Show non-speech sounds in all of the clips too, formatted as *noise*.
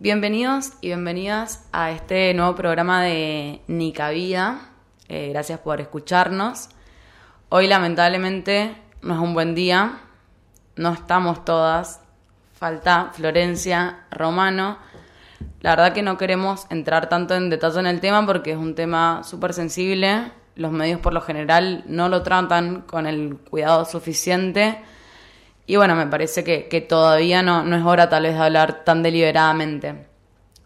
Bienvenidos y bienvenidas a este nuevo programa de Nica Vida. Eh, gracias por escucharnos. Hoy lamentablemente no es un buen día, no estamos todas, falta Florencia Romano. La verdad que no queremos entrar tanto en detalle en el tema porque es un tema súper sensible. Los medios por lo general no lo tratan con el cuidado suficiente. Y bueno, me parece que, que todavía no, no es hora tal vez de hablar tan deliberadamente.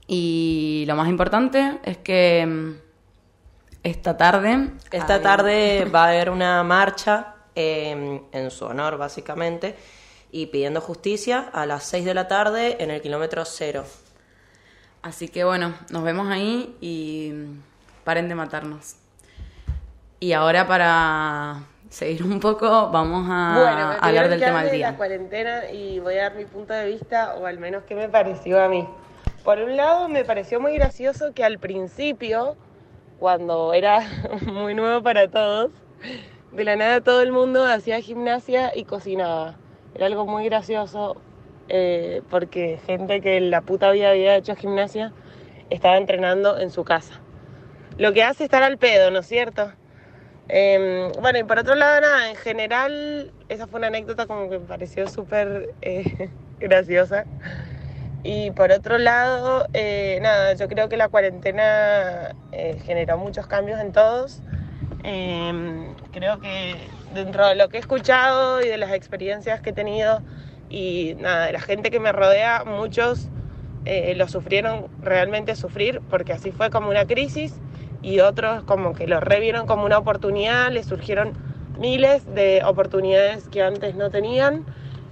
Y lo más importante es que mm, esta tarde... Esta hay- tarde *laughs* va a haber una marcha eh, en su honor, básicamente, y pidiendo justicia a las 6 de la tarde en el kilómetro cero. Así que bueno, nos vemos ahí y mm, paren de matarnos. Y ahora para seguir un poco, vamos a Bueno, me hablar del tema del de la día. cuarentena y voy a dar mi punto de vista, o al menos qué me pareció a mí. Por un lado, me pareció muy gracioso que al principio, cuando era *laughs* muy nuevo para todos, de la nada todo el mundo hacía gimnasia y cocinaba. Era algo muy gracioso eh, porque gente que en la puta vida había hecho gimnasia estaba entrenando en su casa. Lo que hace estar al pedo, ¿no es cierto? Eh, bueno, y por otro lado, nada, en general, esa fue una anécdota como que me pareció súper eh, *laughs* graciosa. Y por otro lado, eh, nada, yo creo que la cuarentena eh, generó muchos cambios en todos. Eh, creo que dentro de lo que he escuchado y de las experiencias que he tenido y nada, de la gente que me rodea, muchos lo sufrieron realmente sufrir porque así fue como una crisis y otros como que lo revieron como una oportunidad, les surgieron miles de oportunidades que antes no tenían.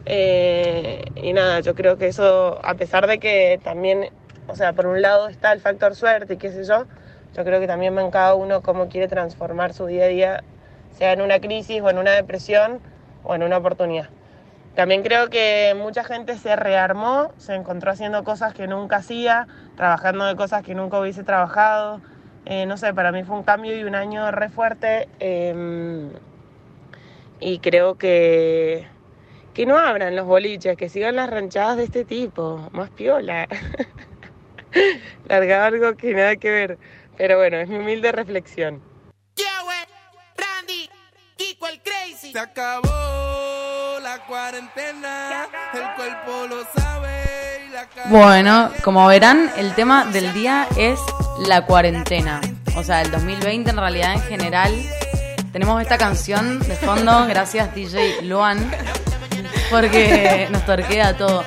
Eh, y nada, yo creo que eso, a pesar de que también, o sea, por un lado está el factor suerte y qué sé yo, yo creo que también en cada uno cómo quiere transformar su día a día, sea en una crisis o en una depresión o en una oportunidad. También creo que mucha gente se rearmó, se encontró haciendo cosas que nunca hacía, trabajando de cosas que nunca hubiese trabajado. Eh, no sé, para mí fue un cambio y un año re fuerte. eh, y creo que, que no abran los boliches, que sigan las ranchadas de este tipo, más piola. *laughs* Largaba algo que nada que ver. Pero bueno, es mi humilde reflexión. Joey, Randy, el Crazy. Se acabó la cuarentena, el cuerpo lo sabe y la Bueno, como verán, el tema del día es la cuarentena. O sea, el 2020 en realidad en general. Tenemos esta canción de fondo, *laughs* gracias DJ Luan, porque nos torquea todo.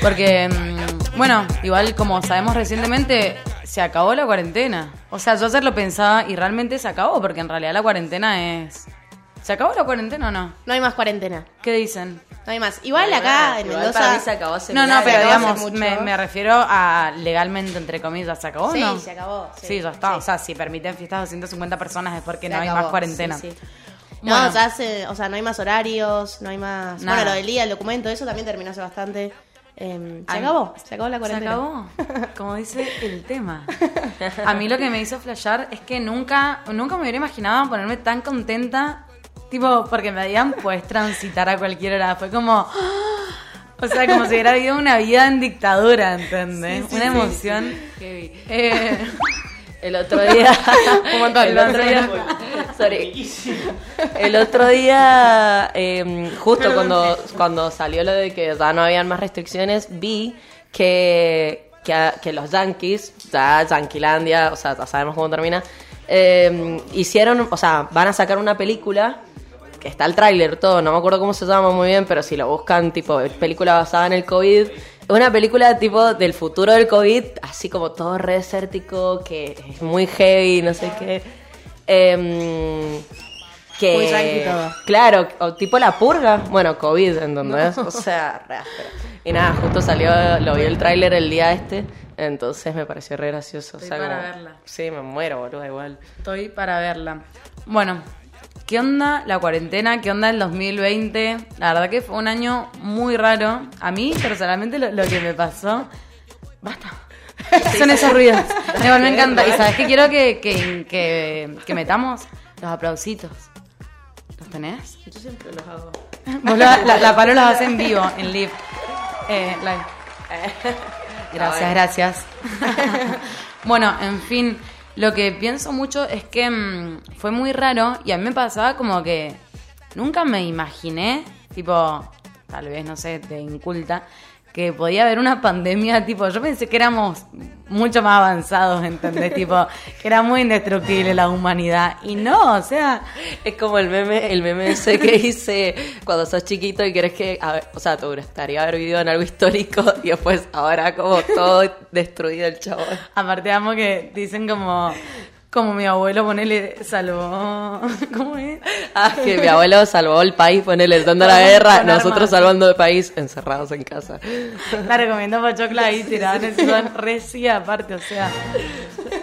Porque, mm, bueno, igual como sabemos recientemente, se acabó la cuarentena. O sea, yo ayer lo pensaba y realmente se acabó, porque en realidad la cuarentena es... ¿Se acabó la cuarentena o no? No hay más cuarentena. ¿Qué dicen? No hay más. Igual acá en Igual Mendoza. para mí se acabó hace No, no, pero acabó hace digamos, mucho. me, me refiero a legalmente, entre comillas, ¿se acabó o Sí, no? se acabó, Sí, sí, ya está. sí. O sea, si permiten fiestas de 250 personas es porque se no hay acabó, más cuarentena. sí, sí. No, Bueno. ya hace, o sea, no hay más horarios, no hay más. Nada. Bueno, lo del día, el documento, eso también terminó hace bastante. Em, se Ay, acabó, se acabó la Se cuarentena. acabó, como dice el tema. A mí lo que me hizo flashear es que nunca, nunca me hubiera imaginado ponerme tan contenta, tipo, porque me habían pues transitar a cualquier hora. Fue como, *gasps* o sea, como si hubiera habido una vida en dictadura, ¿entendés? una emoción. Eh, El otro día. *laughs* Un montón, el otro día. *laughs* Sorry. El otro día, eh, justo cuando, cuando salió lo de que ya no habían más restricciones, vi que, que, que los Yankees, ya Yanquilandia, o sea, ya sabemos cómo termina, eh, hicieron, o sea, van a sacar una película que está el tráiler todo, no me acuerdo cómo se llama muy bien, pero si lo buscan, tipo, película basada en el COVID, es una película tipo del futuro del COVID, así como todo re desértico, que es muy heavy, no sé qué. Em, que, Muy yankee todo. Claro, o tipo la purga, bueno, COVID, ¿entendés? O sea, re. Y nada, justo salió, lo vi el tráiler el día este, entonces me pareció re gracioso. o Estoy sea, para como- verla. Sí, me muero, boludo, igual. Estoy para verla. Bueno, ¿qué onda la cuarentena? ¿Qué onda el 2020? La verdad que fue un año muy raro. A mí, personalmente, lo, lo que me pasó... Basta. Son esos ruidos. *laughs* Me encanta. Y sabes que quiero que, que, que, que metamos los aplausitos. ¿Los tenés? Yo siempre los hago. Vos la, la, los hace en vivo, en live. Eh, live. *laughs* Gracias, gracias. *laughs* bueno, en fin, lo que pienso mucho es que mm, fue muy raro y a mí me pasaba como que nunca me imaginé, tipo, tal vez, no sé, de inculta, que podía haber una pandemia, tipo, yo pensé que éramos mucho más avanzados, ¿entendés? tipo, que era muy indestructible la humanidad. Y no, o sea, Es como el meme, el meme ese que hice cuando sos chiquito y querés que, a ver, o sea, te gustaría haber vivido en algo histórico y *laughs* después ahora como todo destruido el chavo. aparte amo que dicen como, como mi abuelo, ponele, salvó, *laughs* ¿cómo es? Ah, que mi abuelo salvó el país, ponele dando la guerra, nosotros armas. salvando el país encerrados en casa. La recomiendo pochocla ahí tirada en el sillón, re sí, aparte, o sea,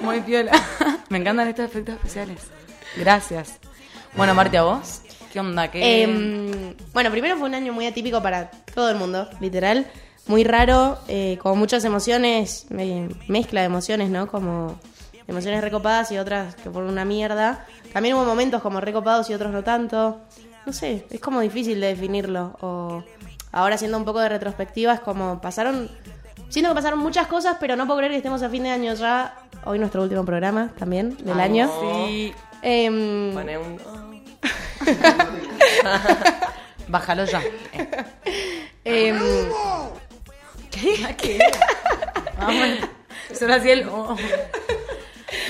muy piola. *laughs* Me encantan estos efectos especiales. Gracias. Bueno, Marti, ¿a vos? ¿Qué onda? ¿Qué... Em, bueno, primero fue un año muy atípico para todo el mundo, literal. Muy raro, eh, con muchas emociones, eh, mezcla de emociones, ¿no? Como emociones recopadas y otras que fueron una mierda. También hubo momentos como recopados y otros no tanto. No sé, es como difícil de definirlo. O ahora haciendo un poco de retrospectiva, es como pasaron... Siento que pasaron muchas cosas, pero no puedo creer que estemos a fin de año ya. Hoy nuestro último programa también del año. Sí, Em, Pone un... *laughs* bájalo ya. Eh, em, ¿Qué? Vamos. Solo así el... oh.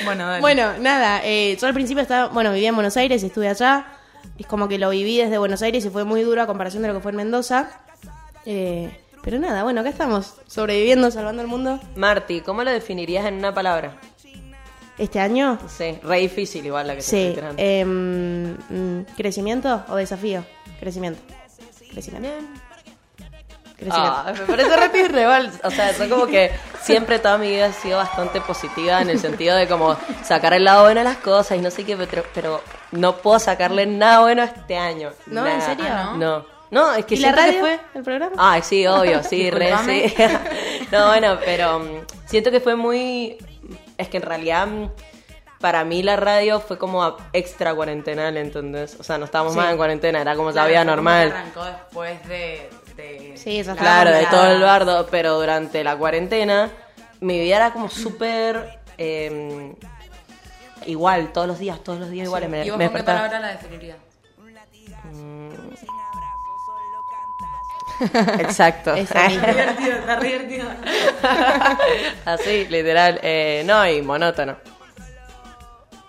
Bueno, dale. Bueno, nada, eh, yo al principio estaba, bueno, vivía en Buenos Aires, estuve allá. Es como que lo viví desde Buenos Aires y fue muy duro a comparación de lo que fue en Mendoza. Eh, pero nada, bueno, acá estamos, sobreviviendo, salvando el mundo. Marti, ¿cómo lo definirías en una palabra? Este año, Sí, re difícil igual la que sí, estoy tirando. em, mm, ¿crecimiento o desafío? Crecimiento. Crecimiento. Crecimiento. Ah, me parece re. O sea, yo como que siempre toda mi vida he sido bastante positiva en el sentido de como sacar el lado bueno a las cosas y no sé qué, pero, pero no puedo sacarle nada bueno este año. ¿No? Nada. ¿En serio? Ah, No. No, es que ¿Y la que radio? fue... ¿El programa? Ah, sí, obvio, sí, re, sí. *laughs* no, bueno, pero mm, siento que fue muy... Es que en realidad mm, para mí la radio fue como extra cuarentenal, ¿entendés? O sea, no estábamos Sí. más en cuarentena, era como la Claro, vida fue como normal. Arrancó después de... de- Sí, eso Claro, de todo el bardo, pero durante la cuarentena mi vida era como súper eh, igual, todos los días, todos los días iguales. Me, ¿Y vos me con qué palabra la definirías? Exacto. *laughs* Esa misma. divertido, está divertido. *laughs* Así, literal. Eh, no, y monótono.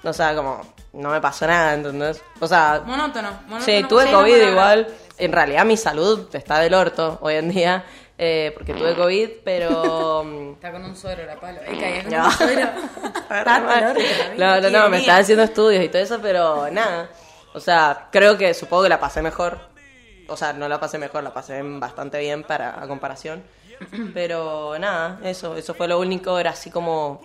O sea, como, no me pasó nada, ¿entendés? O sea, Monótono. monótono sí, tuve sí, COVID no, igual. En realidad mi salud está del orto hoy en día, eh, porque tuve COVID, pero... *laughs* mm, Está con un suero la palo. Es que ahí es con No. un suero. *laughs* Está dolor, No, no, no, me estaba haciendo estudios y todo eso, pero nada. O sea, creo que supongo que la pasé mejor. O sea, no la pasé mejor, la pasé bastante bien para a comparación. Pero nada, eso, eso fue lo único, era así como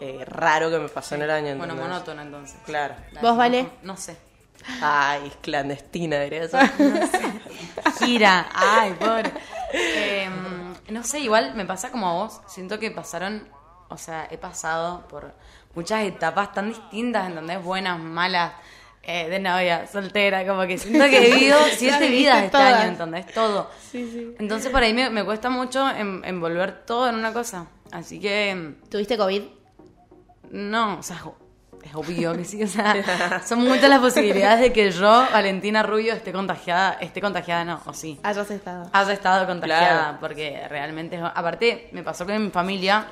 eh, raro que me pasó en el año. Bueno, ¿entendés? monótono entonces. Claro. ¿Vos, Vale? No sé. Ay, clandestina, diría eso. *laughs* Gira. Ay, pobre. Eh, no sé, igual me pasa como a vos. Siento que pasaron, o sea, he pasado por muchas etapas tan distintas, ¿entendés? Buenas, malas, eh, de novia, soltera, como que siento que he vivido *laughs* siete vidas este todas. año, ¿entendés? Todo. Entonces por ahí me, me cuesta mucho en- envolver todo en una cosa. Así que ¿Tuviste COVID? no, o sea, es obvio que sí, o sea, son muchas las posibilidades de que yo, Valentina Rubio, esté contagiada, esté contagiada, no, o sí. Hayas estado. Haya estado contagiada, Claro. porque realmente, aparte, me pasó que en mi familia,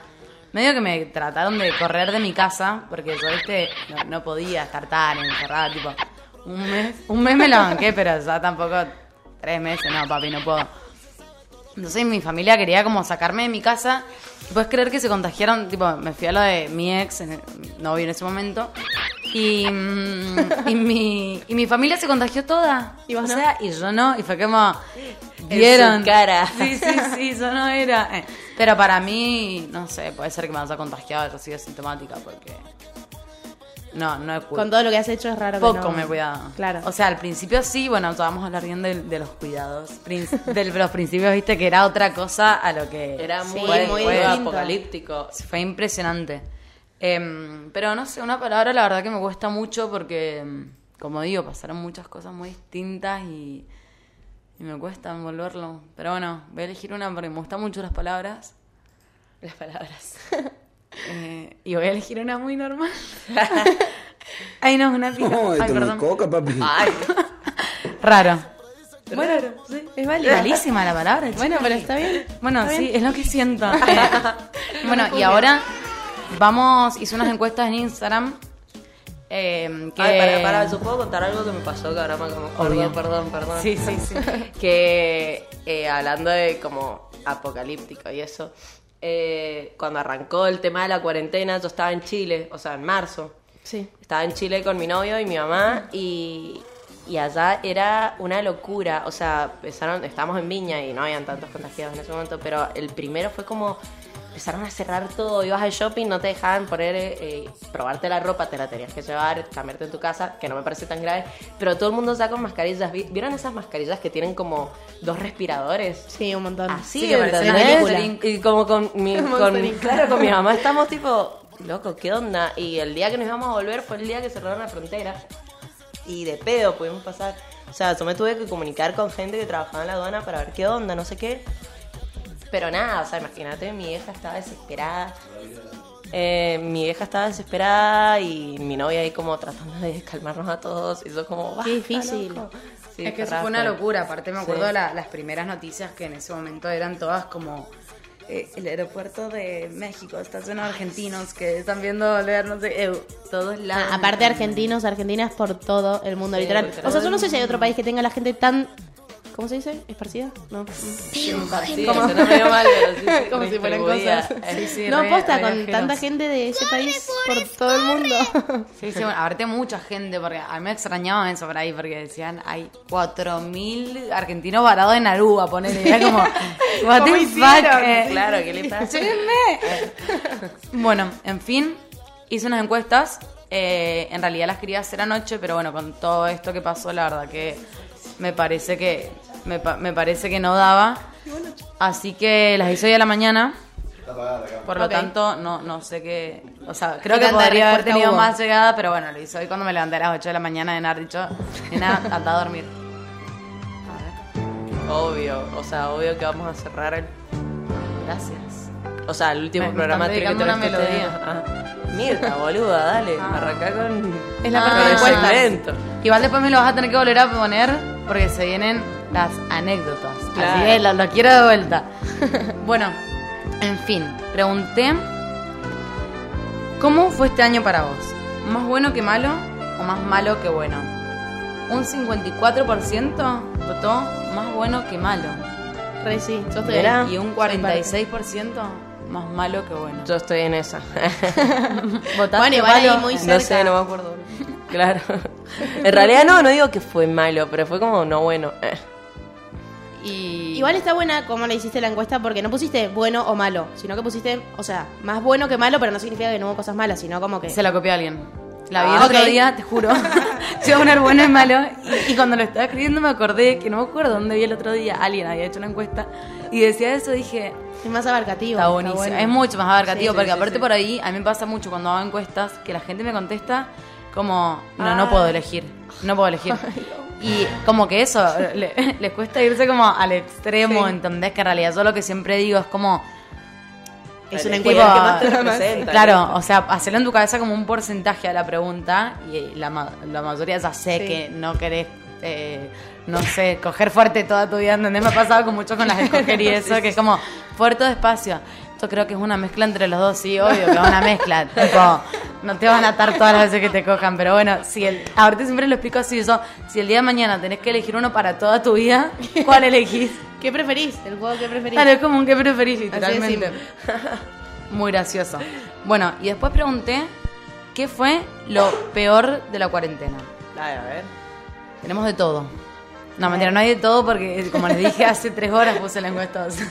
medio que me trataron de correr de mi casa, porque yo, viste, no, no podía estar tan encerrada, tipo, un mes, un mes me la banqué, pero ya tampoco, tres meses, no, papi, no puedo. Entonces mi familia quería como sacarme de mi casa. Y puedes creer que se contagiaron, tipo, me fui a lo de mi ex, mi novio en ese momento. Y, mm, y, mi, y mi familia se contagió toda. ¿Y vos o no? sea, y yo no. Y fue como, vieron. cara. Sí, sí, sí, yo no era. Eh, Pero para mí, no sé, puede ser que me haya contagiado, yo sido sintomática, porque... No, no he Con todo lo que has hecho es raro que poco no- me he cuidado. Claro. O sea, al principio sí, bueno, vamos a hablar bien de, de los cuidados. Prin- *laughs* de los principios, viste, que era otra cosa a lo que Era Sí, muy, muy fue distinto. apocalíptico. fue impresionante. Em, pero no sé, una palabra la verdad que me cuesta mucho porque, em, como digo, pasaron muchas cosas muy distintas y, y me cuesta envolverlo. Pero bueno, voy a elegir una porque me gustan mucho las palabras. Las palabras. *laughs* Eh, y voy a elegir una muy normal. *laughs* Ay, no, una pica. No, Ay, perdón. coca, papi. Ay, *laughs* Raro. Bueno, es válido. Malísima la palabra. Bueno, chica. pero está bien. Bueno, Está sí, bien. es lo que siento. *laughs* Eh, bueno, y ahora vamos, hice unas encuestas en Instagram. eh, que... Ay, para, para, ¿yo puedo contar algo que me pasó que ahora me como... Obvio. Perdón, perdón, perdón. Sí, sí, sí. que eh, hablando de como apocalíptico y eso, eh, cuando arrancó el tema de la cuarentena, yo estaba en Chile, o sea, en marzo. Sí. Estaba en Chile con mi novio y mi mamá y, y allá era una locura. O sea, empezaron, estábamos en Viña y no habían tantos contagiados en ese momento, pero el primero fue como empezaron a cerrar todo. Ibas al shopping, no te dejaban poner, eh, probarte la ropa, te la tenías que llevar, cambiarte en tu casa, que no me parece tan grave. Pero todo el mundo ya con mascarillas. ¿Vi- ¿Vieron esas mascarillas que tienen como dos respiradores? Sí, un montón. Así, Sí, que ¿entendés? película. Y como con *laughs* mi, con, claro, con mi mamá estamos tipo, loco, ¿qué onda? Y el día que nos íbamos a volver fue el día que cerraron la frontera. Y de pedo pudimos pasar. O sea, yo me tuve que comunicar con gente que trabajaba en la aduana para ver qué onda, no sé qué. Pero nada, o sea, imagínate, mi hija estaba desesperada. Eh, mi vieja estaba desesperada y mi novia ahí como tratando de calmarnos a todos. Y yo como, "Basta, difícil. loco". Sí, es que eso fue una locura. Aparte, me acuerdo Sí. de la- las primeras noticias que en ese momento eran todas como. eh, el aeropuerto de México está lleno de argentinos que están viendo volver, no sé, eh, todos lados. Ah, aparte argentinos, argentinas por todo el mundo, Sí, literal. O sea, yo no sé si hay otro país que tenga la gente tan... ¿Cómo se dice? ¿Esparcida? No. Sí, suena medio mal, pero sí, sí, *laughs* Como si fueran cosas. *laughs* Sí, no, re- posta, re con tanta gente de ese país por todo el mundo. Sí, sí, bueno, aparte mucha gente, porque a mí me extrañaba eso por ahí, porque decían, hay 4.000 argentinos varados en Aruba, poner y era como, *laughs* what ¿Cómo the fuck, eh. Claro, ¿qué le pasa? Bueno, en fin, hice unas encuestas. eh, en realidad las quería hacer anoche, pero bueno, con todo esto que pasó, la verdad que me parece que me, pa- me parece que no daba. Así que las hice hoy a la mañana. Por lo tanto, no, no sé qué. O sea, creo ¿Qué que podría haber tenido hubo? más llegada, pero bueno, lo hice hoy cuando me levanté a las 8 de la mañana de haber dicho, nena, *laughs* anda a dormir. A ver, Obvio, o sea, obvio que vamos a cerrar el. gracias. O sea, el último Me- programa que una melodía. Ah. Mirta, boluda, dale, arrancá con. Es la Ah, parte de con el encuestas. segmento. Igual después me lo vas a tener que volver a poner porque se vienen las anécdotas. Claro. Así que lo, lo quiero de vuelta. *laughs* bueno, en fin, pregunté ¿Cómo fue este año para vos? ¿Más bueno que malo o más malo que bueno? Un 54% votó más bueno que malo. Re sí, yo estoy ahí. Y un 46% más malo que bueno. Yo estoy en esa. *laughs* ¿Votaste Bueno, igual ahí malo? muy no cerca. sé, no me acuerdo. Claro. *laughs* En realidad no, no digo que fue malo, pero fue como no bueno. Y... Igual está buena como le hiciste la encuesta porque no pusiste bueno o malo, sino que pusiste, o sea, más bueno que malo, pero no significa que no hubo cosas malas, sino como que... Se la copió a alguien. La vi Ah, el otro día, te juro. Se iba a poner bueno y malo. Y, y cuando lo estaba escribiendo me acordé que no me acuerdo dónde vi el otro día. Alguien había hecho una encuesta y decía eso. Dije, Es más abarcativo. está buenísimo. bueno. Es mucho más abarcativo Sí, porque sí, aparte sí. por ahí, a mí me pasa mucho cuando hago encuestas que la gente me contesta como, no, no Ah. puedo elegir. No puedo elegir. *laughs* Y como que eso, *laughs* le- les cuesta irse como al extremo, Sí. ¿entendés? Que en realidad yo lo que siempre digo es como... Es una Tipo, encuesta que más te representa, Claro, o sea, hacerlo en tu cabeza como un porcentaje a la pregunta y la, ma- la mayoría ya sé Sí. que no querés, eh, no sé, coger fuerte toda tu vida, ¿entendés? Me ha pasado con mucho con las escoger y *laughs* eso, que es como fuerte despacio. Esto creo que es una mezcla entre los dos, sí, obvio que es una mezcla. *laughs* tipo, no te van a atar todas las veces que te cojan, pero bueno, si el, ahorita siempre lo explico así, eso, si el día de mañana tenés que elegir uno para toda tu vida, *laughs* ¿cuál elegís? ¿Qué preferís? ¿El juego que preferís? Claro, es como un que preferís, literalmente. *laughs* Muy gracioso. Bueno, y después pregunté qué fue lo peor de la cuarentena. Dale, a ver. Tenemos de todo. No, mentira, no hay de todo porque, como les dije, hace tres horas puse la encuesta. o sea,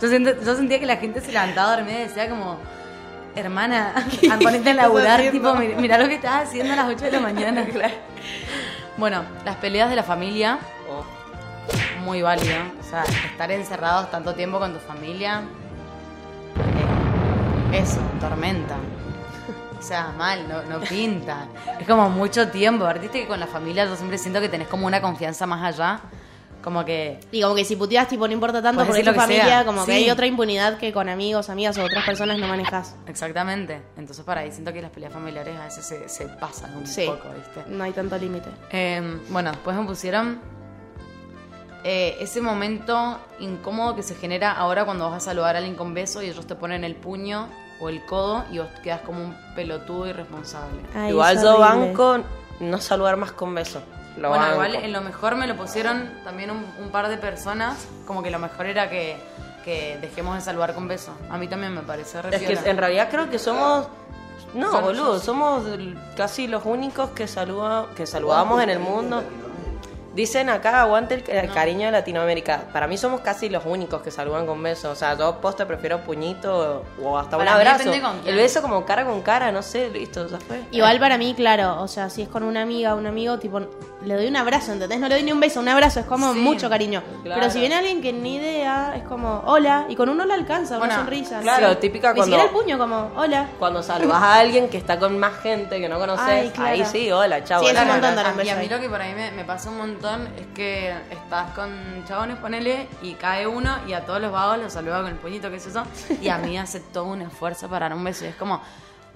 yo, siento- yo sentía que la gente se levantaba dormida y decía como, hermana, *laughs* ponete a laburar, tipo, haciendo? "Mir- mirá lo que estás haciendo a las 8 de la *laughs* mañana. Bueno, las peleas de la familia, Oh. muy válido. O sea, estar encerrados tanto tiempo con tu familia, eh, eso, tormenta. O sea, mal, no, no pinta. Es como mucho tiempo. Aparte, viste que con la familia yo siempre siento que tenés como una confianza más allá. Como que Y como que si puteas, tipo, no importa tanto porque tu familia, sea. como que hay otra impunidad que con amigos, amigas o otras personas no manejas. Exactamente. Entonces, para ahí siento que las peleas familiares a veces se, se pasan un Sí. poco, ¿viste? No hay tanto límite. Eh, bueno, después me pusieron eh, ese momento incómodo que se genera ahora cuando vas a saludar a alguien con beso y ellos te ponen el puño o el codo y vos quedas como un pelotudo irresponsable. Ay, Igual yo horrible. banco no saludar más con beso. Lo bueno, banco. igual en lo mejor me lo pusieron también un, un par de personas, como que lo mejor era que, que dejemos de saludar con beso. A mí también me parece re Es que en realidad creo que somos. No, boludo, somos casi los únicos que, saluda, que saludamos en el mundo. Dicen acá, aguante el, el cariño de Latinoamérica. Para mí somos casi los únicos que saludan con besos. O sea, yo posta prefiero puñito o hasta Para un abrazo. El beso como cara con cara, no sé, listo, ya fue. Igual para mí, claro, o sea, si es con una amiga o un amigo, tipo, le doy un abrazo, ¿entendés? No le doy ni un beso, un abrazo, es como Sí, mucho cariño. claro. Pero si viene alguien que ni idea, es como, hola, y con uno le alcanza, una Bueno, sonrisa. claro, Sí. típica Ni cuando- siquiera el puño, como, hola. Cuando saludas a alguien que está con más gente que no conoces, Ay, claro. ahí sí, hola, chao. Sí, es un montón un y a mí lo que por ahí me, me pasa un montón es que estás con chabones, ponele, y cae uno y a todos los vagos los saluda con el puñito, que es eso, y a mí *laughs* hace todo un esfuerzo para dar un beso y es como,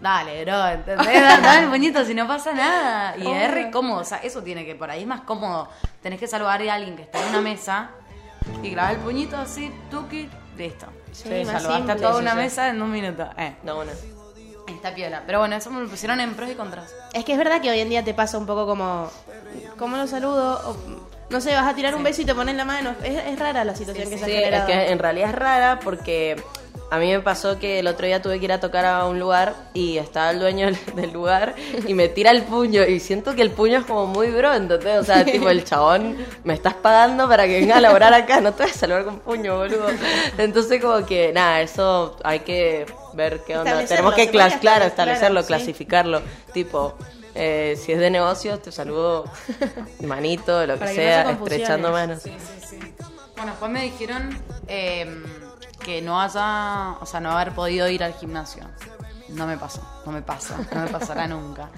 dale, bro, ¿entendés? *laughs* Da- Dame el puñito si no pasa nada. Y es re cómodo, o sea, eso tiene que, por ahí es más cómodo. Tenés que saludar a alguien que está en una mesa y grabar el puñito así, tuki, listo. Sí, más saludaste a toda Sí, sí, una sí. mesa en un minuto. Eh, No, bueno. está piola. Pero bueno, eso me lo pusieron en pros y contras. Es que es verdad que hoy en día te pasa un poco como, ¿cómo lo saludo? O, no sé, vas a tirar un beso y te pones la mano. Es, es rara la situación que se ha Sí, es generado. que en realidad es rara porque a mí me pasó que el otro día tuve que ir a tocar a un lugar y estaba el dueño *laughs* del- lugar y me tira el puño y siento que el puño es como muy bro, entonces, o sea, tipo el chabón, me estás pagando para que venga a laborar acá, no te voy a saludar con puño, boludo. Entonces como que nada, eso hay que ver qué onda. Tenemos que, clas- claro, establecer, establecerlo, sí. clasificarlo, tipo... eh, si es de negocios, te saludo manito, lo que no sea, estrechando manos. Bueno, después me dijeron eh, que no haya, o sea, no haber podido ir al gimnasio. No me pasó, no me pasa, no me pasará nunca.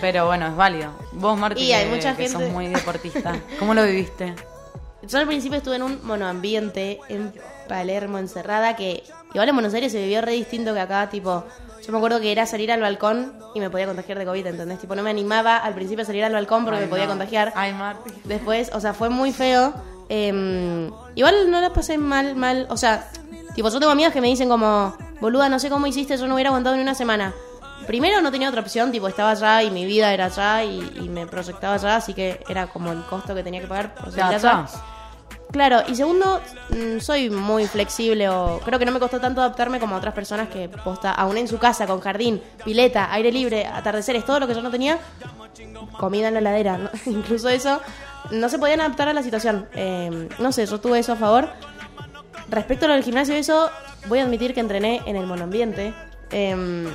Pero bueno, es válido. Vos, Marti, Y hay que, mucha que sos gente- muy deportista, ¿cómo lo viviste? Yo al principio estuve en un monoambiente en Palermo, encerrada, que igual en Buenos Aires se vivió re distinto que acá, tipo, yo me acuerdo que era salir al balcón y me podía contagiar de COVID, ¿entendés? Tipo, no me animaba al principio a salir al balcón porque Ay, me podía no. contagiar. Ay, Marti. Después, o sea, fue muy feo. Eh, igual no la pasé mal, mal. O sea, tipo, yo tengo amigas que me dicen como, boluda, no sé cómo hiciste, yo no hubiera aguantado ni una semana. Primero no tenía otra opción, tipo, estaba allá y mi vida era allá y, y me proyectaba allá, así que era como el costo que tenía que pagar por ¿Te salir allá. Claro, y segundo, mm, soy muy flexible o creo que no me costó tanto adaptarme como otras personas que posta, aún en su casa, con jardín, pileta, aire libre, atardeceres, todo lo que yo no tenía, comida en la heladera, ¿no? *laughs* incluso eso, no se podían adaptar a la situación. Eh, no sé, yo tuve eso a favor. Respecto a lo del gimnasio y eso, voy a admitir que entrené en el monoambiente. Eh,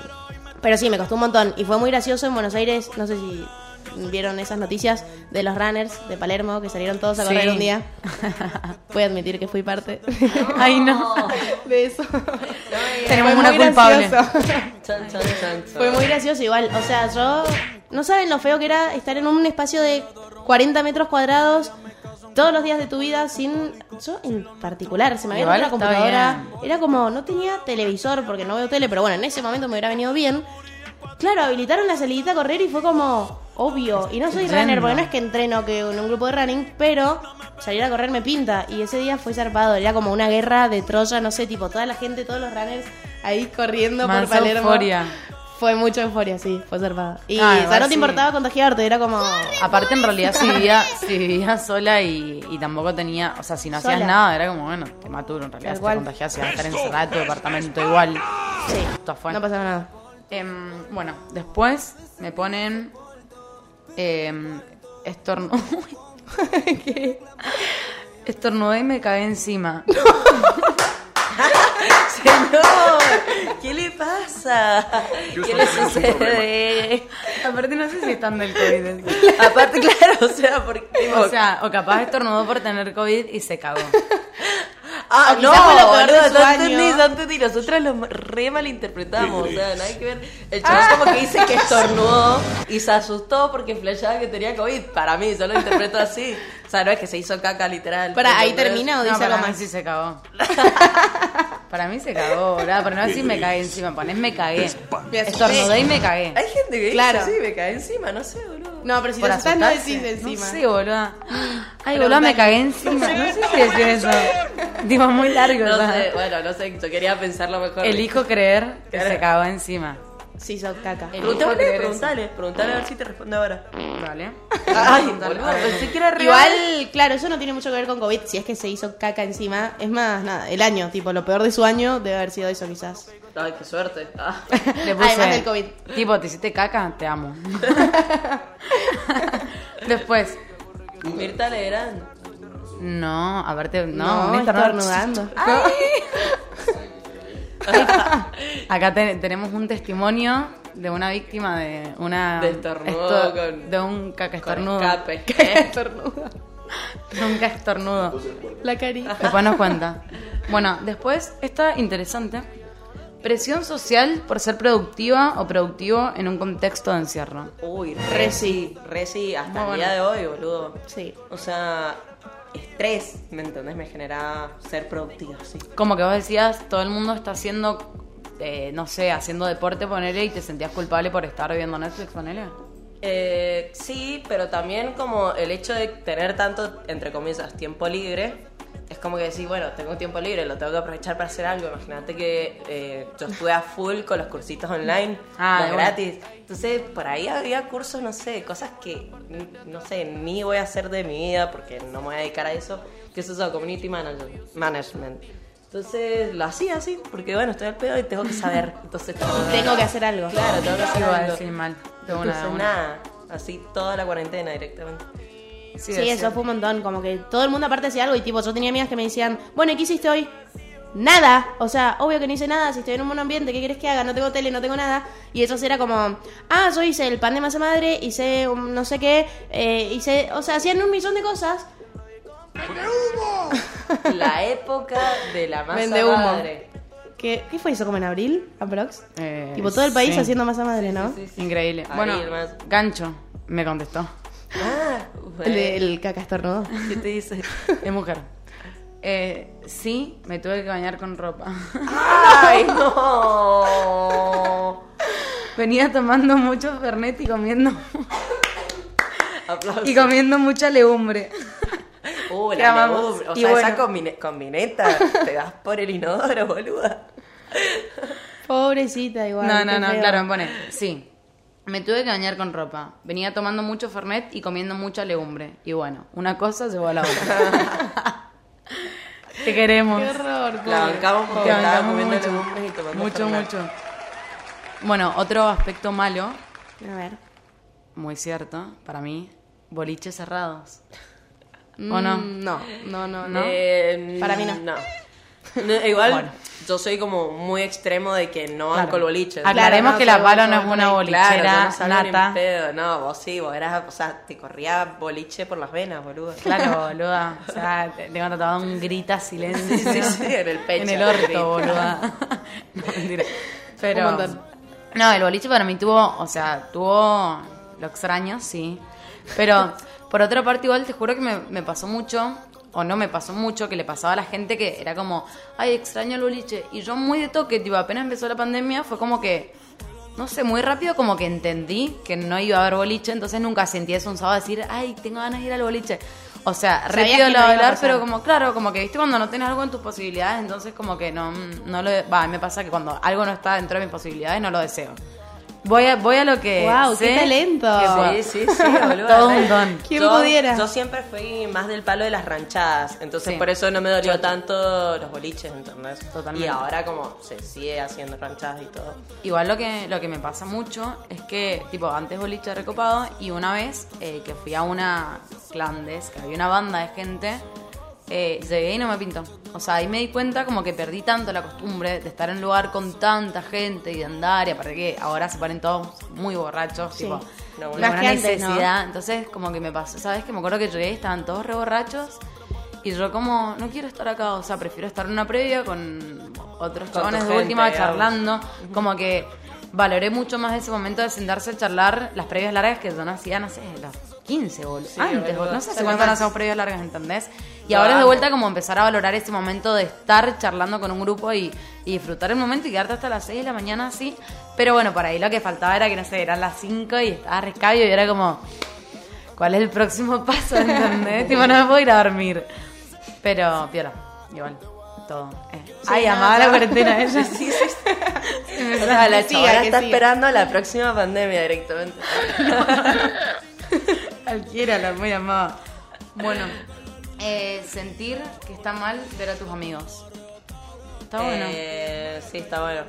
pero sí, me costó un montón. Y fue muy gracioso en Buenos Aires, no sé si vieron esas noticias de los runners de Palermo que salieron todos a correr Sí. un día. *laughs* Voy a admitir que fui parte *laughs* Ay, no. de eso. Tenemos Fue una culpable. *laughs* chan, chan, chan. Fue muy gracioso igual. O sea, yo... No saben lo feo que era estar en un espacio de 40 metros cuadrados todos los días de tu vida sin... Yo en particular, se me había roto la computadora. Era como, no tenía televisor porque no veo tele, pero bueno, en ese momento me hubiera venido bien. Claro, habilitaron la salidita a correr y fue como obvio. Y no soy runner porque no es que entreno que en un grupo de running, pero salir a correr me pinta. Y ese día fue zarpado, era como una guerra de Troya, no sé, tipo toda la gente, todos los runners ahí corriendo por Palermo. euforia. Fue mucha euforia, sí, fue zarpado. Y Ah, o sea, igual no te sí. importaba contagiarte, era como... Aparte, en realidad, si vivía, *laughs* si vivía sola y, y tampoco tenía, o sea, si no hacías Sola. nada, era como, bueno, te maturo en realidad. Si te contagias, si vas a estar encerrada en tu departamento igual. Sí, no pasaba nada. Em, bueno, después me ponen em, estornu- *laughs* ¿Qué? Estornudé y me cagué encima. *laughs* *laughs* Señor, ¿qué le pasa? ¿Qué le sucede? Aparte no sé si están del COVID. *laughs* Aparte, claro, o sea, porque... O sea, o capaz estornudó por tener COVID y se cagó. *laughs* Ah, no, fue lo peor de no entendí, no entendí. Nosotras lo re malinterpretamos, o sea, nada que ver. El chaval como que dice que estornudó y se asustó porque flashaba que tenía COVID. Para mí, yo lo interpreto así. O sea, no es que se hizo caca literal. Para, ahí termina o No, dice para algo mí más. sí se cagó. *laughs* para mí se cagó, boludo. Pero no decir me cagué encima, ponés me cagué. Estornudé y me cagué. Hay gente que Claro. dice, sí, me cae encima, no sé, boludo. No, pero si te asustas no decís encima. No sé, boludo. *gasps* Ay, boludo, me cagué encima. No sé si decir eso. Tipo, muy largo. No sé, bueno, no sé, yo quería pensarlo mejor. Elijo creer que Claro. se cagó encima. Sí, sos caca. Preguntale, preguntale, preguntale a ver si te responde ahora. Vale. Ay, boludo, pensé que era real. Igual, claro, eso no tiene mucho que ver con COVID, si es que se hizo caca encima. Es más, nada, el año, tipo, lo peor de su año debe haber sido eso quizás. Ay, qué suerte. *laughs* Ah. Le puse, Además del COVID. Tipo, te hiciste caca, te amo. *laughs* Después. Mirta Legrand. No, aparte, no, No, un estornudo. *laughs* *laughs* Acá te- tenemos un testimonio de una víctima de una De estornudo esto- con- de un caca Con estornudo. escape. *laughs* De un caca estornudo. La carita. Después nos cuenta. Bueno, después está interesante. Presión social por ser productiva o productivo en un contexto de encierro. Uy, re sí, re sí, hasta Muy el día de hoy, boludo. Sí. O sea, estrés, ¿me entendés? Me genera ser productivo, sí. Como que vos decías, todo el mundo está haciendo, eh, no sé, haciendo deporte, ponele, y te sentías culpable por estar viendo Netflix, ponele. Eh, sí, pero también como el hecho de tener tanto, entre comillas, tiempo libre, es como que decir, bueno, tengo tiempo libre, lo tengo que aprovechar para hacer algo. Imagínate que eh, yo estuve a full con los cursitos online, Ah, los gratis. Entonces, por ahí había cursos, no sé, cosas que, no sé, ni voy a hacer de mi vida porque no me voy a dedicar a eso, que es eso, community management. Entonces, lo hacía así, porque bueno, estoy al pedo y tengo que saber. Entonces, *laughs* Tengo que hacer algo. Claro, tengo que hacer algo. decir mal. De una. nada, así toda la cuarentena directamente. Sí, eso fue un montón. Como que todo el mundo aparte hacía algo y tipo, yo tenía amigas que me decían, bueno, ¿y qué hiciste hoy? Nada, o sea, obvio que no hice nada, si estoy en un buen ambiente, ¿qué quieres que haga? No tengo tele, no tengo nada. Y eso era como, ah, yo hice el pan de masa madre, hice un no sé qué, eh, hice, o sea, hacían un millón de cosas. *laughs* La época de la masa Vende humo. madre. ¿Qué, ¿Qué fue eso como en abril, aprox? Eh, tipo todo el país sí. haciendo masa madre, ¿no? Increíble. Ahí bueno, más. Gancho me contestó. Ah, El, de- el caca estornudo. ¿Qué te dice? *laughs* Es mujer. Eh, sí, me tuve que bañar con ropa. ¡Ay, no! Venía tomando mucho Fernet y comiendo Aplausos. y comiendo mucha legumbre. Uh, la legumbre. O Y sea, esa bueno. combine- combineta te das por el inodoro, boluda. Pobrecita igual. No, no, no, feo. claro, me pone. Sí. Me tuve que bañar con ropa. Venía tomando mucho Fernet y comiendo mucha legumbre. Y bueno, una cosa llevó a la otra. *laughs* Te queremos. Qué horror, La bancamos porque estaba comiendo mucho. legumbres y tomando Mucho, Fernet. mucho. Bueno, otro aspecto malo, A ver. muy cierto, para mí, boliches cerrados. ¿O no? Mm, No, no, no, ¿No? Eh, Para mí no. No, igual, Bueno. yo soy como muy extremo de que no Claro. banco el boliche. Aclaremos no, que la palo no es una bolichera Claro, no nata. pedo. No, vos sí, vos eras, o sea, te corría boliche por las venas, boludo. Claro, *laughs* boluda. O sea, te- tengo tatuado un grita silencio. Sí, sí, en el pecho. En el orto, boluda. *laughs* No, mentira. Pero. No, el boliche para mí tuvo. O sea, tuvo. Lo extraño, sí. Pero, por otra parte, igual te juro que me, me pasó mucho. O no me pasó mucho, que le pasaba a la gente que era como, ay, extraño el boliche. Y yo muy de toque, tipo, apenas empezó la pandemia, fue como que, no sé, muy rápido como que entendí que no iba a haber boliche, entonces nunca sentí eso un sábado decir, ay, tengo ganas de ir al boliche. O sea, rápido lo no hablar, pero como, claro, como que viste cuando no tienes algo en tus posibilidades, entonces como que no, no lo, va, me pasa que cuando algo no está dentro de mis posibilidades, no lo deseo. Voy a, voy a lo que. Guau, qué sé talento. que puedo. Sí, sí, sí, boludo. *laughs* Todo un don. ¿Quién yo, pudiera? Yo siempre fui más del palo de las ranchadas, entonces Sí. por eso no me dolió tanto los boliches, ¿entendés? Totalmente. Y ahora como se sigue haciendo ranchadas y todo. Igual lo que, lo que me pasa mucho es que, tipo, antes boliche recopado y una vez eh, que fui a una clandes, que había una banda de gente, eh, llegué y no me pintó. O sea, ahí me di cuenta como que perdí tanto la costumbre de estar en un lugar con tanta gente y de andar, y aparte que ahora se ponen todos muy borrachos, Sí. tipo, No, una Más que antes, ¿no? necesidad. Entonces, como que me pasó, ¿sabes? Que me acuerdo que llegué y estaban todos re borrachos. Y yo como, no quiero estar acá, o sea, prefiero estar en una previa con otros Con chavales tu de gente, última digamos. charlando. Como que valoré mucho más ese momento de sentarse a charlar las previas largas que yo no hacía, no sé, los 15 o antes, boludo. o no sé hace Sí, cuánto no más. hacemos previas largas, ¿entendés? Y ahora es de vuelta como empezar a valorar ese momento de estar charlando con un grupo y, y disfrutar el momento y quedarte hasta las 6 de la mañana así. Pero bueno, por ahí lo que faltaba era que, no sé, eran las 5 y estaba rescabio y era como, ¿cuál es el próximo *laughs* paso? ¿Entendés? tipo, no me puedo ir a dormir. Pero, piola, igual, todo. eh. Ay, no, amaba la todo. cuarentena *laughs* ella. Sí, sí, O sea, la que está esperando la próxima pandemia directamente. *laughs* Cualquiera la muy amada. Bueno, eh, sentir que está mal ver a tus amigos. Está bueno. Eh, sí, está bueno.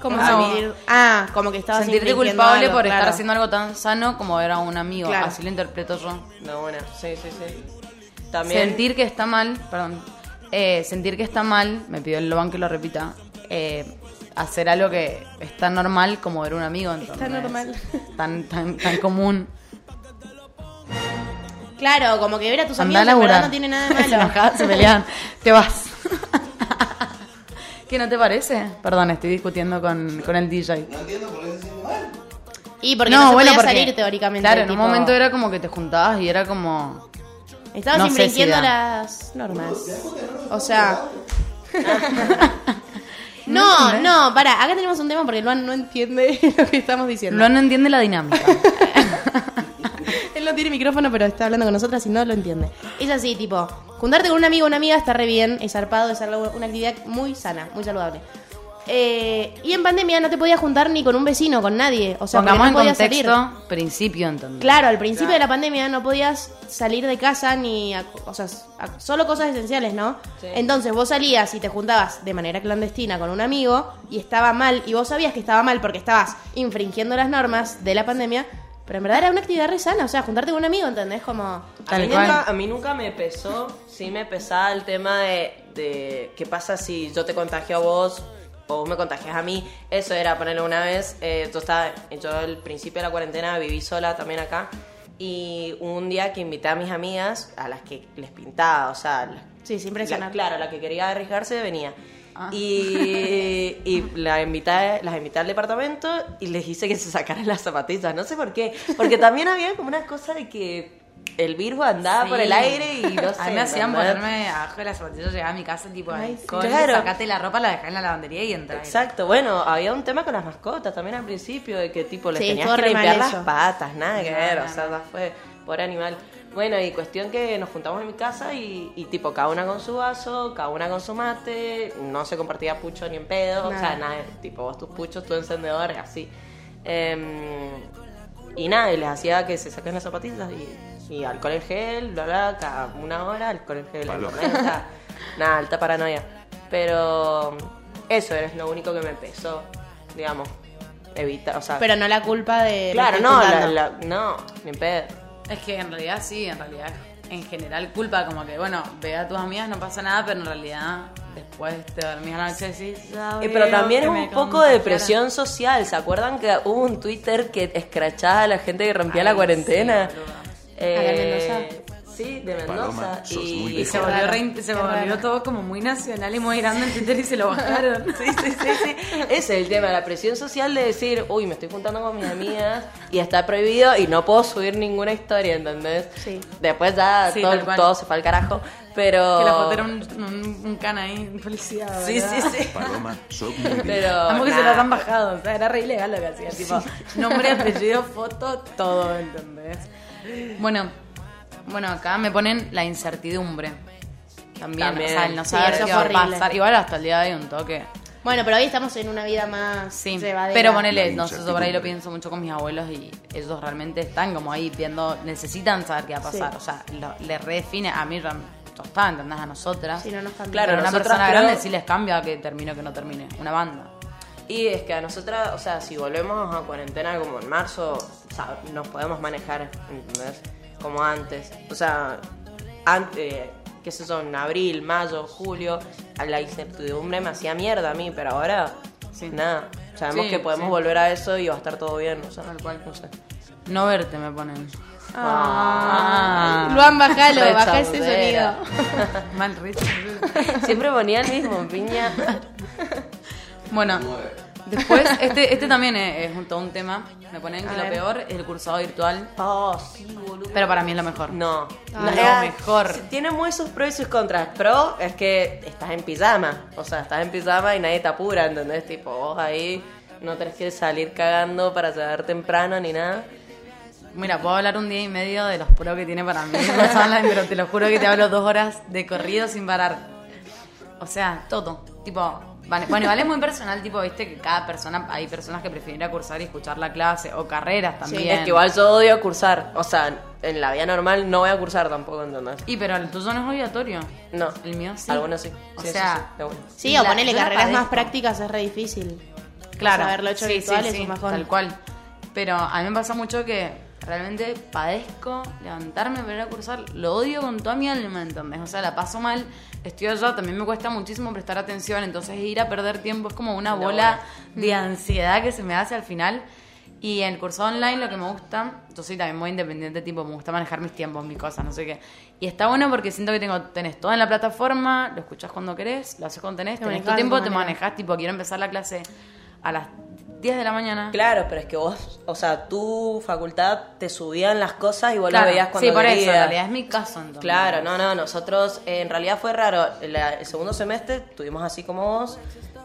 ¿Cómo Ah, sentir? Ah, como que estabas Sentirte culpable algo, por estar haciendo algo tan sano como ver a un amigo. Claro. Así lo interpreto yo. No, bueno, sí, sí, sí. También. Sentir que está mal, perdón. eh, sentir que está mal, me pidió el Loban que lo repita. eh, hacer algo que es tan normal como ver a un amigo. Está ¿entendés? normal. Tan, tan, tan común. Claro, como que ver a tus Andá amigos a en verdad no tiene nada de *laughs* se malo. enojaban, se peleaban. Te vas. *laughs* ¿Qué no te parece? Perdón, estoy discutiendo con, con el DJ. Y porque no, se bueno, podía porque- salir teóricamente. Claro, en un momento era como que te juntabas y era como. Estabas no si infringiendo da. las normas. O sea... *laughs* no, no, para, acá tenemos un tema porque Luan no entiende lo que estamos diciendo. No, no entiende la dinámica. *laughs* Él no tiene micrófono, pero está hablando con nosotras y no lo entiende. Es así, tipo, juntarte con un amigo o una amiga está re bien, es zarpado, es algo- una actividad muy sana, muy saludable. Eh, y en pandemia no te podías juntar ni con un vecino, con nadie. O sea, Pongamos no en podías contexto, salir. principio, ¿entendés? Claro, al principio de la pandemia no podías salir de casa ni a, o sea, a- solo cosas esenciales, ¿no? Sí. Entonces vos salías y te juntabas de manera clandestina con un amigo y estaba mal y vos sabías que estaba mal porque estabas infringiendo las normas de la pandemia, pero en verdad era una actividad re sana, o sea, juntarte con un amigo, ¿entendés? Como A mí, nunca, a mí nunca me pesó, sí me pesaba el tema de, de qué pasa si yo te contagio a vos o vos me contagias a mí. Eso era ponerle una vez, eh, yo, estaba, yo al principio de la cuarentena viví sola también acá y un día que invité a mis amigas, a las que les pintaba, o sea, Sí, sin la- presionar. claro, la que quería arriesgarse venía. Ah. Y, y la invité, las invité al departamento y les hice que se sacaran las zapatillas. No sé por qué. Porque también había como una cosa de que el virus andaba Sí. por el aire y no sé. A mí me hacían ¿entendés? ponerme abajo de las zapatillas, llegaba a mi casa, tipo, Ay, sí. Claro. sacate la ropa, la dejás en la lavandería y entra. Exacto, bueno, había un tema con las mascotas también al principio, de que tipo les Sí, tenías que limpiar las patas, nada que ver, o sea, fue por animal. Bueno, y cuestión que nos juntamos en mi casa y, y tipo cada una con su vaso, cada una con su mate, no se compartía pucho ni en pedo, o sea, Nada. tipo vos tus puchos, tu encendedor, así. Em, y nada, y les hacía que se saquen las zapatillas y, y alcohol en gel, bla, bla, cada una hora, alcohol en gel. Sea, *laughs* nada, alta paranoia. Pero eso es lo único que me pesó, digamos, evitar, o sea... Pero no la culpa de. claro, no, la, juntando. la- no, ni en pedo. Es que en realidad sí, en realidad en general culpa, como que bueno, ve a tus amigas, no pasa nada, pero en realidad después te dormís a la noche y decís, Eh, pero también es un poco de presión social. ¿Se acuerdan que hubo un Twitter que escrachaba a la gente que rompía Ay, la cuarentena? sí. Eh. Sí, de Paloma, Mendoza. muy y Y se volvió, re- se volvió todo como muy nacional y muy grande en Twitter y se lo bajaron. *laughs* Sí, sí, sí, sí. Ese es el tema, la presión social de decir, uy, me estoy juntando con mis amigas y está prohibido y no puedo subir ninguna historia, ¿entendés? Sí. Después ya Sí, todo, se fue al carajo, pero... Que la foto era un, un, un can ahí, un policía. Sí, ¿verdad? sí, sí. Paloma, muy. Pero... Que se las han bajado, o sea, era re ilegal lo que hacía, tipo, nombre, apellido, foto, todo, ¿entendés? Bueno, bueno, acá me ponen la incertidumbre. También, También. o sea, el no Sí, saber eso qué va a horrible. pasar. Igual hasta el día de hoy un toque. Bueno, pero hoy estamos en una vida más. Sí, llevadera. pero ponele, La no sé, yo por ahí lo incertidumbre. pienso mucho con mis abuelos y ellos realmente están como ahí viendo, necesitan saber qué va a pasar. Sí. O sea, lo- les redefine, a mí está, ¿entendés? A nosotras. Sí, no nos cambia. Claro, Pero a una nosotras persona creo- grande sí les cambia que termine o que no termine. Una banda. Y es que a nosotras, o sea, si volvemos a cuarentena como en marzo, o sea, nos podemos manejar, ¿entendés? Como antes. O sea, antes, qué sé yo, en abril, mayo, julio, a la incertidumbre me hacía mierda a mí, pero ahora, Sí. nada. Sabemos Sí, que podemos sí. volver a eso y va a estar todo bien, o sea, Tal cual. no sé. No verte me ponen. Ah. Luan, bajalo, *laughs* Re baja ese sonido. Mal risa. Siempre ponía el mismo, piña. Bueno, después, este, este también es, es un, todo un tema. Me ponen que lo peor es el cursado virtual. Oh, sí, boludo. Pero para mí es lo mejor. No, es- lo mejor. Tiene muy sus pros y sus contras. Pro es que estás en pijama. O sea, estás en pijama y nadie te apura, ¿entendés? Tipo, vos ahí no tenés que salir cagando para llegar temprano ni nada. Mira, puedo hablar un día y medio de los pros que tiene para mí *laughs* pero te lo juro que te hablo dos horas de corrido sin parar. O sea, todo. Tipo, vale, bueno, igual es muy personal, tipo, viste que cada persona, hay personas que prefieren ir a cursar y escuchar la clase, o carreras también. Es que igual yo odio cursar. O sea, en la vida normal no voy a cursar tampoco, ¿entendés? Y pero el tuyo no es obligatorio. No. El mío sí. Algunos sí. O Sí, sí, sea, sí. Sí, o la carreras más prácticas es re difícil. Claro. O sea, haberlo hecho sí, virtual sí, es sí. Tal cual. Pero a mí me pasa mucho que realmente padezco levantarme para ir a cursar. Lo odio con toda mi alma, ¿entendés? O sea, la paso mal. Estoy allá, también me cuesta muchísimo prestar atención. Entonces ir a perder tiempo es como una bola de ansiedad que se me hace al final. Y en el curso online lo que me gusta, yo soy también muy independiente, tipo, me gusta manejar mis tiempos, mis cosas, no sé qué. Y está bueno porque siento que tengo, tenés todo en la plataforma, lo escuchas cuando querés, lo haces cuando tenés, Te tenés tu tiempo, te manejás, tipo, quiero empezar la clase a las 10 de la mañana. Claro, pero es que vos, o sea, tu facultad te subían las cosas y vos Claro, las veías cuando sí, por eso, en realidad es mi caso entonces. Claro, no, no, nosotros eh, en realidad fue raro. La- el segundo semestre tuvimos así como vos,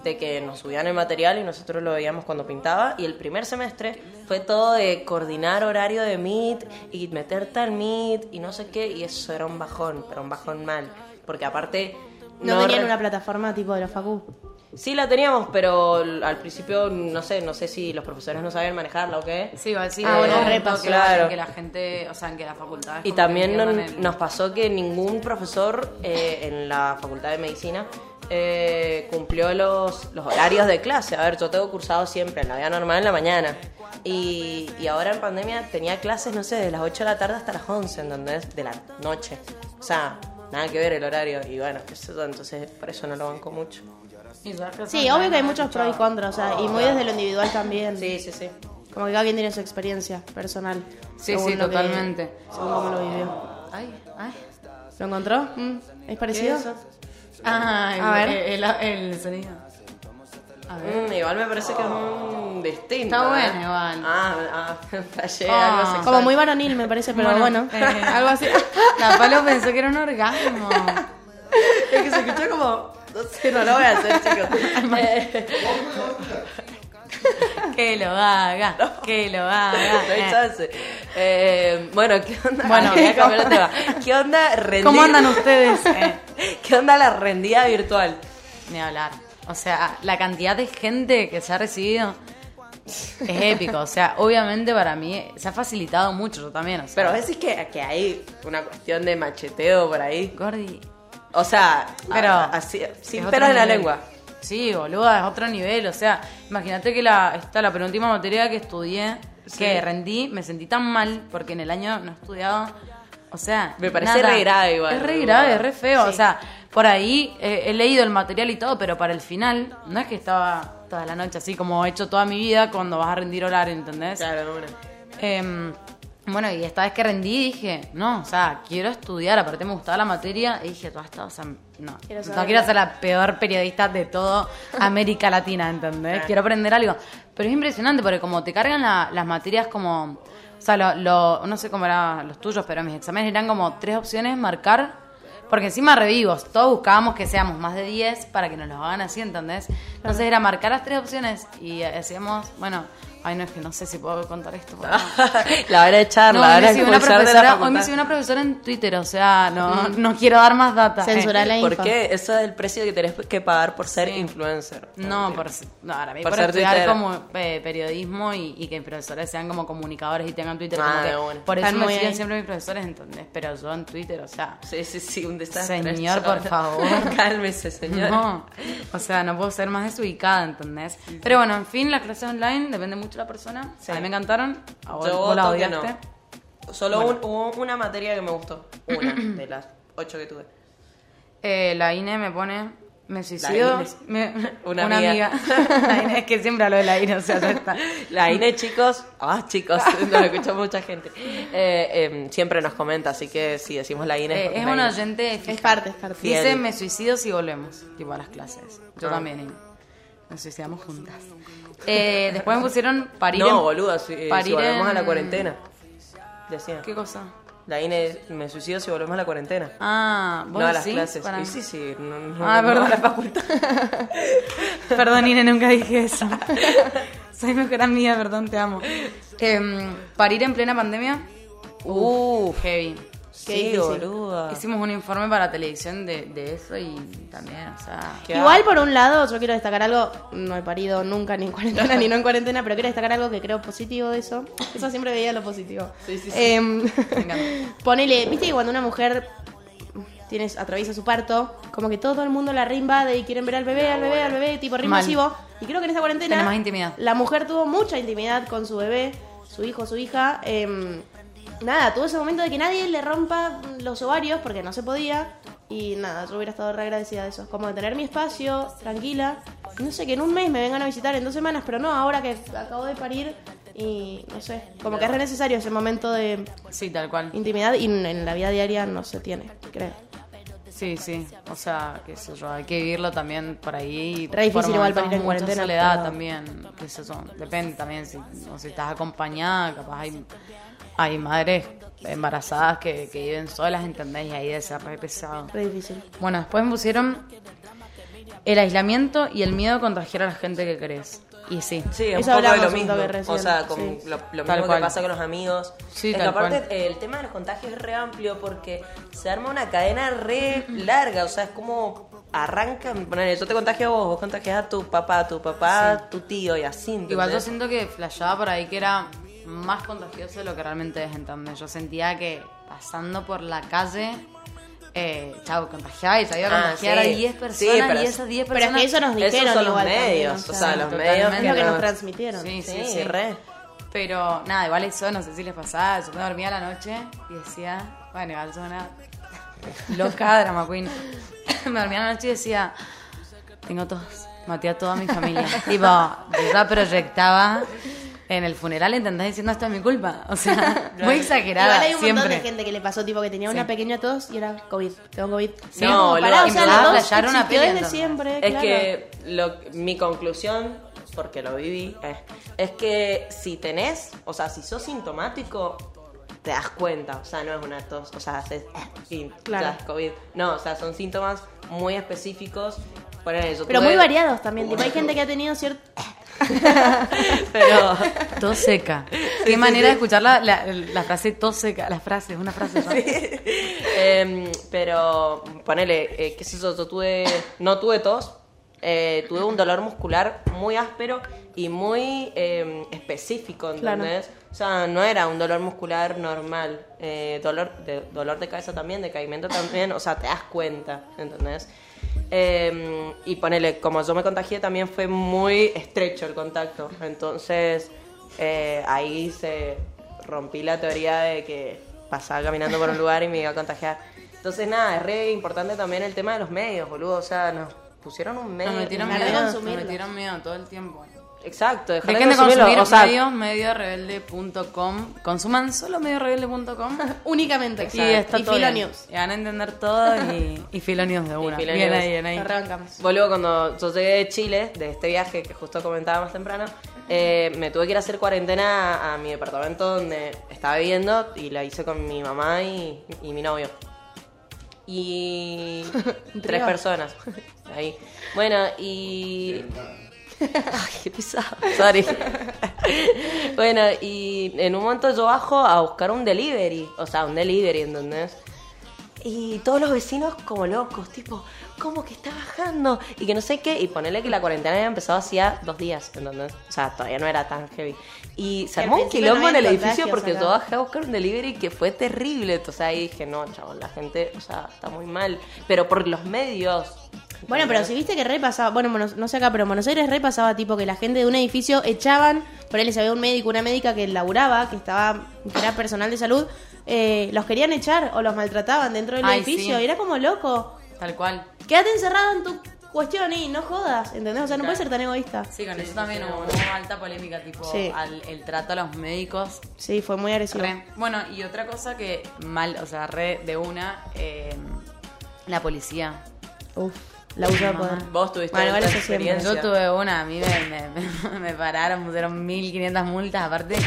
de que nos subían el material y nosotros lo veíamos cuando pintaba. Y el primer semestre fue todo de coordinar horario de Meet y meterte al Meet y no sé qué. Y eso era un bajón, pero un bajón mal. Porque aparte. No, tenían re- una plataforma tipo de la facu. Sí la teníamos, pero al principio no sé, no sé si los profesores no sabían manejarla o qué. Sí, sí, Ah, bueno, repas, que, claro. que la gente, o sea, en que la facultad. Y también no- nos pasó que ningún profesor eh, en la Facultad de Medicina eh, cumplió los, los horarios de clase. A ver, yo tengo cursado siempre en la vida normal en la mañana. Y, y ahora en pandemia tenía clases, no sé, de las 8 de la tarde hasta las 11, ¿entendés? De la noche. O sea, nada que ver el horario. Y bueno, entonces por eso no lo banco mucho. Sí, obvio que hay muchos pros y contras, o sea, y muy desde lo individual también. Sí, sí, sí. Como que cada quien tiene su experiencia personal. Sí, sí, lo que- totalmente. según cómo lo vivió. Ay, ay. ¿Lo encontró? Mm, ¿Es parecido? ¿Qué es eso? Ah, el, A ver. El, el- el sonido. A ver. Mm, igual me parece que es un distinto. Está ¿eh? bueno, igual. Ah, ah, *laughs* fallé, Ah. algo sexual. Como muy varonil me parece, pero bueno, eh, algo así. *laughs* La Palo pensó que era un orgasmo. Es que se escuchó como. No sé, no lo voy a hacer, chicos. *laughs* Eh, *laughs* que lo haga, que lo haga. *laughs* no hay Eh, chance. Eh, bueno, ¿qué onda? Bueno, voy a cambiar de tema. ¿Qué onda rendir? ¿Cómo andan ustedes? Eh, ¿Qué onda la rendida virtual? ni hablar. O sea, la cantidad de gente que se ha recibido es épico. O sea, obviamente para mí se ha facilitado mucho, yo también. O sea, Pero decís que, que hay una cuestión de macheteo por ahí. Gordi, O sea, Pero- a- así, sin pelos en la lengua. Sí, boluda, es otro nivel. O sea, imagínate que la, esta, la penúltima materia que estudié, que rendí, me sentí tan mal porque en el año no he estudiado. O sea, Me parece nada. re grave igual, Es re grave, es re feo. Sí. O sea, por ahí eh, he leído el material y todo, pero para el final, no es que estaba toda la noche así como he hecho toda mi vida cuando vas a rendir horario, ¿entendés? Claro, bueno. Em, bueno, y esta vez que rendí dije, no, o sea, quiero estudiar, aparte me gustaba la materia, y dije, toda esta, o sea, no, Quiero no quiero ser la peor periodista de todo *laughs* América Latina, ¿entendés? Quiero aprender algo. Pero es impresionante porque como te cargan la- las materias como, o sea, lo, lo- no sé cómo eran los tuyos, pero mis exámenes eran como tres opciones, marcar, porque encima revivos, todos buscábamos que seamos más de 10 para que nos lo hagan así, ¿entendés? Entonces era marcar las tres opciones y hacíamos, bueno, ay no, es que no sé si puedo contar esto. porque *laughs* la van a echar, No, la hoy van me a sigue una expulsar de la profesora, hoy me sigue una profesora en Twitter, o sea, no, *laughs* no quiero dar más data. Censurar la ¿Por info. qué? Eso es el precio que tenés que pagar por ser Sí. influencer. No, por, no, ahora mí Por por, ser estudiar como eh, periodismo y, y que mis profesores sean como comunicadores y tengan Twitter. Ah, como que- de una. Por eso Están me siguen ahí. siempre mis profesores, ¿entendés? Pero yo en Twitter, o sea, Sí, sí, sí, un desastre. Señor, por favor. *laughs* Cálmese, señor. no. O sea, no puedo ser más desubicada, ¿entendés? Pero bueno, en fin, las clases online depende mucho de la persona. Sí. A mí me encantaron. A vos, Yo vos la odiaste. no. Solo un- hubo una materia que me gustó. Una *clears throat* de las ocho que tuve. Eh, la INE me pone Me suicido. Inés. me- *laughs* Una una, amiga. amiga. *laughs* La Inés, que siempre hablo de la Inés, o sea, ya está. *laughs* La Ine, chicos, ah, chicos, nos escucha mucha gente. Eh, em, siempre nos comenta, así que si decimos la Ine. Eh, porque es la un Ine. oyente Es parte, es parte. Fiel. Dice, me suicido si volvemos, tipo a las clases. Yo Ah. también, Inés. Nos suicidamos juntas. Eh, después me pusieron parir No, en- boluda, si, eh, si volvemos a la en- cuarentena. Decía. ¿Qué cosa? La Ine, me suicido si volvemos a la cuarentena. Ah, ¿vos No a las decís? clases. Para- Y sí, sí. No, no, Ah, no perdón. a la facultad. *laughs* Perdón, Ine, nunca dije eso. *laughs* Soy mejor amiga, perdón, te amo. Em, parir en plena pandemia. Uh, heavy. Qué sí, difícil. boluda. Hicimos un informe para televisión de, de eso y también, o sea... Igual, por un lado, yo quiero destacar algo, no he parido nunca ni en cuarentena ni no en cuarentena, pero quiero destacar algo que creo positivo de eso. Eso siempre veía lo positivo. Sí, sí, sí. Encanta. *laughs* ponele, viste que cuando una mujer tienes, atraviesa su parto, como que todo el mundo la reinvade y quieren ver al bebé, al bebé, al bebé, tipo masivo. Y creo que en esta cuarentena Tiene más intimidad. la mujer tuvo mucha intimidad con su bebé, su hijo, su hija. em, nada, tuvo ese momento de que nadie le rompa los ovarios porque no se podía. Y nada, yo hubiera estado re agradecida de eso. Como de tener mi espacio, tranquila. No sé, que en un mes me vengan a visitar en dos semanas, pero no, ahora que acabo de parir y no sé, como que es re necesario ese momento de Sí, tal cual. intimidad y en- la vida diaria no se tiene, creo. Sí, sí. O sea, qué sé yo, hay que vivirlo también por ahí. Re difícil igual momentos parir en cuarentena, soledad pero- también, qué sé yo. Depende también si, o si estás acompañada, capaz hay, hay madres embarazadas que, que viven solas, ¿entendés? Y ahí debe ser re pesado. Re difícil. Bueno, después me pusieron el aislamiento y el miedo a contagiar a la gente que querés. Y sí. Sí, es Eso un poco de hablamos lo mismo. recién, O sea, con sí. lo, mismo cual. que pasa con los amigos. Sí, es que aparte cual. eh, el tema de los contagios es re amplio porque se arma una cadena re larga. O sea, es como arrancan. Ponele, yo te contagio a vos, vos contagias a tu papá, a tu papá, a tu tío y así. Igual yo siento que flasheaba por ahí que era más contagioso de lo que realmente es, ¿entendés? Yo sentía que pasando por la calle, eh, chau, contagiaba y se iba a Ah, contagiar sí. a 10 Sí, personas pero y es- esas 10 Pero es personas... que eso nos Esos dijeron son los igual también, medios, o o sea, sea, los medios Es lo que no- nos transmitieron. Sí, sí, Sí, sí. re. Pero nada, igual eso no sé si les pasaba. Yo me dormía a la noche y decía, bueno, igual soy una loca drama queen. *coughs* me dormía a la noche y decía, tengo tos, maté a toda mi familia. *laughs* tipo, yo ya proyectaba en el funeral, ¿entendés? Diciendo, esto es mi culpa. O sea, *laughs* muy exagerada. Igual hay un siempre. montón de gente que le pasó, tipo, que tenía una Sí. pequeña tos y era COVID. Tengo COVID. Sí, no, como, pará, o y sea, la tos una desde siempre. Es claro. que lo, mi conclusión, porque lo viví, es, es que si tenés, o sea, si sos sintomático, te das cuenta. O sea, no es una tos, o sea, haces y Claro. COVID. No, o sea, son síntomas muy específicos. Ponele, yo Pero muy variados también. Tipo, hay gente que ha tenido cierto. *laughs* Pero Tos seca. Qué manera de escuchar la, la, la frase tos seca. La frase, es una frase. ¿no? Em, pero ponele, eh, qué sé yo, yo tuve, no tuve tos, eh, tuve un dolor muscular muy áspero y muy em, específico, Claro. ¿entendés? O sea, no era un dolor muscular normal, eh, dolor, de, dolor de cabeza también, decaimiento también, o sea, te das cuenta, ¿entendés? Em, y ponele, como yo me contagié también fue muy estrecho el contacto, entonces eh, ahí se rompí la teoría de que pasaba caminando por un *laughs* lugar y me iba a contagiar. Entonces nada, es re importante también el tema de los medios, boludo, o sea, nos pusieron un medio... Nos metieron Me miedo, nos metieron miedo todo el tiempo. Exacto, dejar Dejen de consumir o sea, medios, mediorebelde.com. Consuman solo mediorebelde.com. *laughs* Únicamente. Y está y todo Filo bien. News. Y van a entender todo y, *laughs* y Filo News de una. Bien ahí, bien ahí. Boludo, cuando yo llegué de Chile, de este viaje que justo comentaba más temprano, eh, me tuve que ir a hacer cuarentena a, a mi departamento donde estaba viviendo y la hice con mi mamá y, y mi novio. Y *laughs* tres personas ahí. Bueno, y... Ay, qué pisado. Sorry. bueno, y en un momento yo bajo a buscar un delivery. O sea, un delivery, ¿entendés? Y todos los vecinos como locos, tipo, ¿cómo que está bajando? Y que no sé qué. Y ponerle que la cuarentena había empezado hacía dos días, ¿entendés? O sea, todavía no era tan heavy. Y se armó un quilombo en el edificio porque acá. yo bajé a buscar un delivery que fue terrible. Sea, ahí dije, no, chabón, la gente, o sea, está muy mal. Pero por los medios. Bueno, pero si viste que re pasaba, bueno, no sé acá, pero en Buenos Aires re pasaba tipo que la gente de un edificio echaban, por él se había un médico, una médica que laburaba, que estaba, que era personal de salud, eh, los querían echar o los maltrataban dentro del Ay, edificio sí. y era como loco. Tal cual. Quédate encerrado en tu cuestión y no jodas, ¿entendés? O sea, no puedes ser tan egoísta. Sí, con eso también hubo hubo alta polémica, tipo Sí. al- el trato a los médicos. Sí, fue muy agresivo. Re. Bueno, y otra cosa que mal, o sea, re de una, eh, la policía. Uf, la de poder. Vos tuviste Bueno, igual experiencia. Yo tuve una, a mí me, me, me *laughs* pararon, pusieron 1500 multas, aparte,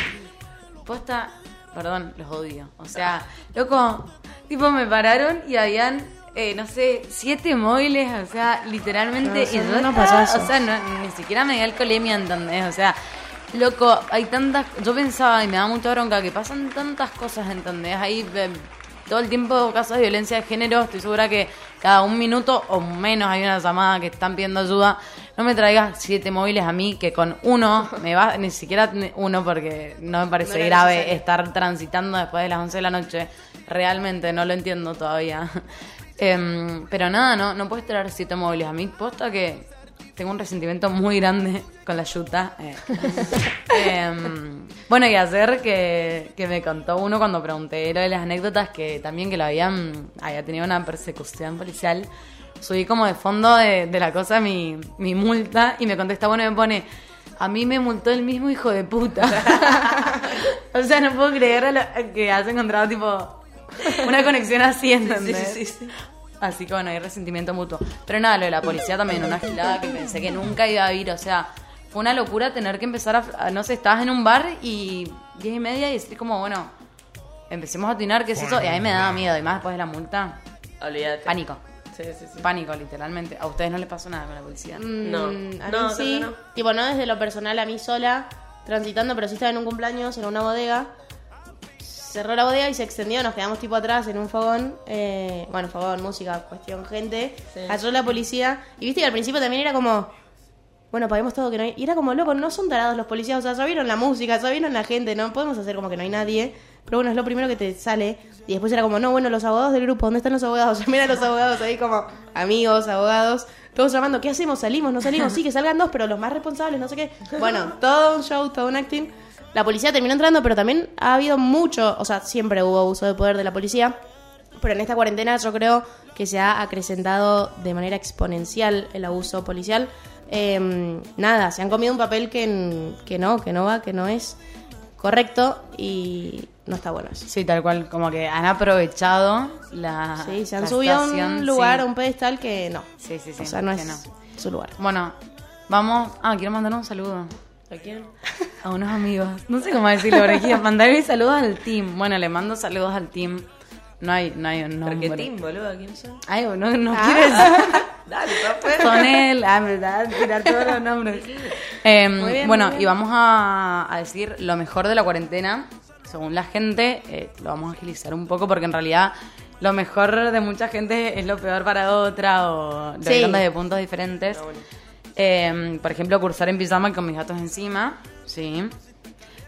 posta, perdón, los odio. O sea, loco, tipo me pararon y habían, eh, no sé, siete móviles, o sea, literalmente, y no estaba- pasó eso. o sea, no- ni siquiera me dio alcoholemia, ¿entendés? O sea, loco, hay tantas, yo pensaba y me da mucha bronca que pasan tantas cosas, ¿entendés? Ahí eh, todo el tiempo casos de violencia de género, estoy segura que cada un minuto o menos hay una llamada que están pidiendo ayuda. No me traigas siete móviles a mí, que con uno me va, ni siquiera uno porque no me parece No grave necesario. estar transitando después de las 11 de la noche. Realmente no lo entiendo todavía. *laughs* Em, pero nada, no, no puedes traer siete móviles. A mí posta que tengo un resentimiento muy grande con la yuta. eh. *laughs* Em, bueno, y ayer que, que me contó uno cuando pregunté lo de las anécdotas, que también que lo habían, había tenido una persecución policial, subí como de fondo de, de la cosa mi, mi multa y me contesta, bueno, y me pone, a mí me multó el mismo hijo de puta. *laughs* o sea, no puedo creer lo- que has encontrado tipo una conexión así, ¿entendés? sí, sí, sí. Así que bueno, hay resentimiento mutuo. Pero nada, lo de la policía también, una gilada que pensé que nunca iba a ir. O sea, fue una locura tener que empezar a, no sé, estabas en un bar y diez y media y decir como, bueno, empecemos a atinar, ¿qué es eso? Y a mí me daba miedo, y más después de la multa, Olvídate. pánico. Sí, sí, sí. Pánico, literalmente. A ustedes no les pasó nada con la policía. No. Mm, a No, mí creo sí. no. Tipo, no desde lo personal a mí sola, transitando, pero sí estaba en un cumpleaños en una bodega. Cerró la bodega y se extendió, nos quedamos tipo atrás en un fogón. eh, bueno, fogón, música, cuestión, gente. Sí. Cayó la policía. Y viste que al principio también era como. Bueno, paguemos todo que no hay. Y era como, loco, no son tarados los policías. O sea, ya vieron la música, ya vieron la gente. No podemos hacer como que no hay nadie. Pero bueno, es lo primero que te sale. Y después era como, no, bueno, los abogados del grupo, ¿dónde están los abogados? *laughs* Mira los abogados ahí como amigos, abogados. Todos llamando, ¿qué hacemos? ¿Salimos? ¿No salimos? Sí, que salgan dos, pero los más responsables, no sé qué. Bueno, todo un show, todo un acting. La policía terminó entrando, pero también ha habido mucho, o sea, siempre hubo uso de poder de la policía. Pero en esta cuarentena yo creo que se ha acrecentado de manera exponencial el abuso policial. Eh, nada, se han comido un papel que, que no, que no va, que no es correcto y no está bueno eso. Sí, tal cual, como que han aprovechado la. Sí, se han subido a un lugar, sí. a un pedestal que no. Sí, sí, sí. o sea, no es su lugar. Bueno, vamos. Ah, quiero mandar un saludo. ¿A quién? A unos amigos. No sé cómo decirlo, pero quiero mandarle saludos al team. Bueno, le mando saludos al team. No hay, no hay un ¿Pero nombre. qué team, boludo? ¿Quién son? Ay, no, no Ah. quiero *laughs* decir. Dale, papá. Son él. Ah, verdad, tirar todos los nombres. Eh, bien, bueno, y vamos a, a decir lo mejor de la cuarentena. Según la gente, eh, lo vamos a agilizar un poco porque en realidad lo mejor de mucha gente es lo peor para otra o lo Sí. desde puntos diferentes. Eh, por ejemplo, cursar en pijama con mis gatos encima, sí.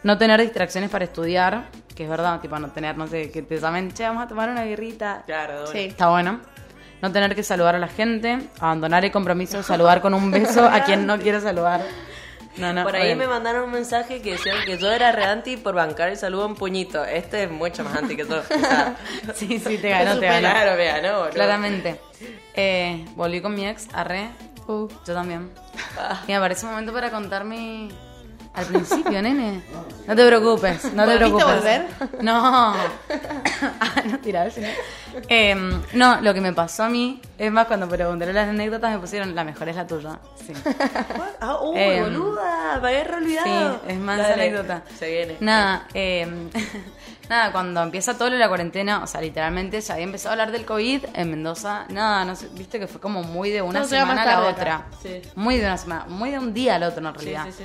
No tener distracciones para estudiar, que es verdad, tipo no tener, no sé, que te llamen, che, vamos a tomar una birrita. Claro. Sí. Está bueno. No tener que saludar a la gente, abandonar el compromiso de saludar con un beso a quien no quiere saludar. No, no, Por ahí me mandaron un mensaje que decían que yo era re anti por bancar el saludo en puñito. Este es mucho más anti que yo. O sea, *laughs* Sí, sí, te ganó, *laughs* te ganó. claro, me ganó. Claramente. Eh, volví con mi ex, arre. Yo también. *laughs* Y me parece un momento para contar mi... Al principio, nene. No te preocupes, no te ¿Volviste a preocupes. volver? No. *laughs* ah, no tirar Em, no, lo que me pasó a mí, es más, cuando pregunté las anécdotas me pusieron, la mejor es la tuya. Sí. Ah, uy, Eh, boluda, me había olvidado. Sí, es más Dale, anécdota. Se viene. Nada, eh, *laughs* nada, cuando empieza todo lo de la cuarentena, o sea, literalmente se había empezado a hablar del COVID en Mendoza. Nada, no sé, viste que fue como muy de una semana a la otra. Sí. Muy de una semana, muy de un día al otro en Sí, realidad. sí, sí.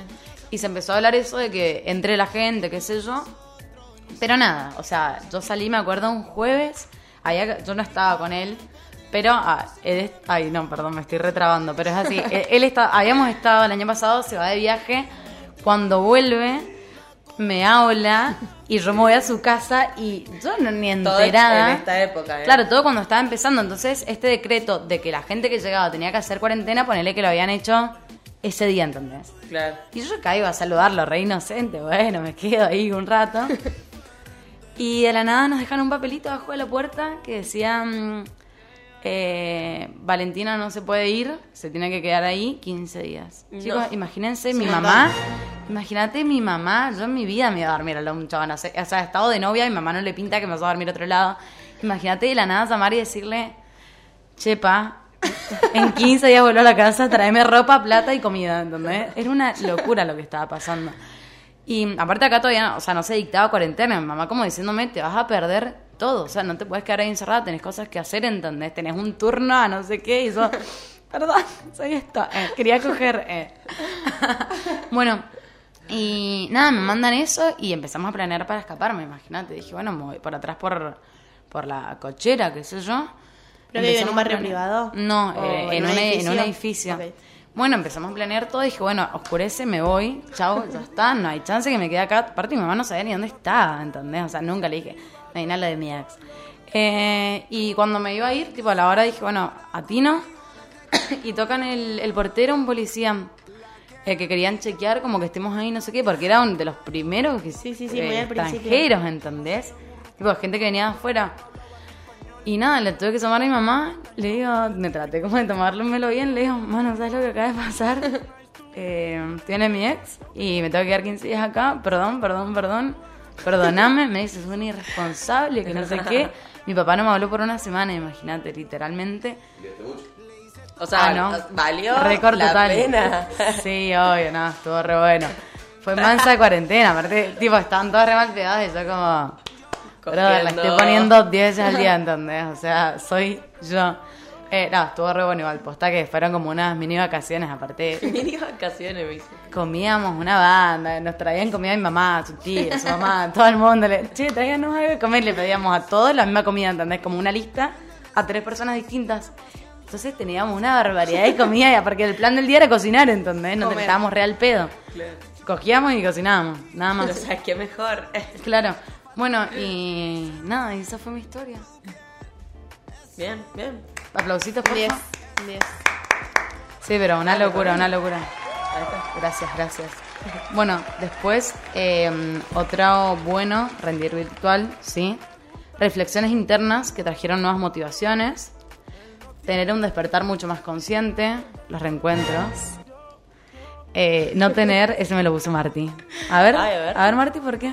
Y se empezó a hablar eso de que entre la gente, qué sé yo. Pero nada, o sea, yo salí, me acuerdo, un jueves, había- yo no estaba con él, pero, ah, él ay, no, perdón, me estoy retrabando, pero es así, él, *laughs* él está, habíamos estado el año pasado, se va de viaje, cuando vuelve, me habla, y yo me voy a su casa, y yo no ni Todo enterada. en esta época, ¿eh? Claro, todo cuando estaba empezando, entonces, este decreto de que la gente que llegaba tenía que hacer cuarentena, ponele que lo habían hecho ese día, ¿entendés? Claro. Y yo caigo a saludarlo, re inocente, bueno, me quedo ahí un rato. *laughs* Y de la nada nos dejan un papelito abajo de la puerta que decía, mm, eh, Valentina no se puede ir, se tiene que quedar ahí 15 días. No. Chicos, imagínense, mi mamá, imagínate mi mamá, yo en mi vida me iba a dormir a un chabón, o sea, he estado de novia y mi mamá no le pinta que me vas a dormir a otro lado. Imagínate de la nada llamar y decirle, chepa, en 15 días vuelvo a la casa, tráeme ropa, plata y comida, ¿entendés? Era una locura lo que estaba pasando. Y aparte acá todavía, no, o sea, no se dictaba cuarentena, mi mamá como diciéndome, te vas a perder todo, o sea, no te puedes quedar ahí encerrada, tenés cosas que hacer, ¿entendés? Tenés un turno a no sé qué, y yo, *laughs* perdón, soy esto, eh, quería coger, eh. *laughs* bueno, y nada, me mandan eso y empezamos a planear para escaparme, imagínate, dije, bueno, me voy por atrás por, por la cochera, qué sé yo. ¿Pero vive en un barrio privado? No, ¿O eh, en un un, en un edificio? Bueno, empezamos a planear todo y dije, bueno, oscurece, me voy, chao, ya está, no hay chance que me quede acá. Aparte, mi mamá no sabía ni dónde estaba, ¿entendés? O sea, nunca le dije, no hay nada de mi ex. Eh, y cuando me iba a ir, tipo a la hora dije, bueno, atino. *coughs* y tocan el, el portero, un policía, eh, que querían chequear como que estemos ahí, no sé qué, porque era uno de los primeros que, Sí, sí, sí, muy al principio. extranjeros, ¿entendés? Tipo, gente que venía de afuera. Y nada, le tuve que llamar a mi mamá, le digo, me traté como de tomármelo bien, le digo, mano, ¿sabes lo que acaba de pasar? *laughs* Eh, tiene mi ex y me tengo que quedar 15 días acá, perdón, perdón, perdón, perdoname, me dices, un irresponsable, que no sé qué. *laughs* Mi papá no me habló por una semana, imagínate, literalmente. O sea, Ah, no. valió Récord la total. pena. *laughs* Sí, obvio, no, estuvo re bueno. Fue mansa de cuarentena, aparte, tipo, estaban todas re mal pegadas y yo como... Brother, la estoy poniendo 10 veces al día, *laughs* ¿entendés? O sea, soy yo. Eh, no, estuvo re bueno igual, posta que fueron como unas mini vacaciones, aparte *laughs* Mini vacaciones, me comíamos una banda, nos traían comida mi mamá, su tía, su mamá, todo el mundo. Le, che, tráiganos algo de comer, le pedíamos a todos la misma comida, ¿entendés? Como una lista a tres personas distintas. Entonces teníamos una barbaridad de comida, porque el plan del día era cocinar, ¿entendés? No Comer. estábamos real pedo. Cogíamos y cocinábamos, nada Pero, más. ¿sabes qué mejor? Claro. Bueno, y nada, y esa fue mi historia. Bien, bien. Aplausitos, por 10. favor. 10. Sí, pero una locura, una locura. Gracias, gracias. Bueno, después, eh, otro bueno, rendir virtual, sí. Reflexiones internas que trajeron nuevas motivaciones. Tener un despertar mucho más consciente. Los reencuentros. Eh, no tener, ese me lo puso Marty. A ver, Ay, a ver. a ver, Marty, ¿por qué?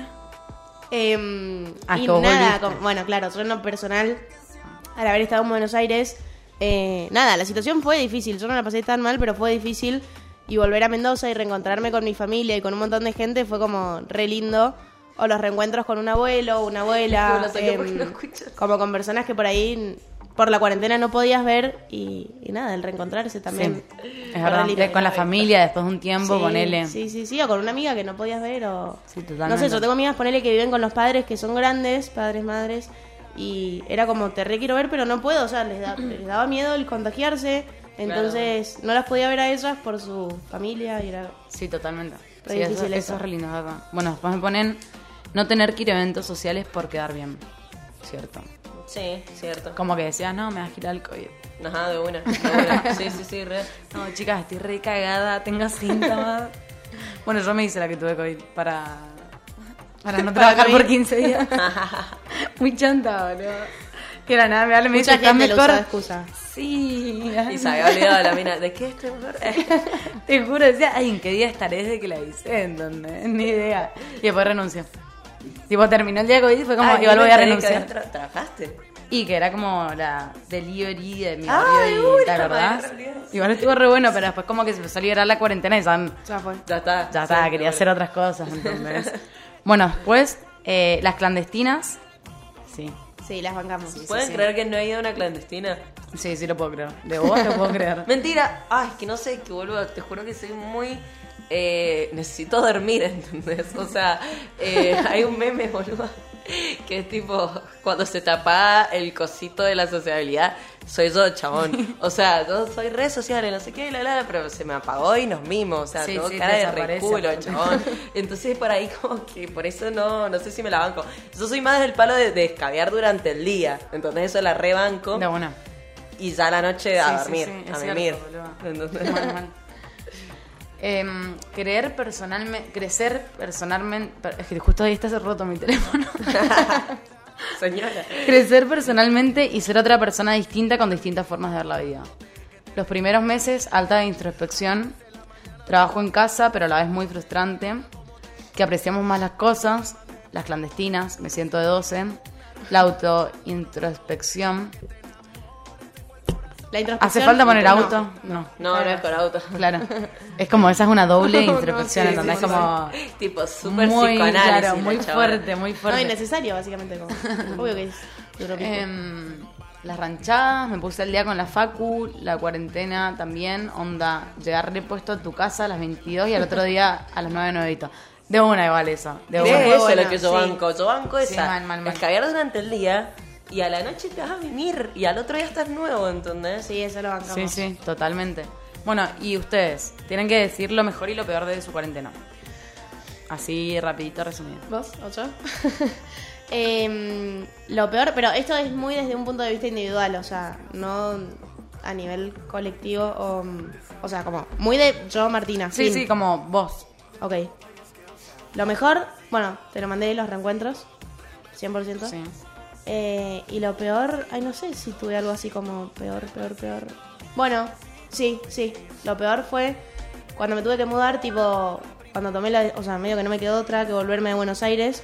Eh, Ah, y nada, como- bueno, claro, yo en lo personal, al haber estado en Buenos Aires, eh, nada, la situación fue difícil. Yo no la pasé tan mal, pero fue difícil. Y volver a Mendoza y reencontrarme con mi familia y con un montón de gente fue como re lindo. O los reencuentros con un abuelo, una abuela. *laughs* Em, escucho. como con personas que por ahí, por la cuarentena, no podías ver. Y, y nada, el reencontrarse también. Es fue verdad, con la familia, después de un tiempo, Sí, ponele. Sí, sí, sí, o con una amiga que no podías ver o... Sí, No totalmente. sé, yo tengo amigas, ponele que viven con los padres que son grandes, padres, madres, y era como, te re quiero ver, pero no puedo, o sea, les, da- les daba miedo el contagiarse, entonces no las podía ver a ellas por su familia y era... Sí, totalmente. Sí, eso, eso eso. es re lindo, es verdad. Bueno, después me ponen no tener que ir a eventos sociales por quedar bien. Cierto. Sí, cierto. Como que decías, no, me va a girar el COVID. Ajá, de una. De una. *laughs* Sí, sí, sí, re. No, chicas, estoy re cagada, tengo síntomas. bueno, yo me hice la que tuve COVID para, para no trabajar por 15 días. *laughs* Muy chanta, boludo. Que era nada, me habla y me Mucha dice, ¿estás gente lo mejor? usa excusa. Sí. Y se había olvidado la mina. ¿De qué estoy mejor? *laughs* Te juro, decía, ay, ¿en qué día estaré desde que la hice? ¿Entendés? Ni idea. Y después renunció. Tipo, terminó el día de COVID y fue como, Ay, igual no voy a que renunciar. tra- ¿Trabajaste? Y que era como la delivery de mi Ah, barrio uy, y realidad. Igual estuvo re bueno, pero después como que se empezó a liberar la cuarentena y ya, Ya fue. Ya está. ya está, quería hacer otras cosas, ¿entendés? bueno, después, eh, las clandestinas. Sí, Sí, las bancamos. ¿Pueden creer que no he ido a una clandestina? sí, sí lo puedo creer. De vos lo puedo creer. *laughs* Mentira. Ay, es que no sé, que boludo, te juro que soy muy... eh, necesito dormir, *laughs* ¿entendés? O sea, eh, *laughs* hay un meme, boludo, que es tipo, cuando se tapa el cosito de la sociabilidad, soy yo, chabón. *laughs* O sea, yo soy re social, no sé qué, la, la, pero se me apagó y nos mimos. O sea, Sí, tengo sí, cara de reculo, chabón. Entonces, por ahí, como que por eso no, no sé si me la banco. Yo soy más del palo de, de escabear durante el día. Entonces, eso la rebanco. De. Y ya a la noche a Sí, dormir, a mimir. Entonces- Em, creer personalmente, crecer personalmente, es que justo ahí está roto mi teléfono. *laughs* Señora. Crecer personalmente y ser otra persona distinta con distintas formas de ver la vida. Los primeros meses, alta introspección. Trabajo en casa, pero a la vez muy frustrante. Que apreciamos más las cosas. Las clandestinas, me siento de 12. La autointrospección. La introspección. ¿Hace falta poner no. auto? No. No, no es con auto. Claro. Es como, esa es una doble *laughs* No, introspección, sí, ¿entendés? sí, sí. como... Tipo, súper muy, psicoanálisis. claro, la muy fuerte, muy No, fuerte. innecesario, básicamente. Como. *laughs* Obvio que es. Em, las ranchadas, me puse al día con la facu, la cuarentena también, onda, llegar repuesto a tu casa a las 22 y al otro día a las 9 nuevito. De una igual eso, de De una. eso es buena, lo que yo sí. banco. Yo banco Sí, esa. mal, mal, mal. Durante el día y a la noche te vas a venir y al otro día estás nuevo, ¿entendés? Sí, eso lo bancamos. Sí, sí, totalmente. Bueno, y ustedes, tienen que decir lo mejor y lo peor de su cuarentena. Así, rapidito, resumido. ¿Vos? ¿Ocho? *laughs* Em, lo peor, pero esto es muy desde un punto de vista individual, o sea, no a nivel colectivo, o, o sea, como muy de yo, Martina. Sí, fin. sí, como vos. Ok. Lo mejor, bueno, te lo mandé los reencuentros, 100%. Sí. Eh, y lo peor, ay, no sé si tuve algo así como peor, peor, peor. Bueno, sí, sí. Lo peor fue cuando me tuve que mudar, tipo, cuando tomé la, o sea, medio que no me quedó otra que volverme de Buenos Aires.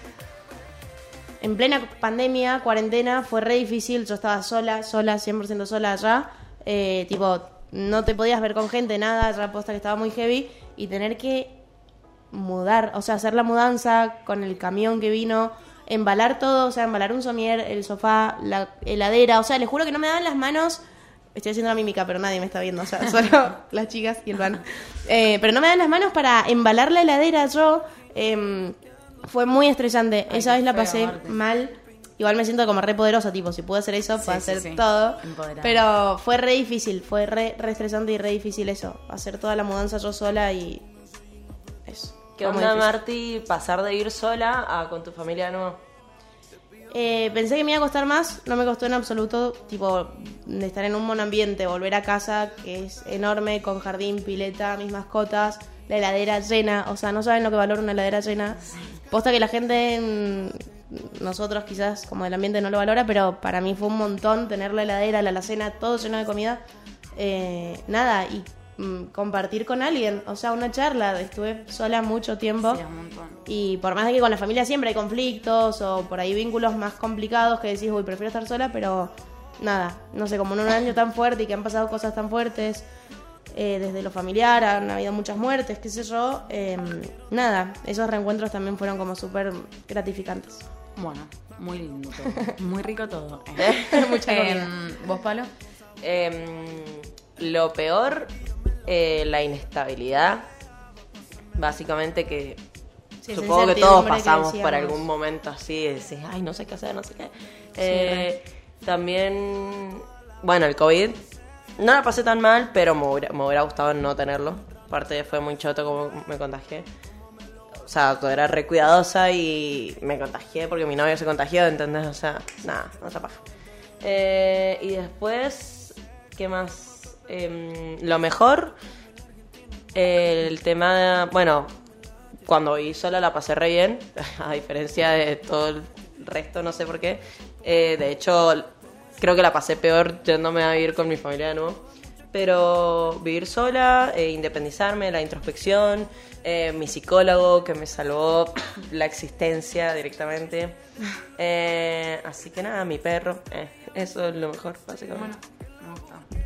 En plena pandemia, cuarentena, fue re difícil. Yo estaba sola, sola, 100% sola allá. Eh, tipo, no te podías ver con gente, nada. Ya posta que estaba muy heavy. Y tener que mudar, o sea, hacer la mudanza con el camión que vino, embalar todo, o sea, embalar un somier, el sofá, la heladera, o sea, les juro que no me daban las manos. Estoy haciendo la mímica, pero nadie me está viendo, o sea, *laughs* solo las chicas y el van. Eh, pero no me dan las manos para embalar la heladera yo. em, fue muy estresante. Ay, Esa vez la pasé mal. Igual me siento como re poderosa, tipo, si puedo hacer eso, Sí, puedo sí, hacer sí. todo. Empoderada. Pero fue re difícil, fue re, re estresante y re difícil eso. Hacer toda la mudanza yo sola y. ¿Qué onda. Marti, pasar de ir sola a con tu familia de nuevo? Eh, pensé que me iba a costar más, no me costó en absoluto, tipo, de estar en un buen ambiente, volver a casa, que es enorme, con jardín, pileta, mis mascotas, la heladera llena, o sea, no saben lo que valora una heladera llena. Posta que la gente, nosotros quizás como del ambiente no lo valora, pero para mí fue un montón tener la heladera, la alacena, todo lleno de comida. Eh, nada, y mm, compartir con alguien, o sea, una charla, estuve sola mucho tiempo. Sí, es un montón. Y por más de que con la familia siempre hay conflictos o por ahí vínculos más complicados que decís, uy, prefiero estar sola, pero nada, no sé, como en un año tan fuerte y que han pasado cosas tan fuertes, eh, desde lo familiar, han habido muchas muertes, qué sé yo, eh, nada, esos reencuentros también fueron como súper gratificantes. Bueno, muy lindo todo. *laughs* Muy rico todo. *laughs* Mucha comida. Em, ¿Vos, Palo? Em, lo peor, eh, la inestabilidad. Básicamente que Sí, supongo que todos que pasamos por algún momento así de decir, ay, no sé qué hacer, no sé qué. Eh, también, bueno, el COVID no la pasé tan mal, pero me hubiera, me hubiera gustado no tenerlo. Aparte fue muy choto como me contagié. O sea, era re cuidadosa y me contagié porque mi novio se contagió, ¿entendés? O sea, nada, no se paja. Eh, y después, ¿qué más? Em, lo mejor, eh, el tema de, bueno, cuando viví sola la pasé re bien, *laughs* a diferencia de todo el resto, no sé por qué. Eh, de hecho, creo que la pasé peor yéndome a vivir con mi familia de nuevo. Pero vivir sola, eh, independizarme, la introspección, eh, mi psicólogo que me salvó *coughs* la existencia directamente. *laughs* Eh, así que nada, mi perro, eh, eso es lo mejor, básicamente. Me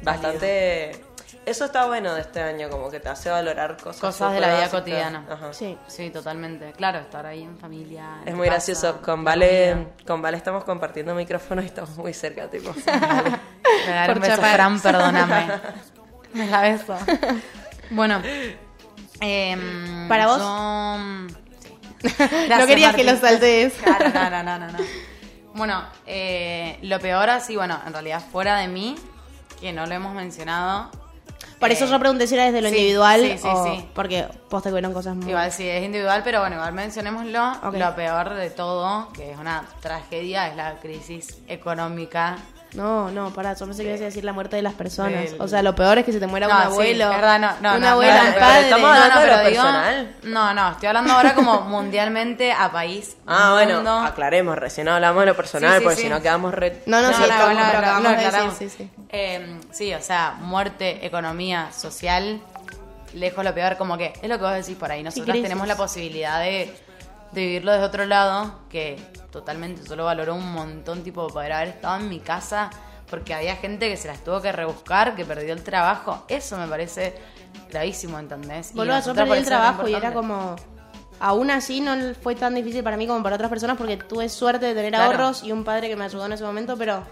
Bastante... Eso está bueno de este año, como que te hace valorar cosas. Cosas de la vida básicas. cotidiana. Ajá. Sí. Sí, totalmente. Claro, estar ahí en familia. en Es muy casa, gracioso. Con Vale, con Vale estamos compartiendo micrófono y estamos muy cerca, tipo. Me da un beso. Fran, perdóname. *laughs* Me la beso. Bueno. em, ¿Para vos? yo- sí. *laughs* no Gracias, querías que Martín. lo saltees. Claro, no, no, no, no, no. Bueno, eh, lo peor así, bueno, en realidad fuera de mí, que no lo hemos mencionado. Por eso eh, yo pregunté si era desde lo sí, individual sí, sí, o- sí. porque posta que hubieron cosas muy... Igual sí, es individual, pero bueno, igual mencionémoslo. Ok. Lo peor de todo, que es una tragedia, es la crisis económica No, no, pará, yo pensé que ibas a decir la muerte de las personas. O sea, lo peor es que se te muera No, un sí, abuelo. es verdad, no, no, un no, abuelo, no, un pero padre. estamos No, hablando no, de lo pero digo- personal. no, no, estoy hablando ahora como *laughs* mundialmente a país. Ah, bueno, mundo. aclaremos, recién hablamos de lo personal, Sí, sí, porque sí. si no quedamos re... No, no, No, sí, sí, sí. Eh, sí, o sea, muerte, economía, social, lejos lo peor, como que es lo que vos decís por ahí. Nosotros tenemos la posibilidad de, de vivirlo desde otro lado, que totalmente yo lo valoro un montón, tipo, poder haber estado en mi casa, porque había gente que se las tuvo que rebuscar, que perdió el trabajo. Eso me parece gravísimo, ¿entendés? Boludo, yo perdí el trabajo y era como... Aún así no fue tan difícil para mí como para otras personas porque tuve suerte de tener Claro. ahorros y un padre que me ayudó en ese momento, pero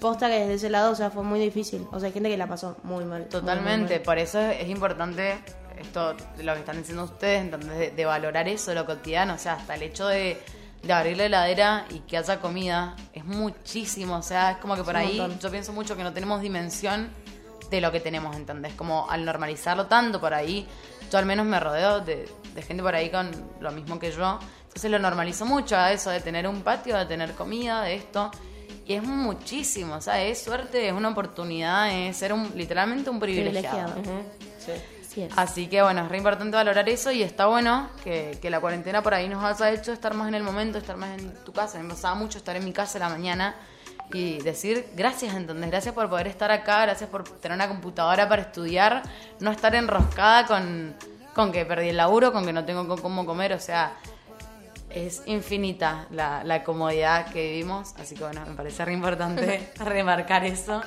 posta que desde ese lado, o sea, fue muy difícil. O sea, hay gente que la pasó muy mal. Totalmente, muy mal. por eso es, es importante esto, lo que están diciendo ustedes, entonces de, de valorar eso, lo cotidiano, o sea, hasta el hecho de, de abrir la heladera y que haya comida, es muchísimo, o sea, es como que por ahí yo pienso mucho que no tenemos dimensión de lo que tenemos, ¿entendés? Como al normalizarlo tanto por ahí, yo al menos me rodeo de, de gente por ahí con lo mismo que yo, entonces lo normalizo mucho a eso de tener un patio, de tener comida, de esto. Y es muchísimo, o sea, es suerte, es una oportunidad, es ser un, literalmente un privilegiado. Privilegiado. Sí. Así es. Así que bueno, es re importante valorar eso y está bueno que, que la cuarentena por ahí nos haya hecho estar más en el momento, estar más en tu casa. Me pasaba mucho estar en mi casa en la mañana y decir gracias, ¿entendés? Gracias por poder estar acá, gracias por tener una computadora para estudiar, no estar enroscada con, con que perdí el laburo, con que no tengo cómo comer, o sea, es infinita la, la comodidad que vivimos, así que bueno, me parece re importante *laughs* remarcar eso.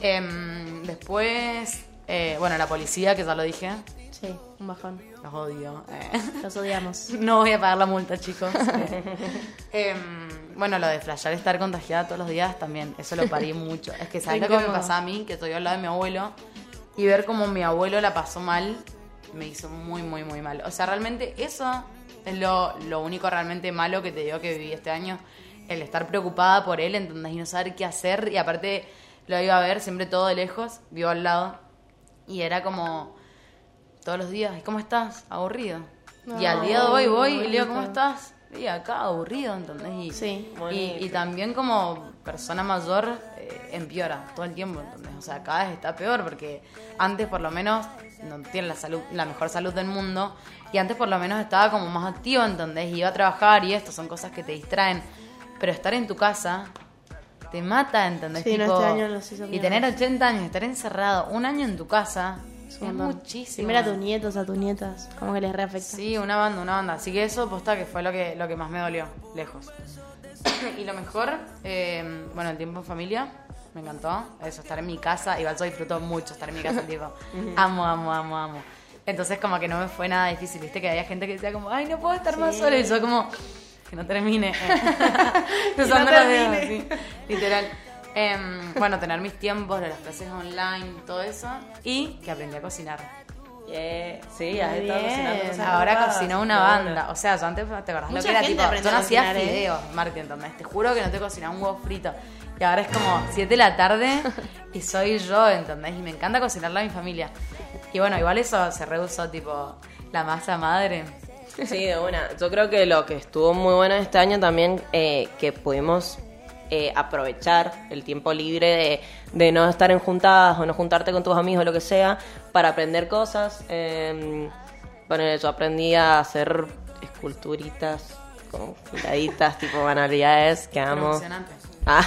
Em, después, eh, bueno, la policía, que ya lo dije, Sí, un bajón. los odio. eh. Los odiamos. *laughs* No voy a pagar la multa, chicos. *laughs* Em, bueno, lo de flashear estar contagiada todos los días también, eso lo parí mucho. Es que sabes lo que me pasaba a mí, que estoy al lado de mi abuelo, y ver cómo mi abuelo la pasó mal, me hizo muy, muy, muy mal. O sea, realmente eso es lo, lo único realmente malo que te digo que viví este año. El estar preocupada por él, ¿entendés? Y no saber qué hacer. Y aparte lo iba a ver siempre todo de lejos, vivo al lado. Y era como todos los días, ¿y cómo estás? Aburrido. y al día de hoy voy y le digo, ¿cómo estás? Y acá aburrido, ¿entendés? Y, Sí. y, y también como persona mayor eh, empeora todo el tiempo, ¿entendés? O sea, cada vez está peor porque antes por lo menos no tiene la salud, la mejor salud del mundo y antes por lo menos estaba como más activo, ¿entendés? Y iba a trabajar y esto son cosas que te distraen. Pero estar en tu casa te mata, ¿entendés? Sí, no, Tipo, este año nos hizo y tener 80 años, estar encerrado un año en tu casa es, montón. muchísimo. Primero a tus nietos, a tus nietas, como que les reafecta. Sí, una banda, una banda. Así que eso, posta, que fue lo que, lo que más me dolió, lejos. *coughs* y lo mejor, eh, bueno, el tiempo en familia, me encantó. Eso, estar en mi casa. Igual yo disfruto mucho estar en mi casa, *laughs* tipo, amo, amo, amo, amo. Entonces, como que no me fue nada difícil, viste, que había gente que decía como, ay, no puedo estar más sola. Y yo como, que no termine. *laughs* *laughs* Cruzando los dedos, sí, literal. Em, bueno, tener mis tiempos las clases online, todo eso. Y que aprendí a cocinar. Yeah. Sí, has estado cocinando cosas Ahora cocinó una banda. O sea, yo antes, ¿te acordás lo Mucha que era? Tipo, yo no hacía cocinar, ¿eh? fideos, Martín, ¿entendés? Te juro que no te cocinaba un huevo frito. Y ahora es como 7 de la tarde y soy yo, ¿entendés? Y me encanta cocinarle a mi familia. Y bueno, igual eso se rehusó, tipo, la masa madre. Sí, de una. Yo creo que lo que estuvo muy bueno este año también, eh, que pudimos eh, aprovechar el tiempo libre de, de no estar en juntadas o no juntarte con tus amigos o lo que sea, para aprender cosas. Eh, bueno, yo aprendí a hacer esculturitas con filaditas, *laughs* tipo manualidades que amo. Ah,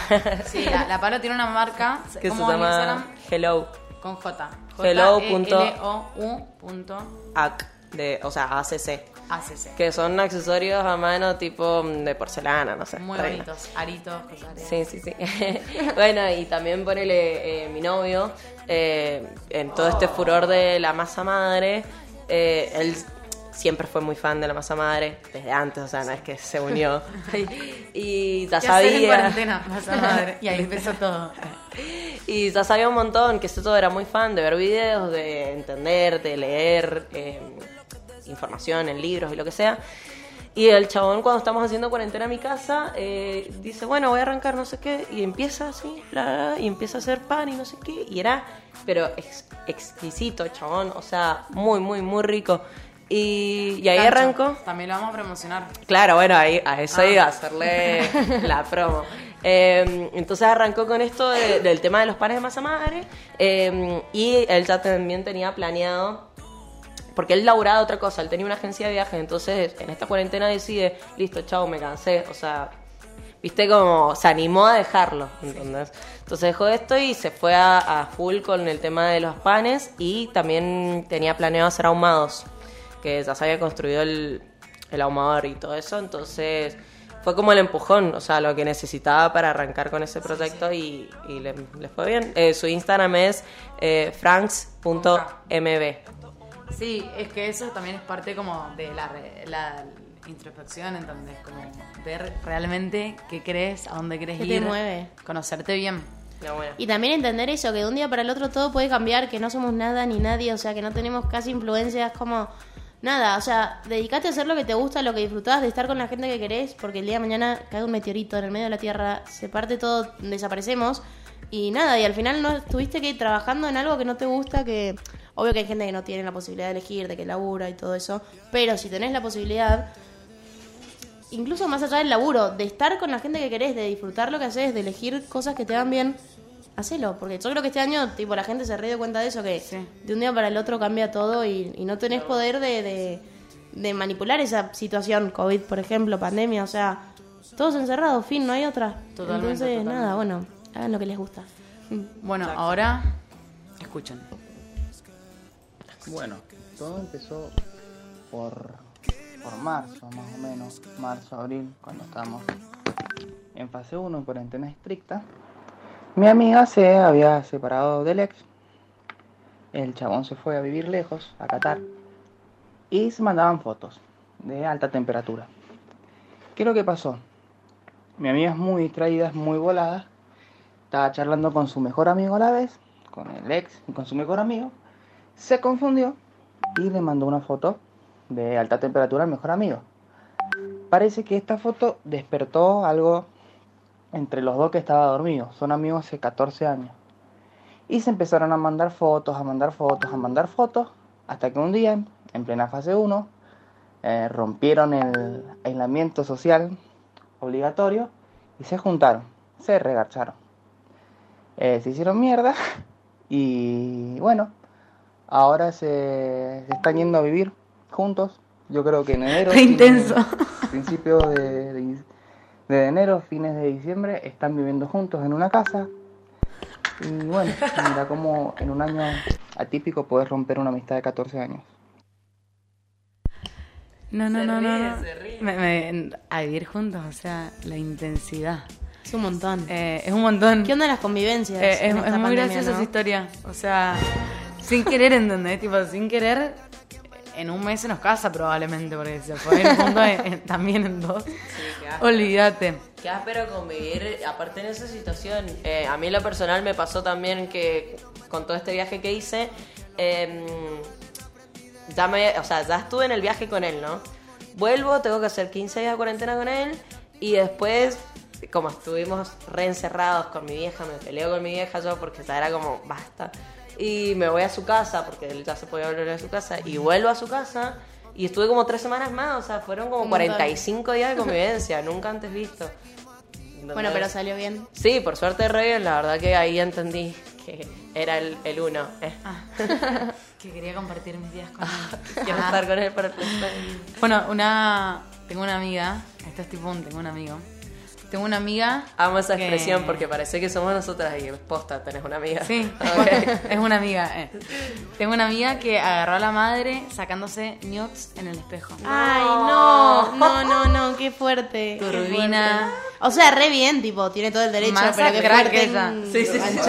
Sí, la, la Palo tiene una marca. *laughs* que se ¿cómo es llama Instagram? Hello Con J. Hello J-E-L-O-U punto AC, de, o sea, ACC. ACC. Que son accesorios a mano tipo mm, de porcelana, no sé. Muy re lindo. bonitos. Aritos, cosas Sí, sí, sí. *laughs* bueno, y también ponele eh, mi novio, eh, en todo este furor de la masa madre, eh, él siempre fue muy fan de la masa madre, desde antes, o sea, no es que se unió. *laughs* *laughs* y ya ¿Qué hacer en sabía. cuarentena? Masa madre. Y ahí empezó todo. Y ya sabía un montón que todo era muy fan de ver videos, de entender, de leer eh, información en libros y lo que sea. Y el chabón, cuando estamos haciendo cuarentena en mi casa, eh, dice, bueno, voy a arrancar no sé qué, y empieza así, bla, bla, bla, y empieza a hacer pan y no sé qué, y era, pero ex- exquisito, chabón, o sea, muy, muy, muy rico. Y, y ahí arrancó. También lo vamos a promocionar. Claro, bueno, ahí, a eso Ah. iba a hacerle *laughs* la promo. Eh, entonces arrancó con esto de- del tema de los panes de masa madre eh, y él ya también tenía planeado porque él laburaba otra cosa, él tenía una agencia de viajes, entonces en esta cuarentena decide, listo, chao, me cansé, o sea, viste como se animó a dejarlo, ¿entendés? Entonces dejó esto y se fue a, a full con el tema de los panes y también tenía planeado hacer ahumados, que ya se había construido el, el ahumador y todo eso, entonces fue como el empujón, o sea, lo que necesitaba para arrancar con ese proyecto y, y le, le fue bien. Eh, su Instagram es eh, franks.mb. Sí, es que eso también es parte como de la, re- la introspección, ¿entendés? Como ver realmente qué crees, a dónde querés ¿Qué te ir. mueve? Conocerte bien. No, bueno. Y también entender eso, que de un día para el otro todo puede cambiar, que no somos nada ni nadie, o sea, que no tenemos casi influencias como nada, o sea, dedicate a hacer lo que te gusta, lo que disfrutás, de estar con la gente que querés, porque el día de mañana cae un meteorito en el medio de la Tierra, se parte todo, desaparecemos, y nada, y al final no estuviste que trabajando en algo que no te gusta, que obvio que hay gente que no tiene la posibilidad de elegir, de que labura y todo eso, pero si tenés la posibilidad, incluso más allá del laburo, de estar con la gente que querés, de disfrutar lo que haces, de elegir cosas que te van bien, hacelo. Porque yo creo que este año, tipo, la gente se ríe de cuenta de eso, que Sí. de un día para el otro cambia todo y, y no tenés poder de, de, de manipular esa situación, COVID, por ejemplo, pandemia, o sea, todos encerrados, fin, no hay otra. Totalmente, Entonces, totalmente. nada, bueno, hagan lo que les gusta. Bueno, ahora escuchen. Bueno, todo empezó por, por marzo, más o menos, marzo, abril, cuando estábamos en fase 1, en cuarentena estricta. Mi amiga se había separado del ex. El chabón se fue a vivir lejos, a Qatar. Y se mandaban fotos de alta temperatura. ¿Qué es lo que pasó? Mi amiga es muy distraída, es muy volada. Estaba charlando con su mejor amigo a la vez, con el ex y con su mejor amigo se confundió y le mandó una foto de alta temperatura al mejor amigo. Parece que esta foto despertó algo entre los dos que estaba dormido. Son amigos hace 14 años. Y se empezaron a mandar fotos, a mandar fotos, a mandar fotos, hasta que un día, en plena fase 1, eh, rompieron el aislamiento social obligatorio y se juntaron, se regacharon. Eh, se hicieron mierda *laughs* y bueno, ahora se, se están yendo a vivir juntos. Yo creo que en enero. Qué intenso. *laughs* Principios de, de- de enero, fines de diciembre, están viviendo juntos en una casa. Y bueno, mira cómo en un año atípico puedes romper una amistad de 14 años. No, no, Se no, no. ríe, no. se ríe. Me- me- a vivir juntos, o sea, la intensidad. Es un montón. Eh, es un montón. ¿Qué onda las convivencias? Eh, es, muy graciosa no? esa historia. O sea, sin querer, ¿entendés? Tipo, sin querer, en un mes se nos casa probablemente, porque se fue en punto *laughs* también en dos. Olvídate. Qué áspero convivir, aparte en esa situación. Eh, a mí lo personal me pasó también que con todo este viaje que hice, em, ya me, o sea, ya estuve en el viaje con él, ¿no? Vuelvo, tengo que hacer 15 días de cuarentena con él y después, como estuvimos reencerrados con mi vieja, me peleo con mi vieja yo porque ya era como, basta. Y me voy a su casa, porque él ya se podía volver a su casa, y vuelvo a su casa. Y estuve como tres semanas más, o sea, fueron como Un montón. 45 días de convivencia, *laughs* nunca antes visto. Bueno, pero salió bien. Sí, por suerte re bien, la verdad que ahí entendí que era el, el uno. eh. *laughs* Que quería compartir mis días con él. *laughs* Quiero Ajá. estar con él para el. Bueno, una. Tengo una amiga. Esto es tipo un. Tengo un amigo. Tengo una amiga. Amo esa que- expresión porque parece que somos nosotras y posta, tenés una amiga. Sí, *laughs* Ok. *laughs* es una amiga. eh. Tengo una amiga que agarró a la madre sacándose nudes en el espejo. Ay, no, no, no, no, qué fuerte. qué Turbina. fuerte. O sea, re bien, tipo, tiene todo el derecho, Más pero que fuerte en Sí, sí, sí.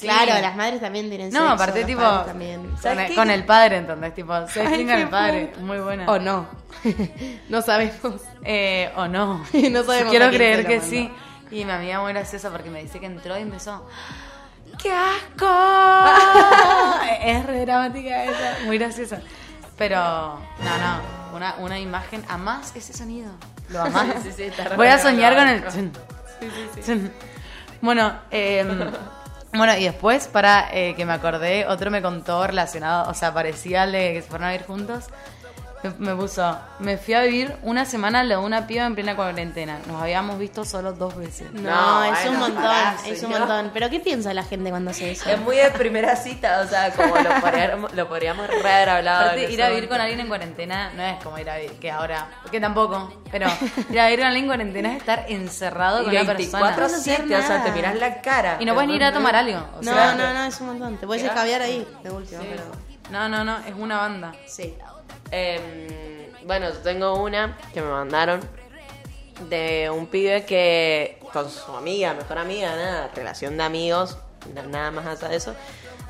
Claro, las madres también tienen No, sexo, aparte los tipo. también. Con ¿Sabes el, qué? con el padre, entonces, tipo, se Ay, con el padre. puta. Muy buena. O no. *laughs* no sabemos. Eh, o no. *laughs* No sabemos Quiero creer que sí. Y mi amiga muy graciosa porque me dice que entró y empezó. ¡Qué asco! *laughs* es re dramática esa. Muy graciosa. Pero, no, no. Una, una imagen. ¿Amás ese sonido? ¿Lo amás? Sí, sí, sí, Voy a soñar con el. banco. chun, chun. Bueno, eh, bueno, y después, para eh, que me acordé, otro me contó relacionado, o sea, parecía al de que se fueron a ir juntos. Me, puso, me fui a vivir una semana a la de una piba en plena cuarentena. Nos habíamos visto solo dos veces. No, No, es un montón, es un montón. Pero ¿qué piensa la gente cuando hace eso? Es muy de primera cita, o sea, como lo podríamos, lo podríamos re haber hablado. Aparte, ir a vivir con alguien en cuarentena no es como ir a vivir, que ahora, que tampoco, pero ir a vivir con alguien en cuarentena es estar encerrado Y con una 24 persona. 7, o sea, te miras la cara. Y no puedes ni ir a tomar algo. o No, sea, no, no, es un montón. Te puedes escabiar ahí, de última, pero... No, no, no, es una banda. Sí. Eh, bueno, tengo una que me mandaron de un pibe que con su amiga, mejor amiga, nada, relación de amigos, na- nada más de eso.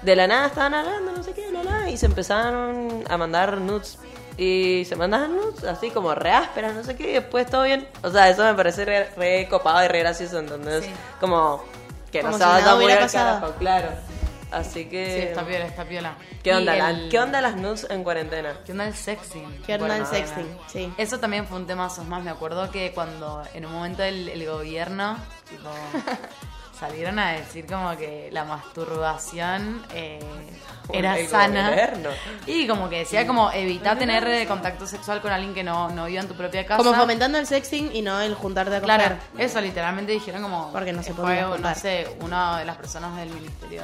De la nada estaban hablando, no sé qué, la nada, y se empezaron a mandar nudes. Y se mandaban nudes así como re ásperas, no sé qué, y después todo bien. O sea, eso me parece re, re copado y re gracioso, entonces, Sí. como que Como no si se nada hubiera pasado. carajo, claro. Así que... Sí, está piola, está piola. ¿Qué onda, la- el- ¿Qué onda las nudes en cuarentena? ¿Qué onda el sexting? ¿Qué onda Bueno, el sexting? Sí. Eso también fue un tema sos más. Me acuerdo que cuando en un momento el, el gobierno tipo, *laughs* salieron a decir como que la masturbación eh, era El *laughs* sana. gobierno. Y como que decía como evitar tener eh, contacto sexual con alguien que no, no viva en tu propia casa. Como fomentando el sexting y no el juntarte a coger. Claro, eso literalmente dijeron como... Porque no se fue, podía No sé, una de las personas del Ministerio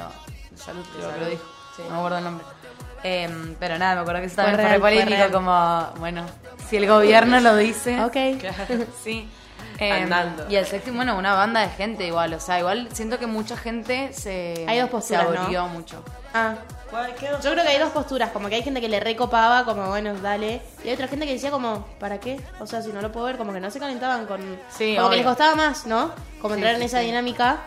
Salud que lo dijo. No me acuerdo el nombre. Em, pero nada, me acuerdo que eso Fue fue político, como, bueno, si el gobierno lo dice... Ok. *laughs* Sí. Em, Andando. Y el sexting, bueno, una banda de gente igual. O sea, igual siento que mucha gente se, Hay dos posturas, se ¿no? abrió mucho. Ah. Yo creo que hay dos posturas, como que hay gente que le recopaba, como bueno, dale. Y hay otra gente que decía como, ¿para qué? O sea, si no lo puedo ver, como que no se calentaban con... Sí, como que obvio. les costaba más, ¿no? Como Sí, entrar en sí, esa sí. dinámica.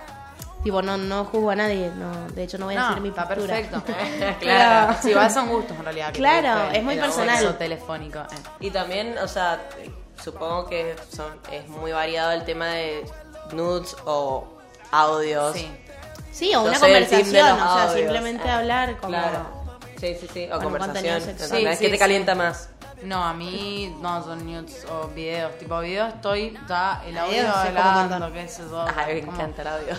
Tipo, no, no juzgo a nadie, no, de hecho no voy a No, decir mi está postura. perfecto. *laughs* *laughs* Claro. Sí, igual son gustos en realidad. que Claro, es muy el personal. telefónico. eh. Y también, o sea, supongo que son, es muy variado el tema de nudes o audios. Sí. Sí, o una conversación, o sea, audios. simplemente hablar como... Claro. Sí, sí, sí. O Con conversación. Sí, ¿Qué sí, te sí. calienta más? No, a mí no son nudes o videos. Tipo video estoy ya el audio Videos un hablando, montón. qué sé yo. Ay, me encanta el audio.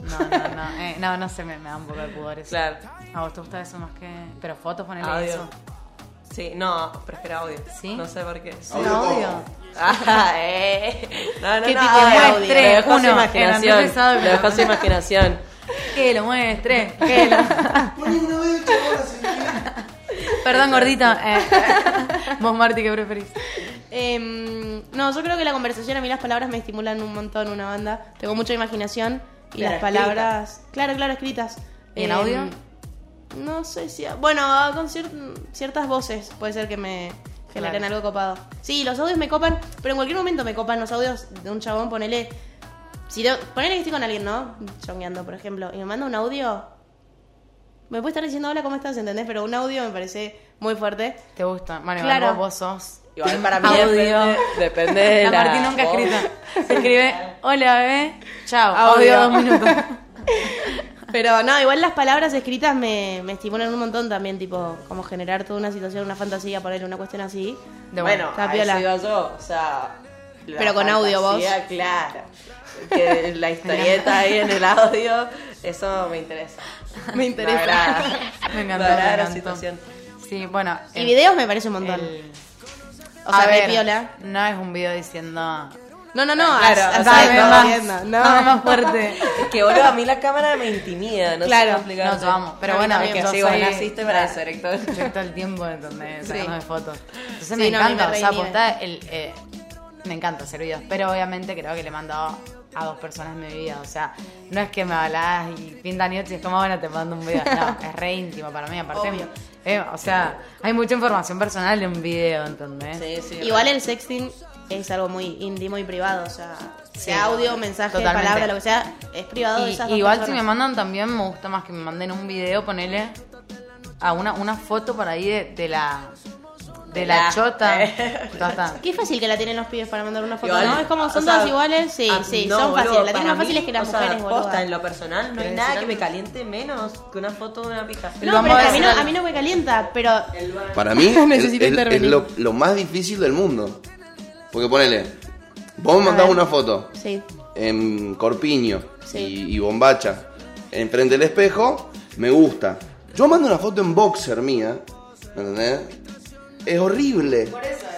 No, no, no. eh, no, no sé, me, me da un poco de pudor eso. Claro. ¿A vos te gusta eso más que...? Pero fotos, ponele Audio. eso. Sí, no, prefiero audio. ¿Sí? No sé por qué. Un audio. Ah, eh. No, no, ¿Qué no. tipo audio. de muestre? Su Uno, imaginación. Lo dejo a su imaginación. Que lo muestre. Que lo... *laughs* Perdón, gordito. eh. *laughs* Vos, Marti, ¿qué preferís? Em, no, yo creo que la conversación, a mí las palabras me estimulan un montón una banda. Tengo mucha imaginación y Pero las palabras... Claro, claro, escritas. ¿Y en Em, audio? No sé si... Bueno, con cier- ciertas voces puede ser que me generen Claro. algo copado. Sí, los audios me copan, pero en cualquier momento me copan los audios de un chabón, ponele... Si no- ponele que estoy con alguien, ¿no? Chongueando, por ejemplo, y me manda un audio... Me puede estar diciendo hola, ¿cómo estás? ¿Entendés? Pero un audio me parece muy fuerte. ¿Te gusta? Bueno, Claro. igual vos, vos sos... Igual para *laughs* mí Audio. depende, depende de La nunca voz. escrita. Se escribe, hola, bebé. Chao. Audio. Audio dos minutos. *laughs* Pero no, igual las palabras escritas me, me estimulan un montón también, tipo, como generar toda una situación, una fantasía, ponerle una cuestión así. De Bueno, a eso iba yo, o sea... la Pero con audio, vos. claro. Que la *laughs* historieta ahí en el audio, eso me interesa. *laughs* Me interesa. Me agrada. *laughs* Me encantó, Me agrada me la situación. Sí, bueno. Y el- videos me parece un montón. el- O sea, A ver, piola. No es un video diciendo. No, no, no, Claro, más, haciendo, no. dame más fuerte. *laughs* Es que, boludo, a mí la cámara me intimida, no Claro. sé cómo. No, amo. Pero A mí bueno, es Que sí, yo vos soy- naciste para eso, director. Yo todo el tiempo donde sacando de fotos. Entonces Sí, me no, a mí me encanta, o sea, posta, el, eh, me encanta hacer videos, pero obviamente creo que le he mandado a dos personas en mi vida, o sea, no es que me hablas y pinta y es como, bueno, te mando un video, no, es re íntimo para mí, aparte, Obvio. eh, o sea, hay mucha información personal en un video, ¿entendés? Sí, sí. Igual el sexting es algo muy íntimo y privado, o sea, sea audio, mensaje, totalmente. palabra, lo que sea, es privado de esas dos igual si me mandan también me gusta más que me manden un video, ponele a una, una foto por ahí de, de la de la La- chota. *laughs* eh. Qué fácil que la tienen los pibes para mandar una foto, Igual, ¿no? Es como, son sea, todas iguales, sí, ah, sí, no, son boludo, fáciles, la tienen más fáciles que las o sea, mujeres, boludo. posta, en lo personal no hay nada que me caliente menos que una foto de una pija. No, pero a a mí no, a mí no me calienta, pero Para mí *laughs* es, lo, lo más difícil del mundo. Porque ponele, vos me mandás una foto sí. en corpiño Sí. y, y bombacha enfrente del espejo, me gusta. Yo mando una foto en boxer mía, ¿me entendés? Es horrible.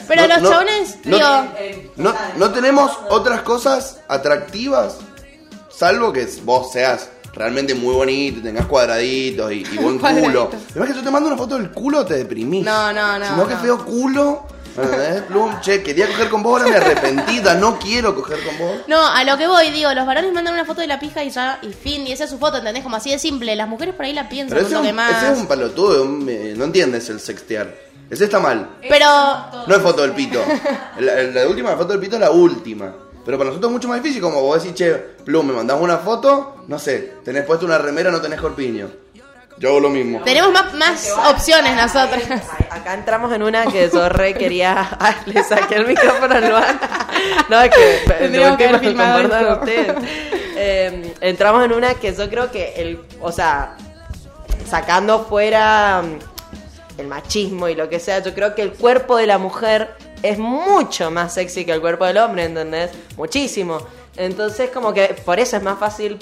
Pero No- los no- chabones, no- digo, No, no tenemos otras cosas atractivas, salvo que vos seas realmente muy bonito, y tengas cuadraditos y, y buen *laughs* culo. Además que yo te mando una foto del culo, te deprimís. No, no, no, Si no, que feo culo. ¿entendés? Plum, che, quería coger con vos, ahora me arrepentida, no quiero coger con vos. No, a lo que voy, digo, los varones mandan una foto de la pija y ya, y fin, y esa es su foto, ¿entendés? Como así de simple. Las mujeres por ahí la piensan Pero ese es toque un, más. ese es un palotudo, un- eh, no entiendes el sextear. Ese está mal. Pero, No es foto del pito. *laughs* La, la última foto del pito es la última. Pero para nosotros es mucho más difícil, como vos decís, che, Plum, me mandás una foto, no sé, tenés puesto una remera, no tenés corpiño. Yo hago lo mismo. tenemos más, más opciones nosotras. Acá entramos en una que yo re quería. Ay, *laughs* le saqué el micrófono al Luan. No, es que. *laughs* Tendríamos que filmado ustedes. Eh, entramos en una que yo creo que el. O sea, sacando fuera mm, el machismo y lo que sea, yo creo que el cuerpo de la mujer es mucho más sexy que el cuerpo del hombre, ¿entendés? Muchísimo. Entonces, como que por eso es más fácil.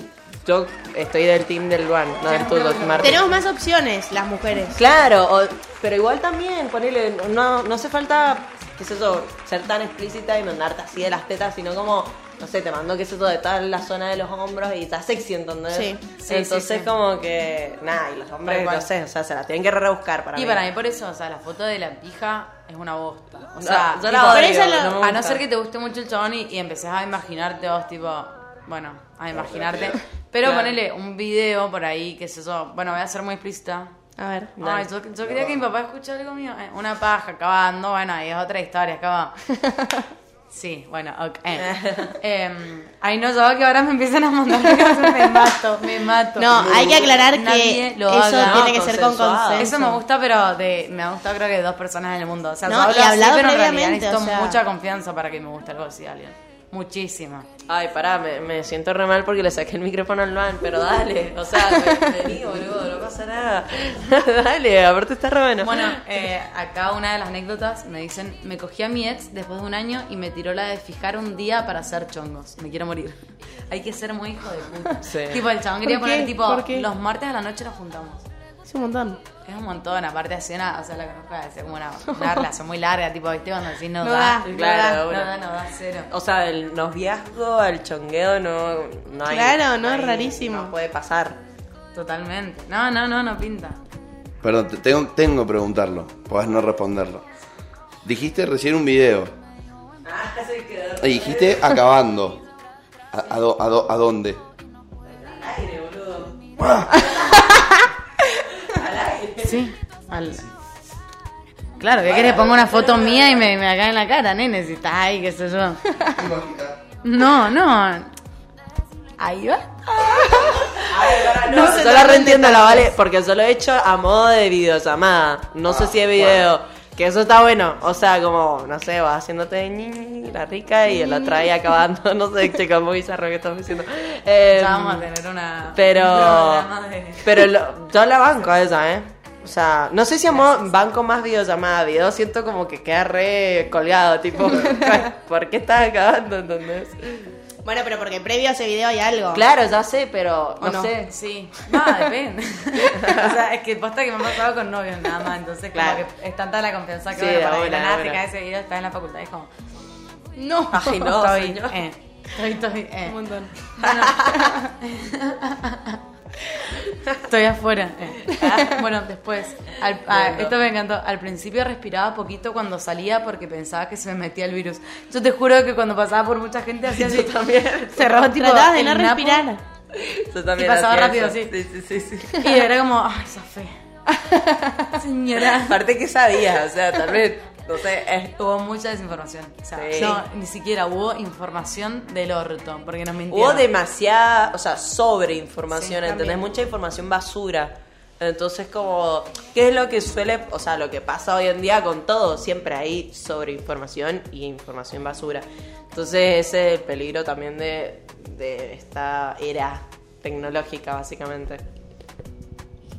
Yo estoy del team del Luan, no del Martín. Tenemos más opciones, las mujeres. Claro, o- pero igual también, ponele, no, no hace falta, qué sé yo, ser tan explícita y mandarte así de las tetas, sino como, no sé, te mando, qué sé yo, de tal la zona de los hombros y está sexy, ¿entendés? Sí, sí, Entonces sí, sí. como que, nada, y los hombres, no sé, o sea, se la tienen que rebuscar para Y mí. para mí por eso, o sea, la foto de la pija es una bosta. O No, sea, yo tipo, la odio, esa la- no a no ser que te guste mucho el chabón y, y empecés a imaginarte vos, tipo, bueno, a imaginarte. Pero Claro. ponele un video por ahí, que es eso. Bueno, voy a ser muy explícita. A ver. Ay, yo, yo quería que mi papá escuche algo mío. Eh, una paja acabando, bueno, ahí es otra historia, acaba. *laughs* Sí, bueno, ok. Eh. *laughs* Em, ay, no, yo que ahora me empiezan a mandar cosas, me mato, me mato. No, hay que aclarar Nadie que lo eso haga. tiene No, que ser con consensuado. consenso. Eso me gusta, pero de, me ha gustado creo que de dos personas en el mundo. O sea, No, yo hablo y así, hablado pero en realidad previamente, necesito o sea. mucha confianza para que me guste algo así de alguien. Muchísima. Ay, pará, me, me siento re mal porque le saqué el micrófono al Luan, pero dale, o sea, ve- vení, boludo, no pasa nada. *laughs* dale, aparte está re bueno. Bueno, eh, acá una de las anécdotas me dicen, me cogí a mi ex después de un año y me tiró la de fijar un día para hacer chongos. Me quiero morir. Hay que ser muy hijo de puta. Sí. Tipo, el chabón quería poner tipo, los martes a la noche nos juntamos. Es un montón. Es un montón, aparte hace una, o sea, la conozco, hace como una, una *laughs* relación muy larga, tipo, viste, cuando decís no, No da, claro, da, no da, no da, cero. O sea, el noviazgo al chongueo no, no hay. Claro, no, es rarísimo. No puede pasar. Totalmente. No, no, no, no pinta. Perdón, te- tengo, tengo que preguntarlo, podés no responderlo. Dijiste recién un video. Y dijiste acabando. ¿A, a do- a do- a dónde? Sí. Al... Claro, ¿qué querés? Pongo una foto mía y me, me la cae en la cara, nene, si estás ahí, qué sé yo. No, no. Ahí va. No, yo la reentiendo, la vale, porque yo lo he hecho a modo de videollamada. No sé si es video. Que eso está bueno. O sea, como, no sé, vas haciéndote ñi, ñi, la rica y el otro ahí acabando. *laughs* No sé, chica, muy bizarro que estás diciendo. Eh, Ya vamos a tener una. Pero. *laughs* un programa de- Pero lo- yo la banco a esa, ¿eh? O sea, no sé si a modo banco más videollamada. Video siento como que queda re colgado, tipo, *laughs* ¿por qué estás acabando? ¿Entendés? Bueno, pero porque previo a ese video hay algo. Claro, ya sé, pero ¿O no, no? sé. Sí. No, depende. *laughs* o sea, es que posta que me ha pasado con novios nada más. Entonces, Claro. que es tanta la confianza que Sí, bueno, de para ir una, a de nada te ese video, estás en la facultad. Es como. No, *laughs* Ay, no, estoy, eh, estoy, estoy, eh. Un montón. Estoy afuera. eh. Bueno, *laughs* después, al- a- esto me encantó. Al principio respiraba poquito cuando salía porque pensaba que se me metía el virus. Yo te juro que cuando pasaba por mucha gente hacía *laughs* así. también. Cerraba tipo. Tratabas de no napo respirar. Yo también Y pasaba rápido, eso. sí. Sí, sí, sí. Y era como, ay, Sofía. *laughs* Señora. Aparte que sabías, o sea, tal vez, no sé, es... Hubo mucha desinformación. O sea, Sí. no, ni siquiera hubo información del orto, porque nos mintieron. Hubo demasiada, o sea, sobreinformación, Sí, ¿entendés? Mucha información basura. Entonces, como, ¿qué es lo que suele, o sea, lo que pasa hoy en día con todo? Siempre hay sobreinformación y información basura. Entonces, ese es el peligro también de, de esta era tecnológica, básicamente.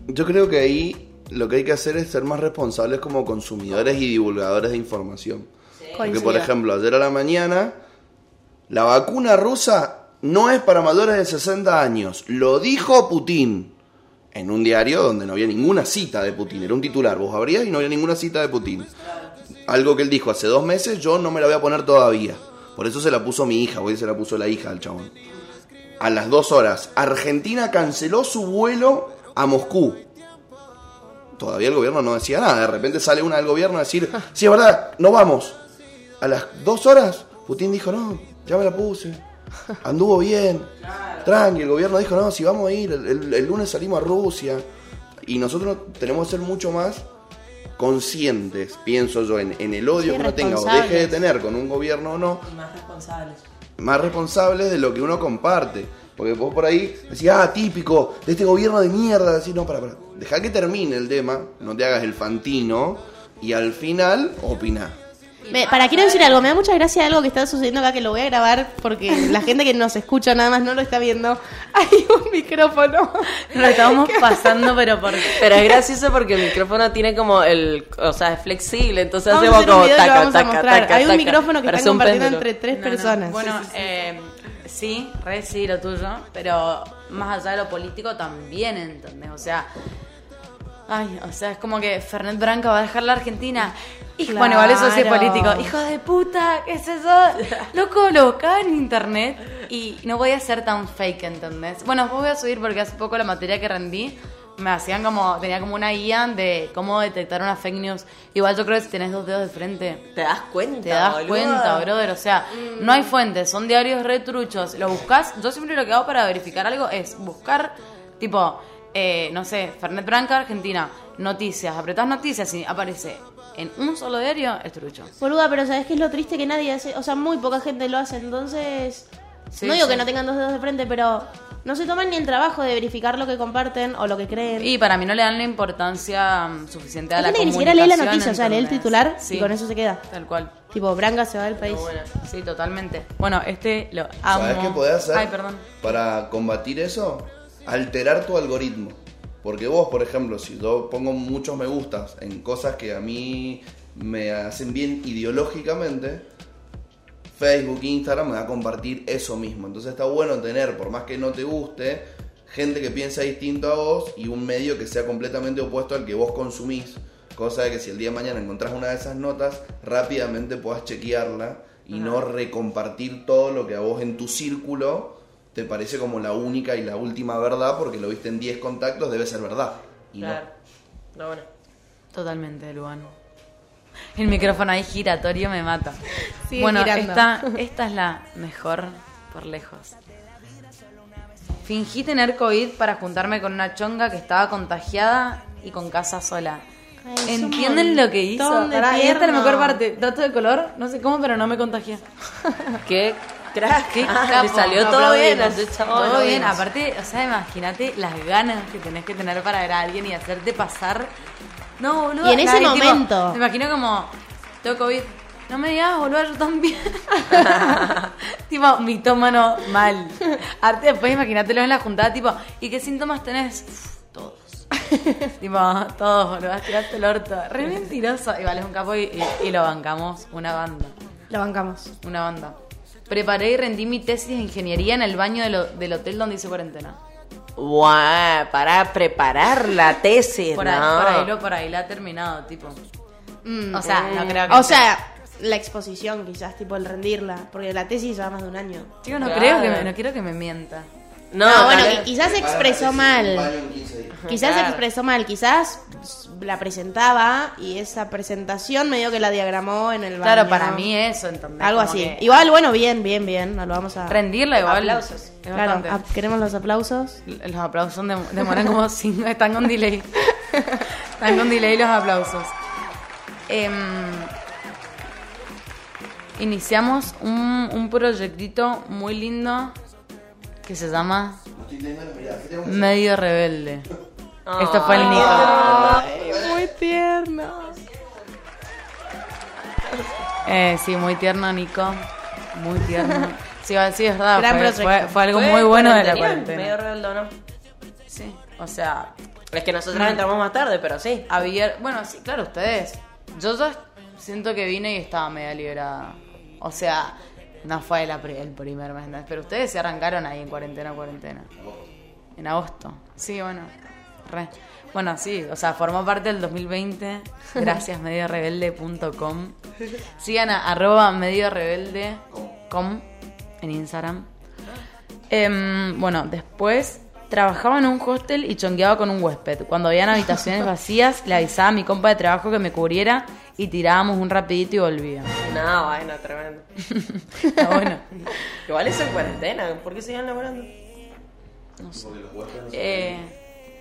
Yo creo que ahí lo que hay que hacer es ser más responsables como consumidores y divulgadores de información. Porque, por ejemplo, ayer a la mañana, la vacuna rusa no es para mayores de 60 años. Lo dijo Putin en un diario donde no había ninguna cita de Putin. Era un titular. Vos abrías y no había ninguna cita de Putin. algo que él dijo hace dos meses, yo no me la voy a poner todavía. Por eso se la puso mi hija, hoy se la puso la hija al chabón. A las dos horas, Argentina canceló su vuelo a Moscú. Todavía el gobierno no decía nada. De repente sale una del gobierno a decir, sí, es verdad, no vamos. A las dos horas, Putin dijo, no, ya me la puse. Anduvo bien. Tranqui, el gobierno dijo, no, si vamos a ir, el, el- el lunes salimos a Rusia. Y nosotros tenemos que ser mucho más conscientes, pienso yo, en, en el odio Sí, que uno tenga o deje de tener con un gobierno o no, Más responsables. más responsables de lo que uno comparte. Porque vos por ahí decís, ah, típico, de este gobierno de mierda. Decís, no, para, para. Deja que termine el tema, no te hagas el fantino y al final opina. Me- para, quiero decir algo, me da mucha gracia algo que está sucediendo acá que lo voy a grabar porque la gente que nos escucha nada más no lo está viendo. *laughs* Hay un micrófono. Lo estamos *laughs* pasando, pero por... Pero es gracioso porque el micrófono tiene como el. O sea, es flexible, entonces Vamos a hacemos como taca, taca, mostrar. taca, Hay un taca. micrófono que un compartiendo entre tres No, no. personas. Bueno, Sí, sí, sí. eh, sí, re sí lo tuyo, pero más allá de lo político también, ¿entendés? O sea, ay, o sea, es como que Fernet Branca va a dejar la Argentina. Hijo, Bueno, igual eso sí es político. Hijo de puta, ¿qué es eso? Loco, lo buscaba en internet y no voy a ser tan fake, ¿entendés? Bueno, después voy a subir porque hace poco la materia que rendí me hacían como, tenía como una guía de cómo detectar una fake news. Igual yo creo que si tenés dos dedos de frente, ¿Te das cuenta? te das cuenta, brother. O sea, no hay fuentes, son diarios retruchos. Lo buscas. Yo siempre lo que hago para verificar algo es buscar, tipo, eh, no sé, Fernet Branca, Argentina, noticias. Apretás noticias y aparece en un solo diario, es trucho. Boluda, pero ¿sabes qué es lo triste que nadie hace? O sea, muy poca gente lo hace, entonces... Sí, no digo sí. que no tengan dos dedos de frente, pero no se toman ni el trabajo de verificar lo que comparten o lo que creen. Y para mí no le dan la importancia mm, suficiente a Hay la gente que ni siquiera lee la comunicación, noticia, o sea, lee el titular Sí, y con eso se queda. Tal cual. Tipo, Branca se va del país. Sí, totalmente. Bueno, este lo amo. ¿Sabes qué podés hacer Ay, perdón. para combatir eso? Alterar tu algoritmo. Porque vos, por ejemplo, si yo pongo muchos me gustas en cosas que a mí me hacen bien ideológicamente, Facebook, Instagram me va a compartir eso mismo. Entonces está bueno tener, por más que no te guste, gente que piensa distinto a vos y un medio que sea completamente opuesto al que vos consumís. Cosa de que si el día de mañana encontrás una de esas notas, rápidamente puedas chequearla y no recompartir todo lo que a vos en tu círculo te parece como la única y la última verdad porque lo viste en 10 contactos, debe ser verdad. Y no. Claro. No, bueno. Totalmente, Luan. El micrófono ahí giratorio me mata. Sigue bueno, girando. esta, esta es la mejor por lejos. Fingí tener COVID para juntarme con una chonga que estaba contagiada y con casa sola. Ay, ¿Entienden lo que hizo? Pará, y esta es la mejor parte. Dato de color, no sé cómo, pero no me contagié. *laughs* ¿Qué crack? Qué Ah, capo, le salió no todo bien. Todo bien, aparte, o sea, imagínate las ganas que tenés que tener para ver a alguien y hacerte pasar. No, boludo. Y en ese nadie, tipo, momento. me imagino como, tengo COVID. No me digas, boludo, yo también. *laughs* tipo, mitómano mal. Arte, después imagínatelo en la juntada, tipo, ¿y qué síntomas tenés? Uf, todos. *laughs* tipo, todos, boludo, tiraste el orto. Re mentiroso. Igual es un capo y, y- y lo bancamos, una banda. Lo bancamos. Una banda. Preparé y rendí mi tesis de ingeniería en el baño del, ho- del hotel donde hice cuarentena. Guau, para preparar la *laughs* tesis, Por ahí, no. por ahí, lo, por ahí la ha terminado, tipo. Mm, O sea, no creo que. O sea, la exposición quizás, tipo el rendirla, porque la tesis lleva más de un año. No Claro. creo que me, no quiero que me mienta. No, No, bueno, quizás se expresó mal. Quizás se expresó mal, quizás la presentaba y esa presentación medio que la diagramó en el baño. Claro, para mí eso, ¿entendés? Algo así. que Igual, bueno, bien, bien, bien. No lo vamos a. Rendirla igual. Aplausos. Es Claro, queremos los aplausos. Los aplausos son dem- demoran como cinco, están con delay. *laughs* están con delay los aplausos. Em, iniciamos un, un proyectito muy lindo que se llama Medio Rebelde. Esto fue el Nico. muy tierno. Eh, sí, muy tierno, Nico. Muy tierno. Sí, sí, es verdad. Fue, fue- fue algo Fue muy bueno de la cuarentena, Medio rebelde, ¿no? Sí, o sea, Es que nosotros entramos más tarde, pero sí. Había, bueno, sí, claro, ustedes. Yo ya siento que vine y estaba media liberada. O sea, no fue pri- el primer mes, ¿no? pero ustedes se arrancaron ahí en cuarentena, cuarentena. En agosto. Sí, bueno. Re. Bueno, sí, o sea, formó parte del 2020. *laughs* Gracias, mediorebelde.com. *laughs* Sigan a arroba mediorebelde.com en Instagram. Em, bueno, después trabajaba en un hostel y chongueaba con un huésped. Cuando habían habitaciones *laughs* vacías, le avisaba a mi compa de trabajo que me cubriera y tirábamos un rapidito y volvía. No, bueno, tremendo. *laughs* Está bueno. *laughs* Igual eso en cuarentena, ¿por qué siguen laborando? Eh,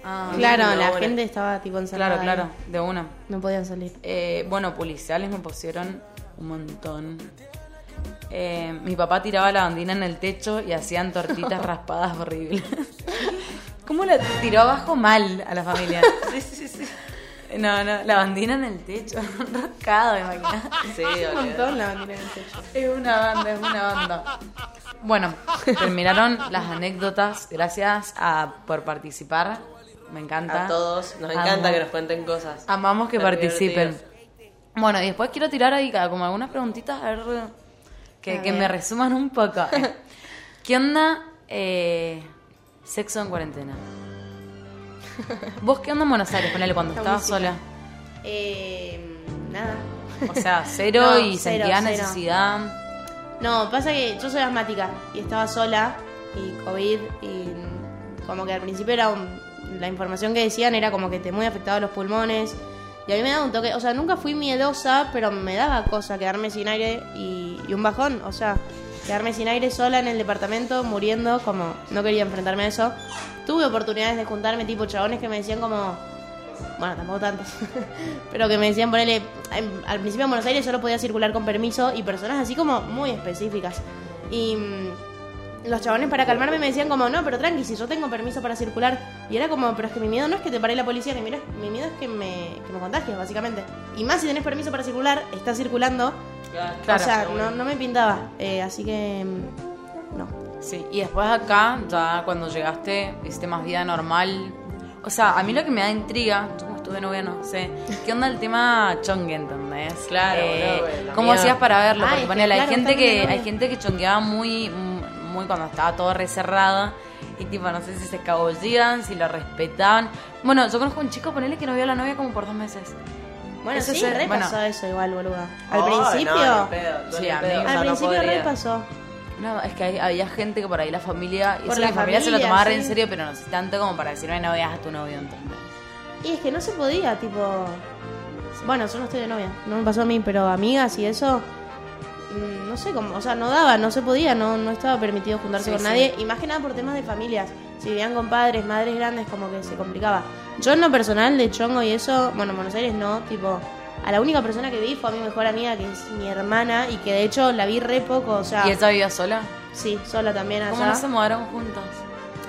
ah, Claro, no, la bueno. gente estaba tipo encerrada. claro, claro, ahí. de una. No podían salir. Eh, bueno, policiales me pusieron un montón. Eh, mi papá tiraba la bandina en el techo y hacían tortitas *laughs* raspadas horribles. ¿Cómo la tiró abajo mal a la familia? Sí, sí, sí. No, no, la bandina en el techo, *laughs* rascado, imagínate. Sí, Un montón la bandera en el techo. Es una banda, es una banda. Bueno, terminaron las anécdotas. Gracias a, por participar. Me encanta. A todos, nos encanta que nos cuenten cosas. Amamos que participen. Bueno, y después quiero tirar ahí cada- como algunas preguntitas a ver que, A que ver. me resuman un poco. *laughs* Eh, ¿Qué onda eh, sexo en cuarentena? *laughs* ¿Vos qué onda en Buenos Aires? Ponele cuando Esta estabas sola. Eh, nada. O sea, cero *laughs* No, y cero, sentías cero. necesidad. No, pasa que yo soy asmática y estaba sola y COVID y como que al principio era un- la información que decían era como que te muy afectado los pulmones y a mí me daba un toque, o sea, nunca fui miedosa, pero me daba cosa quedarme sin aire y, y un bajón, o sea, quedarme sin aire sola en el departamento muriendo como no quería enfrentarme a eso. Tuve oportunidades de juntarme tipo chabones que me decían como bueno, tampoco tantos, *laughs* pero que me decían ponerle, em, al principio en Buenos Aires solo podía circular con permiso y personas así como muy específicas. Y mm, los chabones para calmarme me decían como, no, pero tranqui, si yo tengo permiso para circular. Y era como, pero es que mi miedo no es que te pare la policía, mi miedo, mi miedo es que me, que me contagies, básicamente. Y más si tenés permiso para circular, estás circulando. Claro. o sea, no, no me pintaba. Eh, así que, mm, no. Sí, y después acá, ya cuando llegaste, hiciste más vida normal. O sea, a mí lo que me da intriga, yo como estuve novia, no sé, ¿qué onda el tema chongue, entendés? Claro, Eh, ¿Cómo hacías para verlo? Ah, Porque ponele, hay gente que hay gente que chongueaba muy, muy cuando estaba todo recerrado y tipo, no sé si se escabullían, si lo respetaban. Bueno, yo conozco un chico, ponele que no vio a la novia como por dos meses. Bueno, Eso sí, es- re bueno. pasó eso igual, boluda. Al principio... no, pedo, Sí, ni a pedo, mí- o sea, al no principio re podría. pasó. No, es que hay- había gente que por ahí la familia, y Por eso la la familia, se lo tomaba sí. en serio, pero no sé tanto como para decirme no veas a tu novio, ¿entendés? Y es que no se podía, tipo. Bueno, yo no estoy de novia, no me pasó a mí, pero amigas y eso. mm, No sé cómo, o sea, no daba, no se podía, no, no estaba permitido juntarse Sí, con sí. nadie. Y más que nada por temas de familias. Si vivían con padres, madres grandes, como que se complicaba. Yo en lo personal, de chongo y eso, bueno, en Buenos Aires no, tipo. A la única persona que vi fue a mi mejor amiga, que es mi hermana, y que de hecho la vi re poco, o sea. ¿Y ella vivía sola? Sí, sola también allá. ¿Cómo no se mudaron juntos?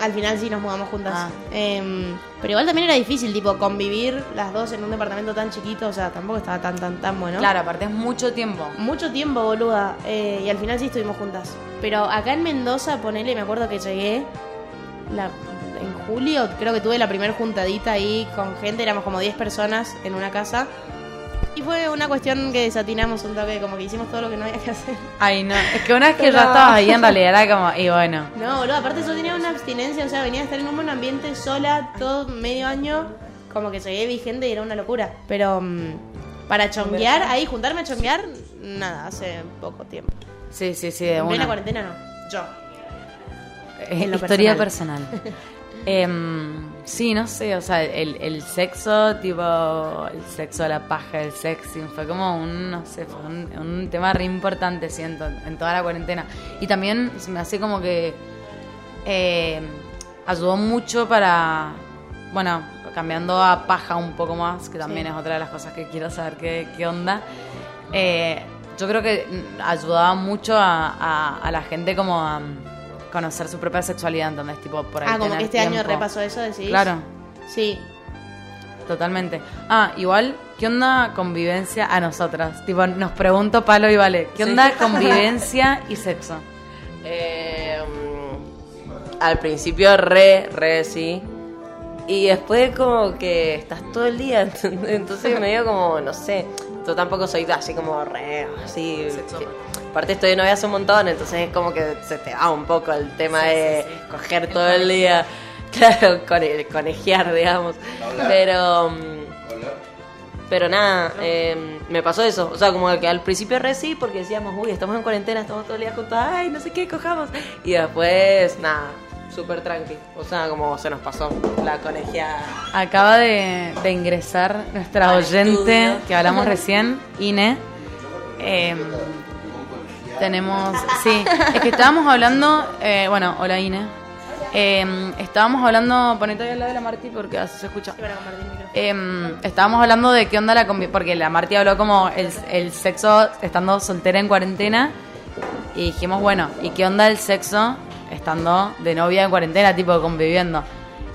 Al final sí nos mudamos juntas. Ah. Em, pero igual también era difícil, tipo, convivir las dos en un departamento tan chiquito, o sea, tampoco estaba tan, tan, tan bueno. Claro, aparte es mucho tiempo. Mucho tiempo, boluda. eh, y al final sí estuvimos juntas. Pero acá en Mendoza, ponele, me acuerdo que llegué la- en julio, creo que tuve la primera juntadita ahí con gente, éramos como 10 personas en una casa. Y fue una cuestión que desatinamos un toque, como que hicimos todo lo que no había que hacer. Ay, no. Es que una vez que Pero- ya estabas ahí, en realidad era como, y bueno. No, boludo, aparte yo tenía una abstinencia, o sea, venía a estar en un buen ambiente sola todo medio año, como que llegué vigente y era una locura. Pero mm, para chonguear, ahí, juntarme a chonguear, nada, hace poco tiempo. Sí, sí, sí, de En una. cuarentena no, yo. Eh, en lo historia personal. *laughs* Em, sí, no sé, o sea, el, el sexo, tipo, el sexo, la paja, el sexing, fue como un, no sé, fue un, un tema re importante, siento, en toda la cuarentena. Y también se me hace como que eh, ayudó mucho para, bueno, cambiando a paja un poco más, que también Sí. es otra de las cosas que quiero saber qué, qué onda. Eh, yo creo que ayudaba mucho a, a- a la gente como a conocer su propia sexualidad, ¿entendés? Tipo, por ahí Ah, como que este año tiempo. repasó eso, decís. Claro, Sí. totalmente. Ah, igual, ¿qué onda convivencia a nosotras? Tipo, nos pregunto Palo y Vale, ¿qué Sí. onda *laughs* convivencia y sexo? Eh, al principio re, re sí. Y después como que estás todo el día, *laughs* entonces medio como, no sé, yo tampoco soy así como re, así. que- aparte estoy de novia hace un montón, entonces es como que se te va un poco el tema Sí, de sí, sí. coger El todo el día. Claro, cone- conejear, digamos. Pero. mm, Pero nada, eh, me pasó eso. O sea, como que al principio re sí, porque decíamos, uy, estamos en cuarentena, estamos todo el día juntos, ay, no sé qué, cojamos. Y después, nada, súper tranqui. O sea, como se nos pasó la conejeada. Acaba de, de ingresar nuestra Al oyente estudio. que hablamos recién, Ine. Eh, tenemos, sí, es que estábamos hablando, eh, bueno, hola Ine. Eh, estábamos hablando, ponete ahí al lado de la Marti porque así se escucha. Eh, estábamos hablando de qué onda la porque la Marti habló como el, el sexo estando soltera en cuarentena y dijimos, bueno, ¿y qué onda el sexo estando de novia en cuarentena, tipo conviviendo?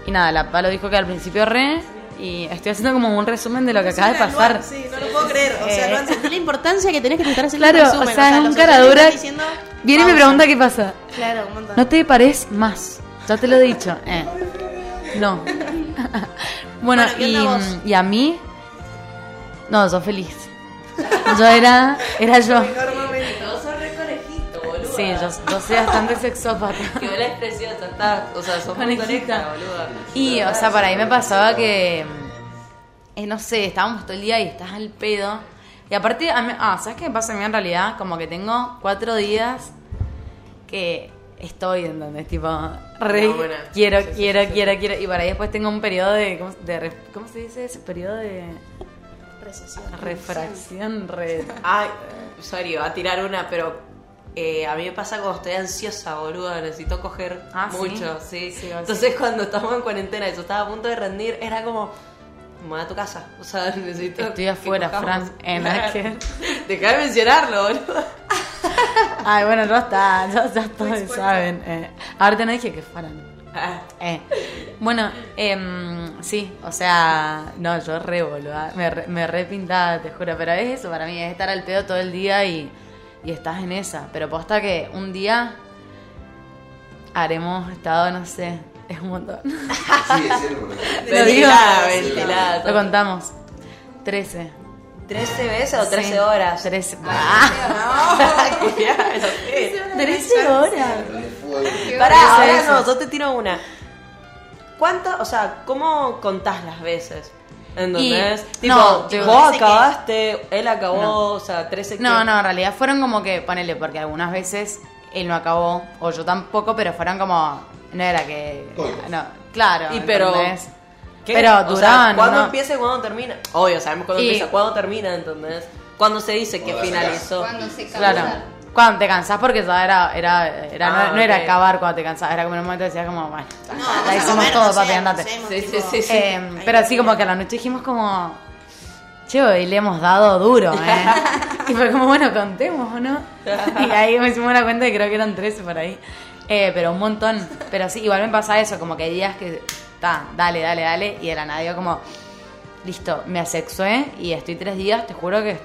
Y nada, la Palo dijo que al principio re y estoy haciendo como un resumen de lo que acaba de pasar. Sí, no lo puedo creer. O sea, Eh. no entendí la importancia que tenés que intentar hacer Claro, un resumen. o sea, es un los cara oyentes dura. diciendo, Viene y me pregunta qué pasa. Claro, un montón. No te pares más. Ya te lo he dicho. Eh. No. *laughs* bueno, Bueno, ¿qué y, y a mí. No, sos feliz. Yo era. Era yo. Sí, yo, yo soy bastante sexópata. *laughs* Que la expresión, ya está. O sea, sos muy Conejita. coneja, boludo. Y, o sea, para ahí me pasaba que. eh, no sé, estábamos todo el día y estás al pedo. Y aparte, a mí- ah, ¿sabes qué me pasa a mí en realidad? Como que tengo cuatro días que estoy, ¿entendés? Tipo, re, No, bueno, quiero, sí, quiero, sí, sí. quiero, quiero. Y para ahí después tengo un periodo de. ¿Cómo, de re- ¿cómo se dice ese periodo de Recesión. refracción? Re, Ay, sorry, va a tirar una, pero eh, a mí me pasa cuando estoy ansiosa, boludo. Necesito coger Ah, mucho, sí. Entonces, cuando estamos en cuarentena y yo estaba a punto de rendir, era como. Me voy a tu casa. O sea, *laughs* necesito. Estoy afuera. Fran, en la que- *laughs* de mencionarlo, boludo. *laughs* Ay, bueno, ya está, ya, ya todos saben. Eh. Ahorita no dije que fueran. Ah, Eh, bueno, em, sí, o sea, no, yo re boluda, me, re- me re pintaba, te juro, pero es eso para mí, es estar al pedo todo el día y, y estás en esa. Pero posta que un día haremos estado, no sé, es un montón. Sí, es cierto. *laughs* Lo digo. ventilada, ventilada. Lo contamos. 13. ¿13 veces o 13 Sí, horas? 13. Ah, *laughs* Cuidado, *laughs* sí. 13 horas. Pará, ahora no, yo te tiro una. ¿Cuánto, o sea, cómo contás las veces? ¿Entendés? Y- tipo, no, yo- vos Dice que- acabaste, él acabó, No. o sea, 13 No, que- no, en realidad fueron como que, ponele, porque algunas veces él no acabó, o yo tampoco, pero fueron como, no era que, no, claro, Y pero- ¿entendés? ¿Qué? Pero O sea, duraban, ¿Cuándo ¿no? empieza y cuándo termina? Obvio, sabemos cuándo Y- empieza, cuándo termina, ¿entendés? ¿Cuándo se dice que Cuando finalizó? Cuando se cansa. Claro. Cuando te cansás porque ya era, era, era Ah, no, no era acabar cuando te cansás, era como en un momento decías como, bueno, No, o hicimos todo, papi, andate. Sí, sí, sí, sí. Eh, pero así como que a la noche dijimos como, che, hoy le hemos dado duro, ¿eh? *laughs* y fue como, bueno, contemos, ¿o no? y ahí me hicimos una cuenta y creo que eran 13 por ahí. Eh, pero un montón. Pero sí, igual me pasa eso, como que hay días que, ta, dale, dale, dale, y de la nada digo como, listo, me asexué y estoy tres días, te juro que...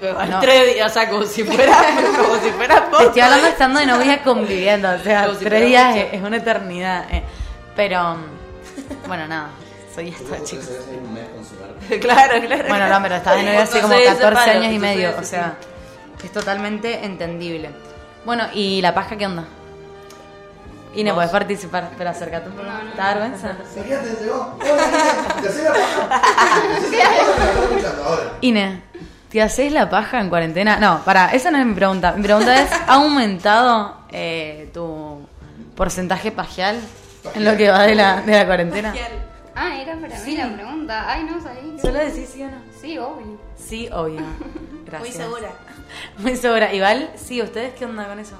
no. Tres días, o sea, como si fuera, *laughs* como si fuera Te poco. estoy hablando estando de novia conviviendo, o sea, si tres días es, es una eternidad. eh. Pero, mm, bueno, nada, soy esta chica. *laughs* claro, claro. Bueno, no, pero estás de novia hace como sé, ese 14 palo, años y medio, o sea, es totalmente entendible. Bueno, ¿y la paja qué onda? Y no puedes participar, pero acércate un poco. ¿Te da vergüenza? *laughs* Ine, ¿te haces la paja en cuarentena? No, para, esa no es mi pregunta. Mi pregunta es, ¿ha aumentado eh, tu porcentaje pajial en lo que va de la, de la cuarentena? Ah, era para mí la pregunta. Ay, no sabía. ¿Solo decís sí o no? Sí, obvio. Sí, obvio. *laughs* Gracias. Muy segura. Muy segura. Igual, sí, ¿ustedes qué onda con eso?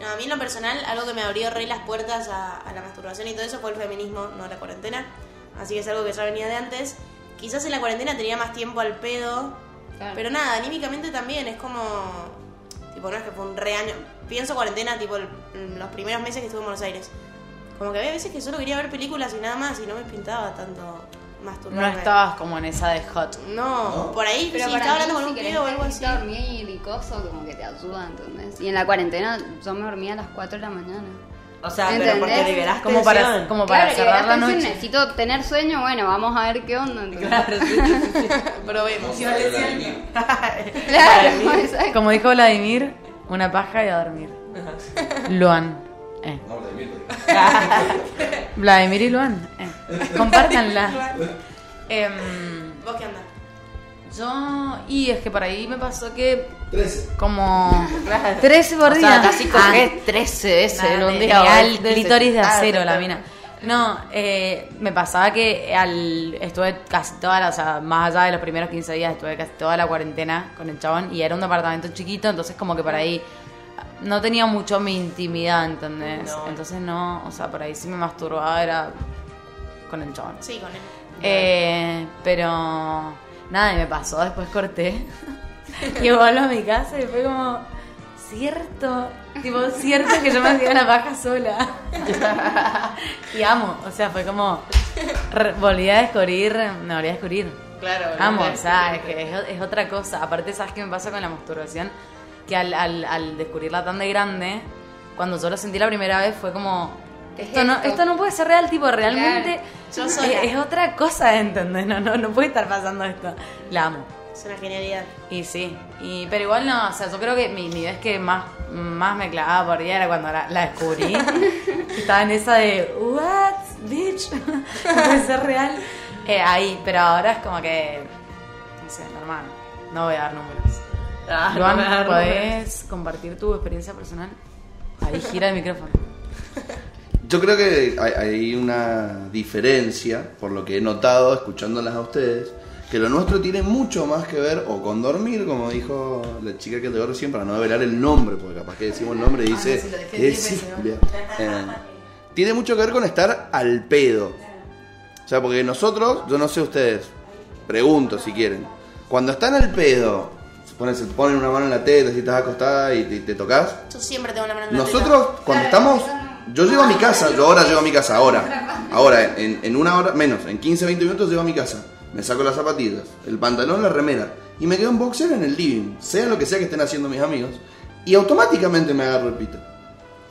No, a mí en lo personal, algo que me abrió re las puertas a, a la masturbación y todo eso fue el feminismo, no la cuarentena. Así que es algo que ya venía de antes. Quizás en la cuarentena tenía más tiempo al pedo. Claro. Pero nada, anímicamente también es como. Tipo, no es que fue un re año. Pienso cuarentena, tipo, el- los primeros meses que estuve en Buenos Aires. Como que había veces que solo quería ver películas y nada más y no me pintaba tanto No masturbarme. estabas como en esa de hot. No, por ahí, Pero si estaba hablando con si un pibe o algo así. dormir y coso, como que te ayuda, ¿entendés? Y en la cuarentena yo me dormía a las 4 de la mañana. O sea, pero porque ¿Entendés? liberaste Como para, como para claro, cerrar la noche. necesito tener sueño, bueno, vamos a ver qué onda. ¿entendés? Claro, sí, sí, sí. *laughs* Probemos. *laughs* Claro, exacto. Como dijo Vladimir, una paja y a dormir. Luan. Eh. No, Vladimir. *laughs* Vladimir y Luan. Eh. Compártanla. Em, ¿Vos qué andás? yo, y es que por ahí me pasó que 13. como 13 por O día. sea, casi Ah. cogés 13 veces en un día. o el clítoris de Ah, acero, la mina. No, eh, me pasaba que al, estuve casi toda la, o sea, más allá de los primeros 15 días, estuve casi toda la cuarentena con el chabón y era un departamento chiquito, entonces como que por ahí no tenía mucho mi intimidad, ¿entendés? No. Entonces no, o sea, por ahí sí me masturbaba, era con el chabón. Sí, con él. Eh, pero nada, y me pasó, después corté. *laughs* *laughs* vuelvo a mi casa y fue como, cierto, tipo, cierto que yo me hacía la paja sola. *laughs* y amo, o sea, fue como, re- volví a descubrir, me volví a descubrir. Claro, Amo, o sea, es que es, es otra cosa. Aparte, ¿sabes qué me pasa con la masturbación? Que al, al, al descubrirla tan de grande, cuando yo lo sentí la primera vez fue como... ¿Qué es Esto no, esto? no puede ser real, tipo, realmente Yo es, sola. es otra cosa, ¿entendés? No, no, no puede estar pasando esto. La amo. Es una genialidad. Y sí, y, pero igual no, o sea, yo creo que mi, mi vez que más, más me clavaba por día era cuando la, la descubrí. *laughs* Estaba en esa de, what, bitch, *laughs* no puede ser real. Eh, ahí, pero ahora es como que, no sé, normal, no voy a dar números. Ah, Luan, no ¿podés compartir tu experiencia personal? Ahí gira el micrófono. Yo creo que hay, hay una diferencia, por lo que he notado escuchándolas a ustedes, que lo nuestro tiene mucho más que ver o con dormir, como dijo la chica que te recién, para no develar el nombre, porque capaz que decimos el nombre y dice no, si lo dejé que diez es veces. Eh, tiene mucho que ver con estar al pedo. O sea, porque nosotros, yo no sé ustedes, pregunto si quieren, cuando están al pedo, se ponen, se ponen una mano en la teta, si estás acostada y te, y te tocas, Yo siempre tengo la mano en la nosotros, cuando estamos. Yo llego a mi casa, yo ahora llego a mi casa, ahora. *laughs* Ahora, en, en una hora, menos, en 15, 20 minutos llego a mi casa. Me saco las zapatillas, el pantalón, la remera. Y me quedo en boxer en el living, sea lo que sea que estén haciendo mis amigos. Y automáticamente me agarro el pito.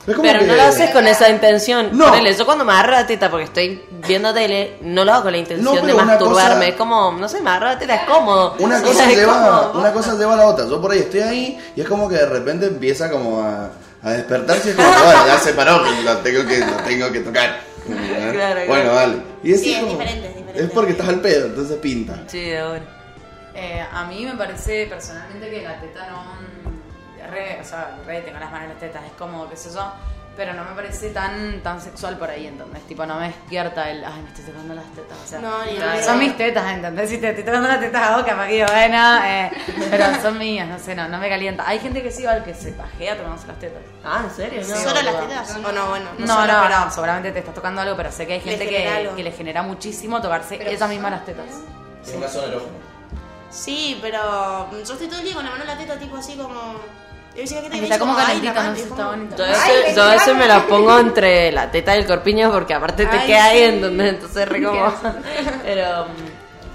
Pero que- no lo haces con esa intención. No. Ponele, yo cuando me agarro la teta porque estoy viendo tele, no lo hago con la intención No, de masturbarme. cosa- Es como, no sé, me agarro la teta, es cómodo. Una *laughs* cosa, es lleva, una cosa lleva a la otra. Yo por ahí estoy ahí y es como que de repente empieza como a, a despertarse y es como que, bueno, ya se paró, que lo tengo que, lo tengo que tocar. *laughs* Claro, bueno, claro. vale. Y Sí, como- es diferente. Es porque estás al pedo, entonces pinta. Sí, de bueno. Eh, a mí me parece personalmente que la teta no. Re, o sea, re tengo las manos en las tetas, es como, qué sé yo. Pero no me parece tan, tan sexual por ahí, ¿entendés? Tipo, no me despierta el. Ay, me estoy tocando las tetas. O sea, No, ni son mis tetas, ¿entendés? Si te estoy tocando las tetas a vos, capaz que bueno, eh, pero son mías, no sé, no, no me calienta. Hay gente que sí, igual que se pajea tomándose las tetas. Ah, ¿en serio? No. ¿Solo las tetas? ¿O no? Bueno, No, solo, no, pero- no, seguramente te estás tocando algo, pero sé que hay gente que, que le genera muchísimo tocarse Pero esas mismas las tetas. Es una zona erógena. Sí, pero yo estoy todo el día con la mano en la teta, tipo así como. Yo decía, ¿qué te Está como la no mano, sé, es está como- bonito. Yo, ese, yo ese me la pongo entre la teta y el corpiño porque aparte te Ay, queda ahí sí. en donde entonces re *laughs* como... pero,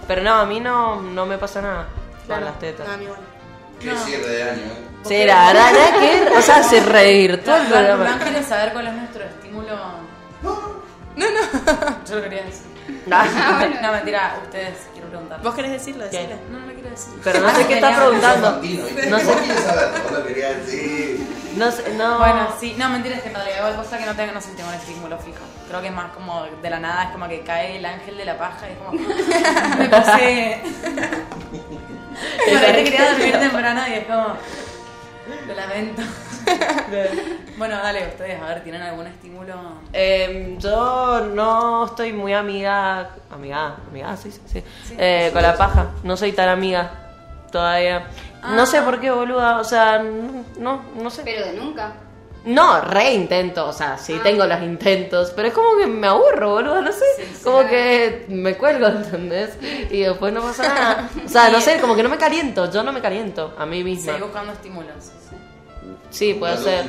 pero no, a mí no, no me pasa nada con Claro. las tetas. No, a mí bueno. Qué cierre de año, eh. Sí, la verdad, *laughs* que o sea, se reír todo el No, no, programa. no quieres saber cuál es nuestro estímulo. No, *laughs* no. Yo lo quería decir. Ah, No, mentira, ustedes quiero preguntar. ¿Vos querés decirlo? ¿Qué? Decilo. No, no lo quiero decir. Pero no sé qué *laughs* está preguntando. No sé. *laughs* quieres saber, no lo quería decir. No sé, no... Bueno, sí, no, mentira, es que en realidad igual cosa que no tengo, no sé si tengo un estímulo fijo. Creo que es más como de la nada, es como que cae el ángel de la paja y es como. *laughs* Me pasé. Por ahí te quería dormir temprano y es como. Lo lamento. *laughs* bueno, dale, ustedes, a ver, ¿tienen algún estímulo? Eh, yo no estoy muy amiga, amiga, amiga, sí, sí, sí, eh, con la paja. No soy tan amiga todavía. No sé por qué, boluda. O sea, no, no sé. Pero de nunca. No, re intento, o sea, sí tengo los intentos, pero es como que me aburro, boludo, no sé, como que me cuelgo, *laughs* ¿entendés? Y después no pasa nada. O sea, no sé, como que no me caliento, yo no me caliento a mí misma. Seguí buscando estímulos. Sí, puede ser.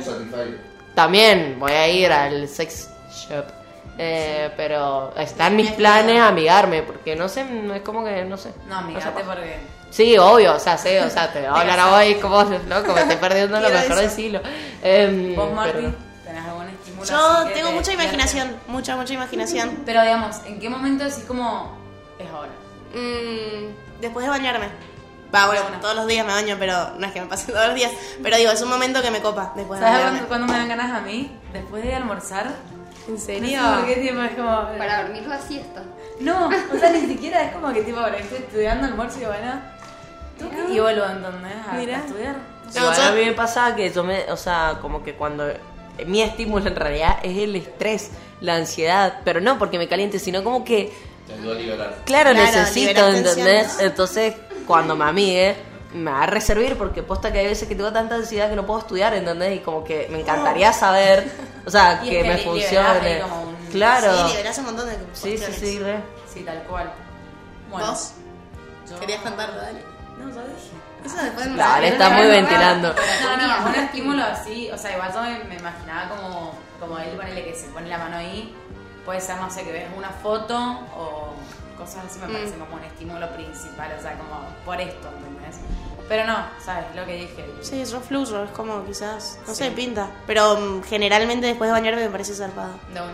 También voy a ir al sex shop. Eh, pero está en mis planes amigarme, porque no sé, es como que no sé. No, sé amigate pa- porque. Sí, obvio, o sea, sé, o sea, te voy a hablar hoy como loco, me estoy perdiendo lo mejor eso. decirlo. Em, ¿Vos, Marty? pero- ¿Tenés algún estímulo? Yo tengo te mucha imaginación, mucha, mucha imaginación. Pero digamos, ¿en qué momento decís como. es ahora? Mm, después de bañarme. Va, bueno, todos los días me baño, pero no es que me pase *laughs* todos los días. Pero digo, es un momento que me copa después de ¿Sabes bañarme. cuándo, cuándo me dan ganas a mí? Después de almorzar. ¿En No serio? sé por qué, tipo, es como... Para dormir la siesta. No, o sea, ni siquiera es como que tipo, ahora estoy estudiando almuerzo y bueno, tuki, y vuelvo, ¿entendés? A, a Mirá. estudiar. No, yo- a mí me pasa que yo me, o sea, como que cuando mi estímulo en realidad es el estrés, la ansiedad, pero no porque me caliente, sino como que, Te ayuda a liberar. claro, Claro, necesito, ¿entendés? Entonces, cuando me amigue, me va a reservar porque posta que hay veces que tengo tanta ansiedad que no puedo estudiar, ¿entendés? Y como que me encantaría saber, o sea, Y que me funcione. ahí como un- Claro. Sí, liberás un montón de Sí, sí, sí, re. Sí, tal cual. Bueno, ¿Vos? yo- ¿Querías contarlo, dale? No, ya dije. Eso después me Dale, está muy ventilando. No, no, un estímulo así, o sea, igual yo me, me imaginaba como, como él, ponele que se pone la mano ahí, puede ser, no sé, que ves una foto o cosas así, me parece como un estímulo principal, o sea, como por esto, ¿entendés? Pero no, ¿sabes? Lo que dije. Sí, yo fluyo, es como quizás, no Sí. sé, pinta. Pero mm, generalmente después de bañarme me parece zarpado. De una.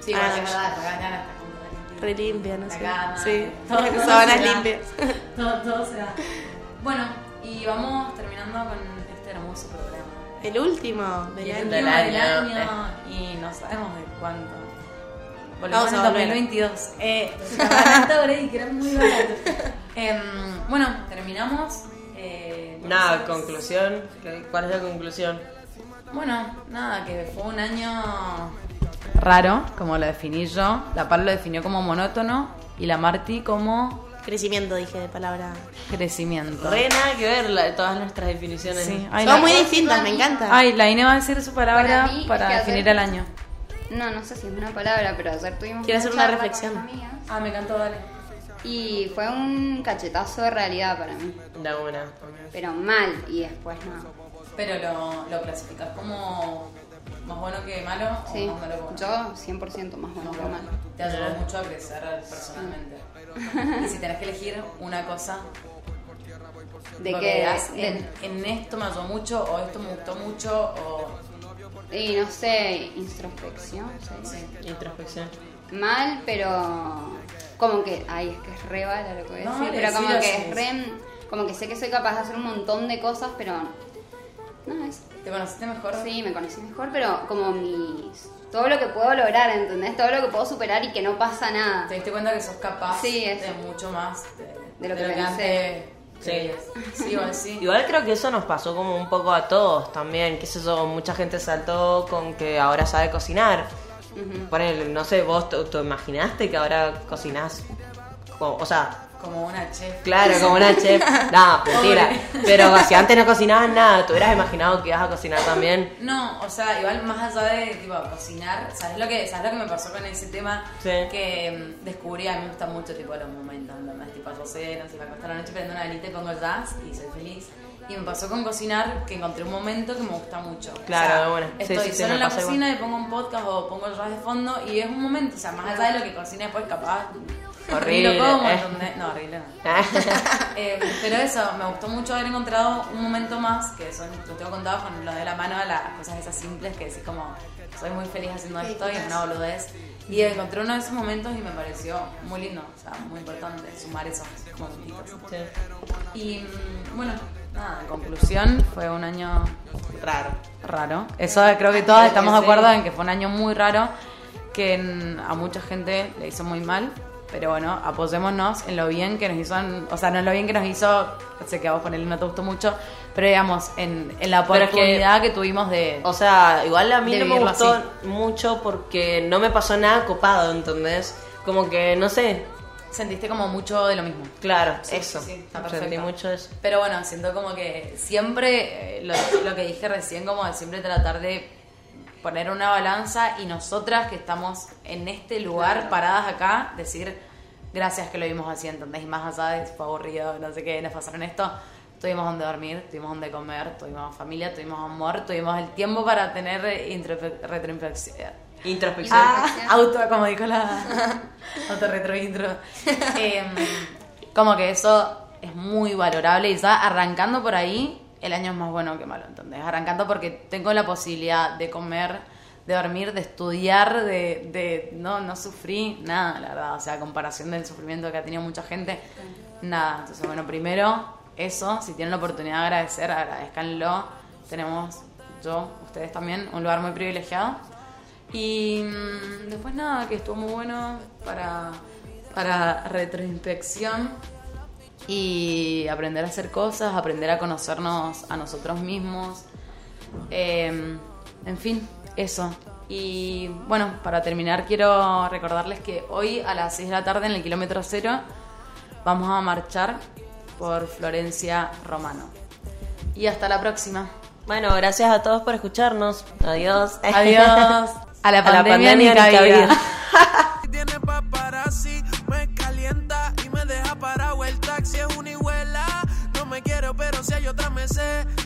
Sí, Ah, ya. verdad, como Re limpia, no sé. cama, Sí, todo- todo sábanas *laughs* se da. limpias. *laughs* Todo, todo se da. Bueno, y vamos terminando con este hermoso programa. El último del Y el año. Del año, año, y no sabemos de cuánto. Volvemos Vamos en a volver. 2022. Eh, *laughs* barato, Grey, que era muy barato. *laughs* Em, bueno, terminamos. eh, Nada, conclusión. ¿Cuál es la conclusión? Bueno, nada, que fue un año raro, como lo definí yo. La Pal lo definió como monótono y la Marti como Crecimiento, dije de palabra. crecimiento. Re nada que ver la- todas nuestras definiciones. Sí. Ay, Son la- muy distintas, me encanta. Ay, la Ine va a decir su palabra Para para, es que definir hacer- el año. No, no sé si es una palabra, pero ayer tuvimos Quiero hacer una reflexión. Ah, me encantó, dale. Y fue un cachetazo de realidad para mí. Da una. Pero mal, y después no. Pero lo, lo clasificas como más bueno que malo Sí, o más malo que bueno. yo 100% más bueno que mal. Te ayudó mucho a crecer personalmente. Y si tenés que elegir una cosa, De que. en, en esto me ayudó mucho, o esto me gustó mucho, o. y no sé, introspección. ¿sí? Introspección. Mal, pero. Como que. Ay, es que es re bala lo que voy a decir. pero como que es re. Como que sé que soy capaz de hacer un montón de cosas, pero. No, es. ¿Te conociste mejor? Sí, me conocí mejor, pero como mis. Todo lo que puedo lograr, ¿entendés? Todo lo que puedo superar y que no pasa nada. Te diste cuenta que sos capaz Sí, de mucho más de, De lo que pensé. antes Sí. Sí, igual sí. Igual creo que eso nos pasó como un poco a todos también, qué sé yo, mucha gente saltó con que ahora sabe cocinar. Ponele, no sé, vos te, te imaginaste que ahora cocinás, co- o sea, Como una chef. claro, como una chef. *laughs* No, mentira. Pero si antes no cocinabas nada, ¿te hubieras imaginado que ibas a cocinar también? No, o sea, igual más allá de tipo cocinar, ¿sabes lo que, ¿sabes lo que me pasó con ese tema? Sí. Que mm, descubrí, a mí me gustan mucho tipo los momentos, ¿entendés? Tipo, yo sé, no sé, me acuesto a la noche prendo una velita y pongo jazz y soy feliz. Y me pasó con cocinar que encontré un momento que me gusta mucho. Claro, O sea, bueno, Estoy sí, sí, solo en la cocina y pongo un podcast o pongo el jazz de fondo y es un momento, o sea, más allá de lo que cocine después capaz. Horrible, lo como, eh. ¿entendés? No, horrible no. *laughs* Eh, pero eso, me gustó mucho haber encontrado un momento más, que son, lo tengo contado con lo de la mano a las cosas esas simples, que decís como, soy muy feliz haciendo esto y es una boludez. Y encontré uno de esos momentos y me pareció muy lindo, o sea, muy importante sumar esos momentitos. Y mm, bueno, nada, en conclusión, fue un año Raro. raro. Eso creo que todos Creo estamos de acuerdo sí. en que fue un año muy raro, que en- a mucha gente le hizo muy mal. Pero bueno, apoyémonos en lo bien que nos hizo, o sea, no en lo bien que nos hizo, sé que a vos con él no te gustó mucho, pero digamos, en, en la que- oportunidad que, tuvimos de... O sea, igual a mí no me gustó así. mucho porque no me pasó nada copado, ¿entendés? Como que, no sé, Sentiste como mucho de lo mismo. claro, Sí, eso. sí, está Sentí mucho eso. Pero bueno, siento como que siempre, eh, lo, lo que dije recién, como de siempre tratar de poner una balanza y nosotras que estamos en este lugar paradas acá, decir gracias que lo vimos así, ¿entendés? Y más allá de fue aburrido, no sé qué, nos pasaron esto, tuvimos donde dormir, tuvimos donde comer, tuvimos familia, tuvimos amor, tuvimos el tiempo para tener eh, introfe- retroinflexión. Introspección. Ah, auto, como dijo la *laughs* auto retro intro. Em, como que eso es muy valorable y ya arrancando por ahí, el año es más bueno que malo, ¿entendés? Arrancando porque tengo la posibilidad de comer, de dormir, de estudiar, de, de no, no sufrí nada, la verdad. O sea, a comparación del sufrimiento que ha tenido mucha gente, nada. Entonces, bueno, primero eso, si tienen la oportunidad de agradecer, agradezcanlo. Tenemos, yo, ustedes también, un lugar muy privilegiado. Y mm, después nada, que estuvo muy bueno para, para retroinspección y aprender a hacer cosas, aprender a conocernos a nosotros mismos. Eh, en fin, eso. Y bueno, para terminar quiero recordarles que hoy a las 6 de la tarde en el kilómetro cero vamos a marchar por Florencia Romano. Y hasta la próxima. Bueno, gracias a todos por escucharnos. Adiós. Adiós. *laughs* A la A la pandemia, pandemia ni ni cabida. Si hay otra me sé.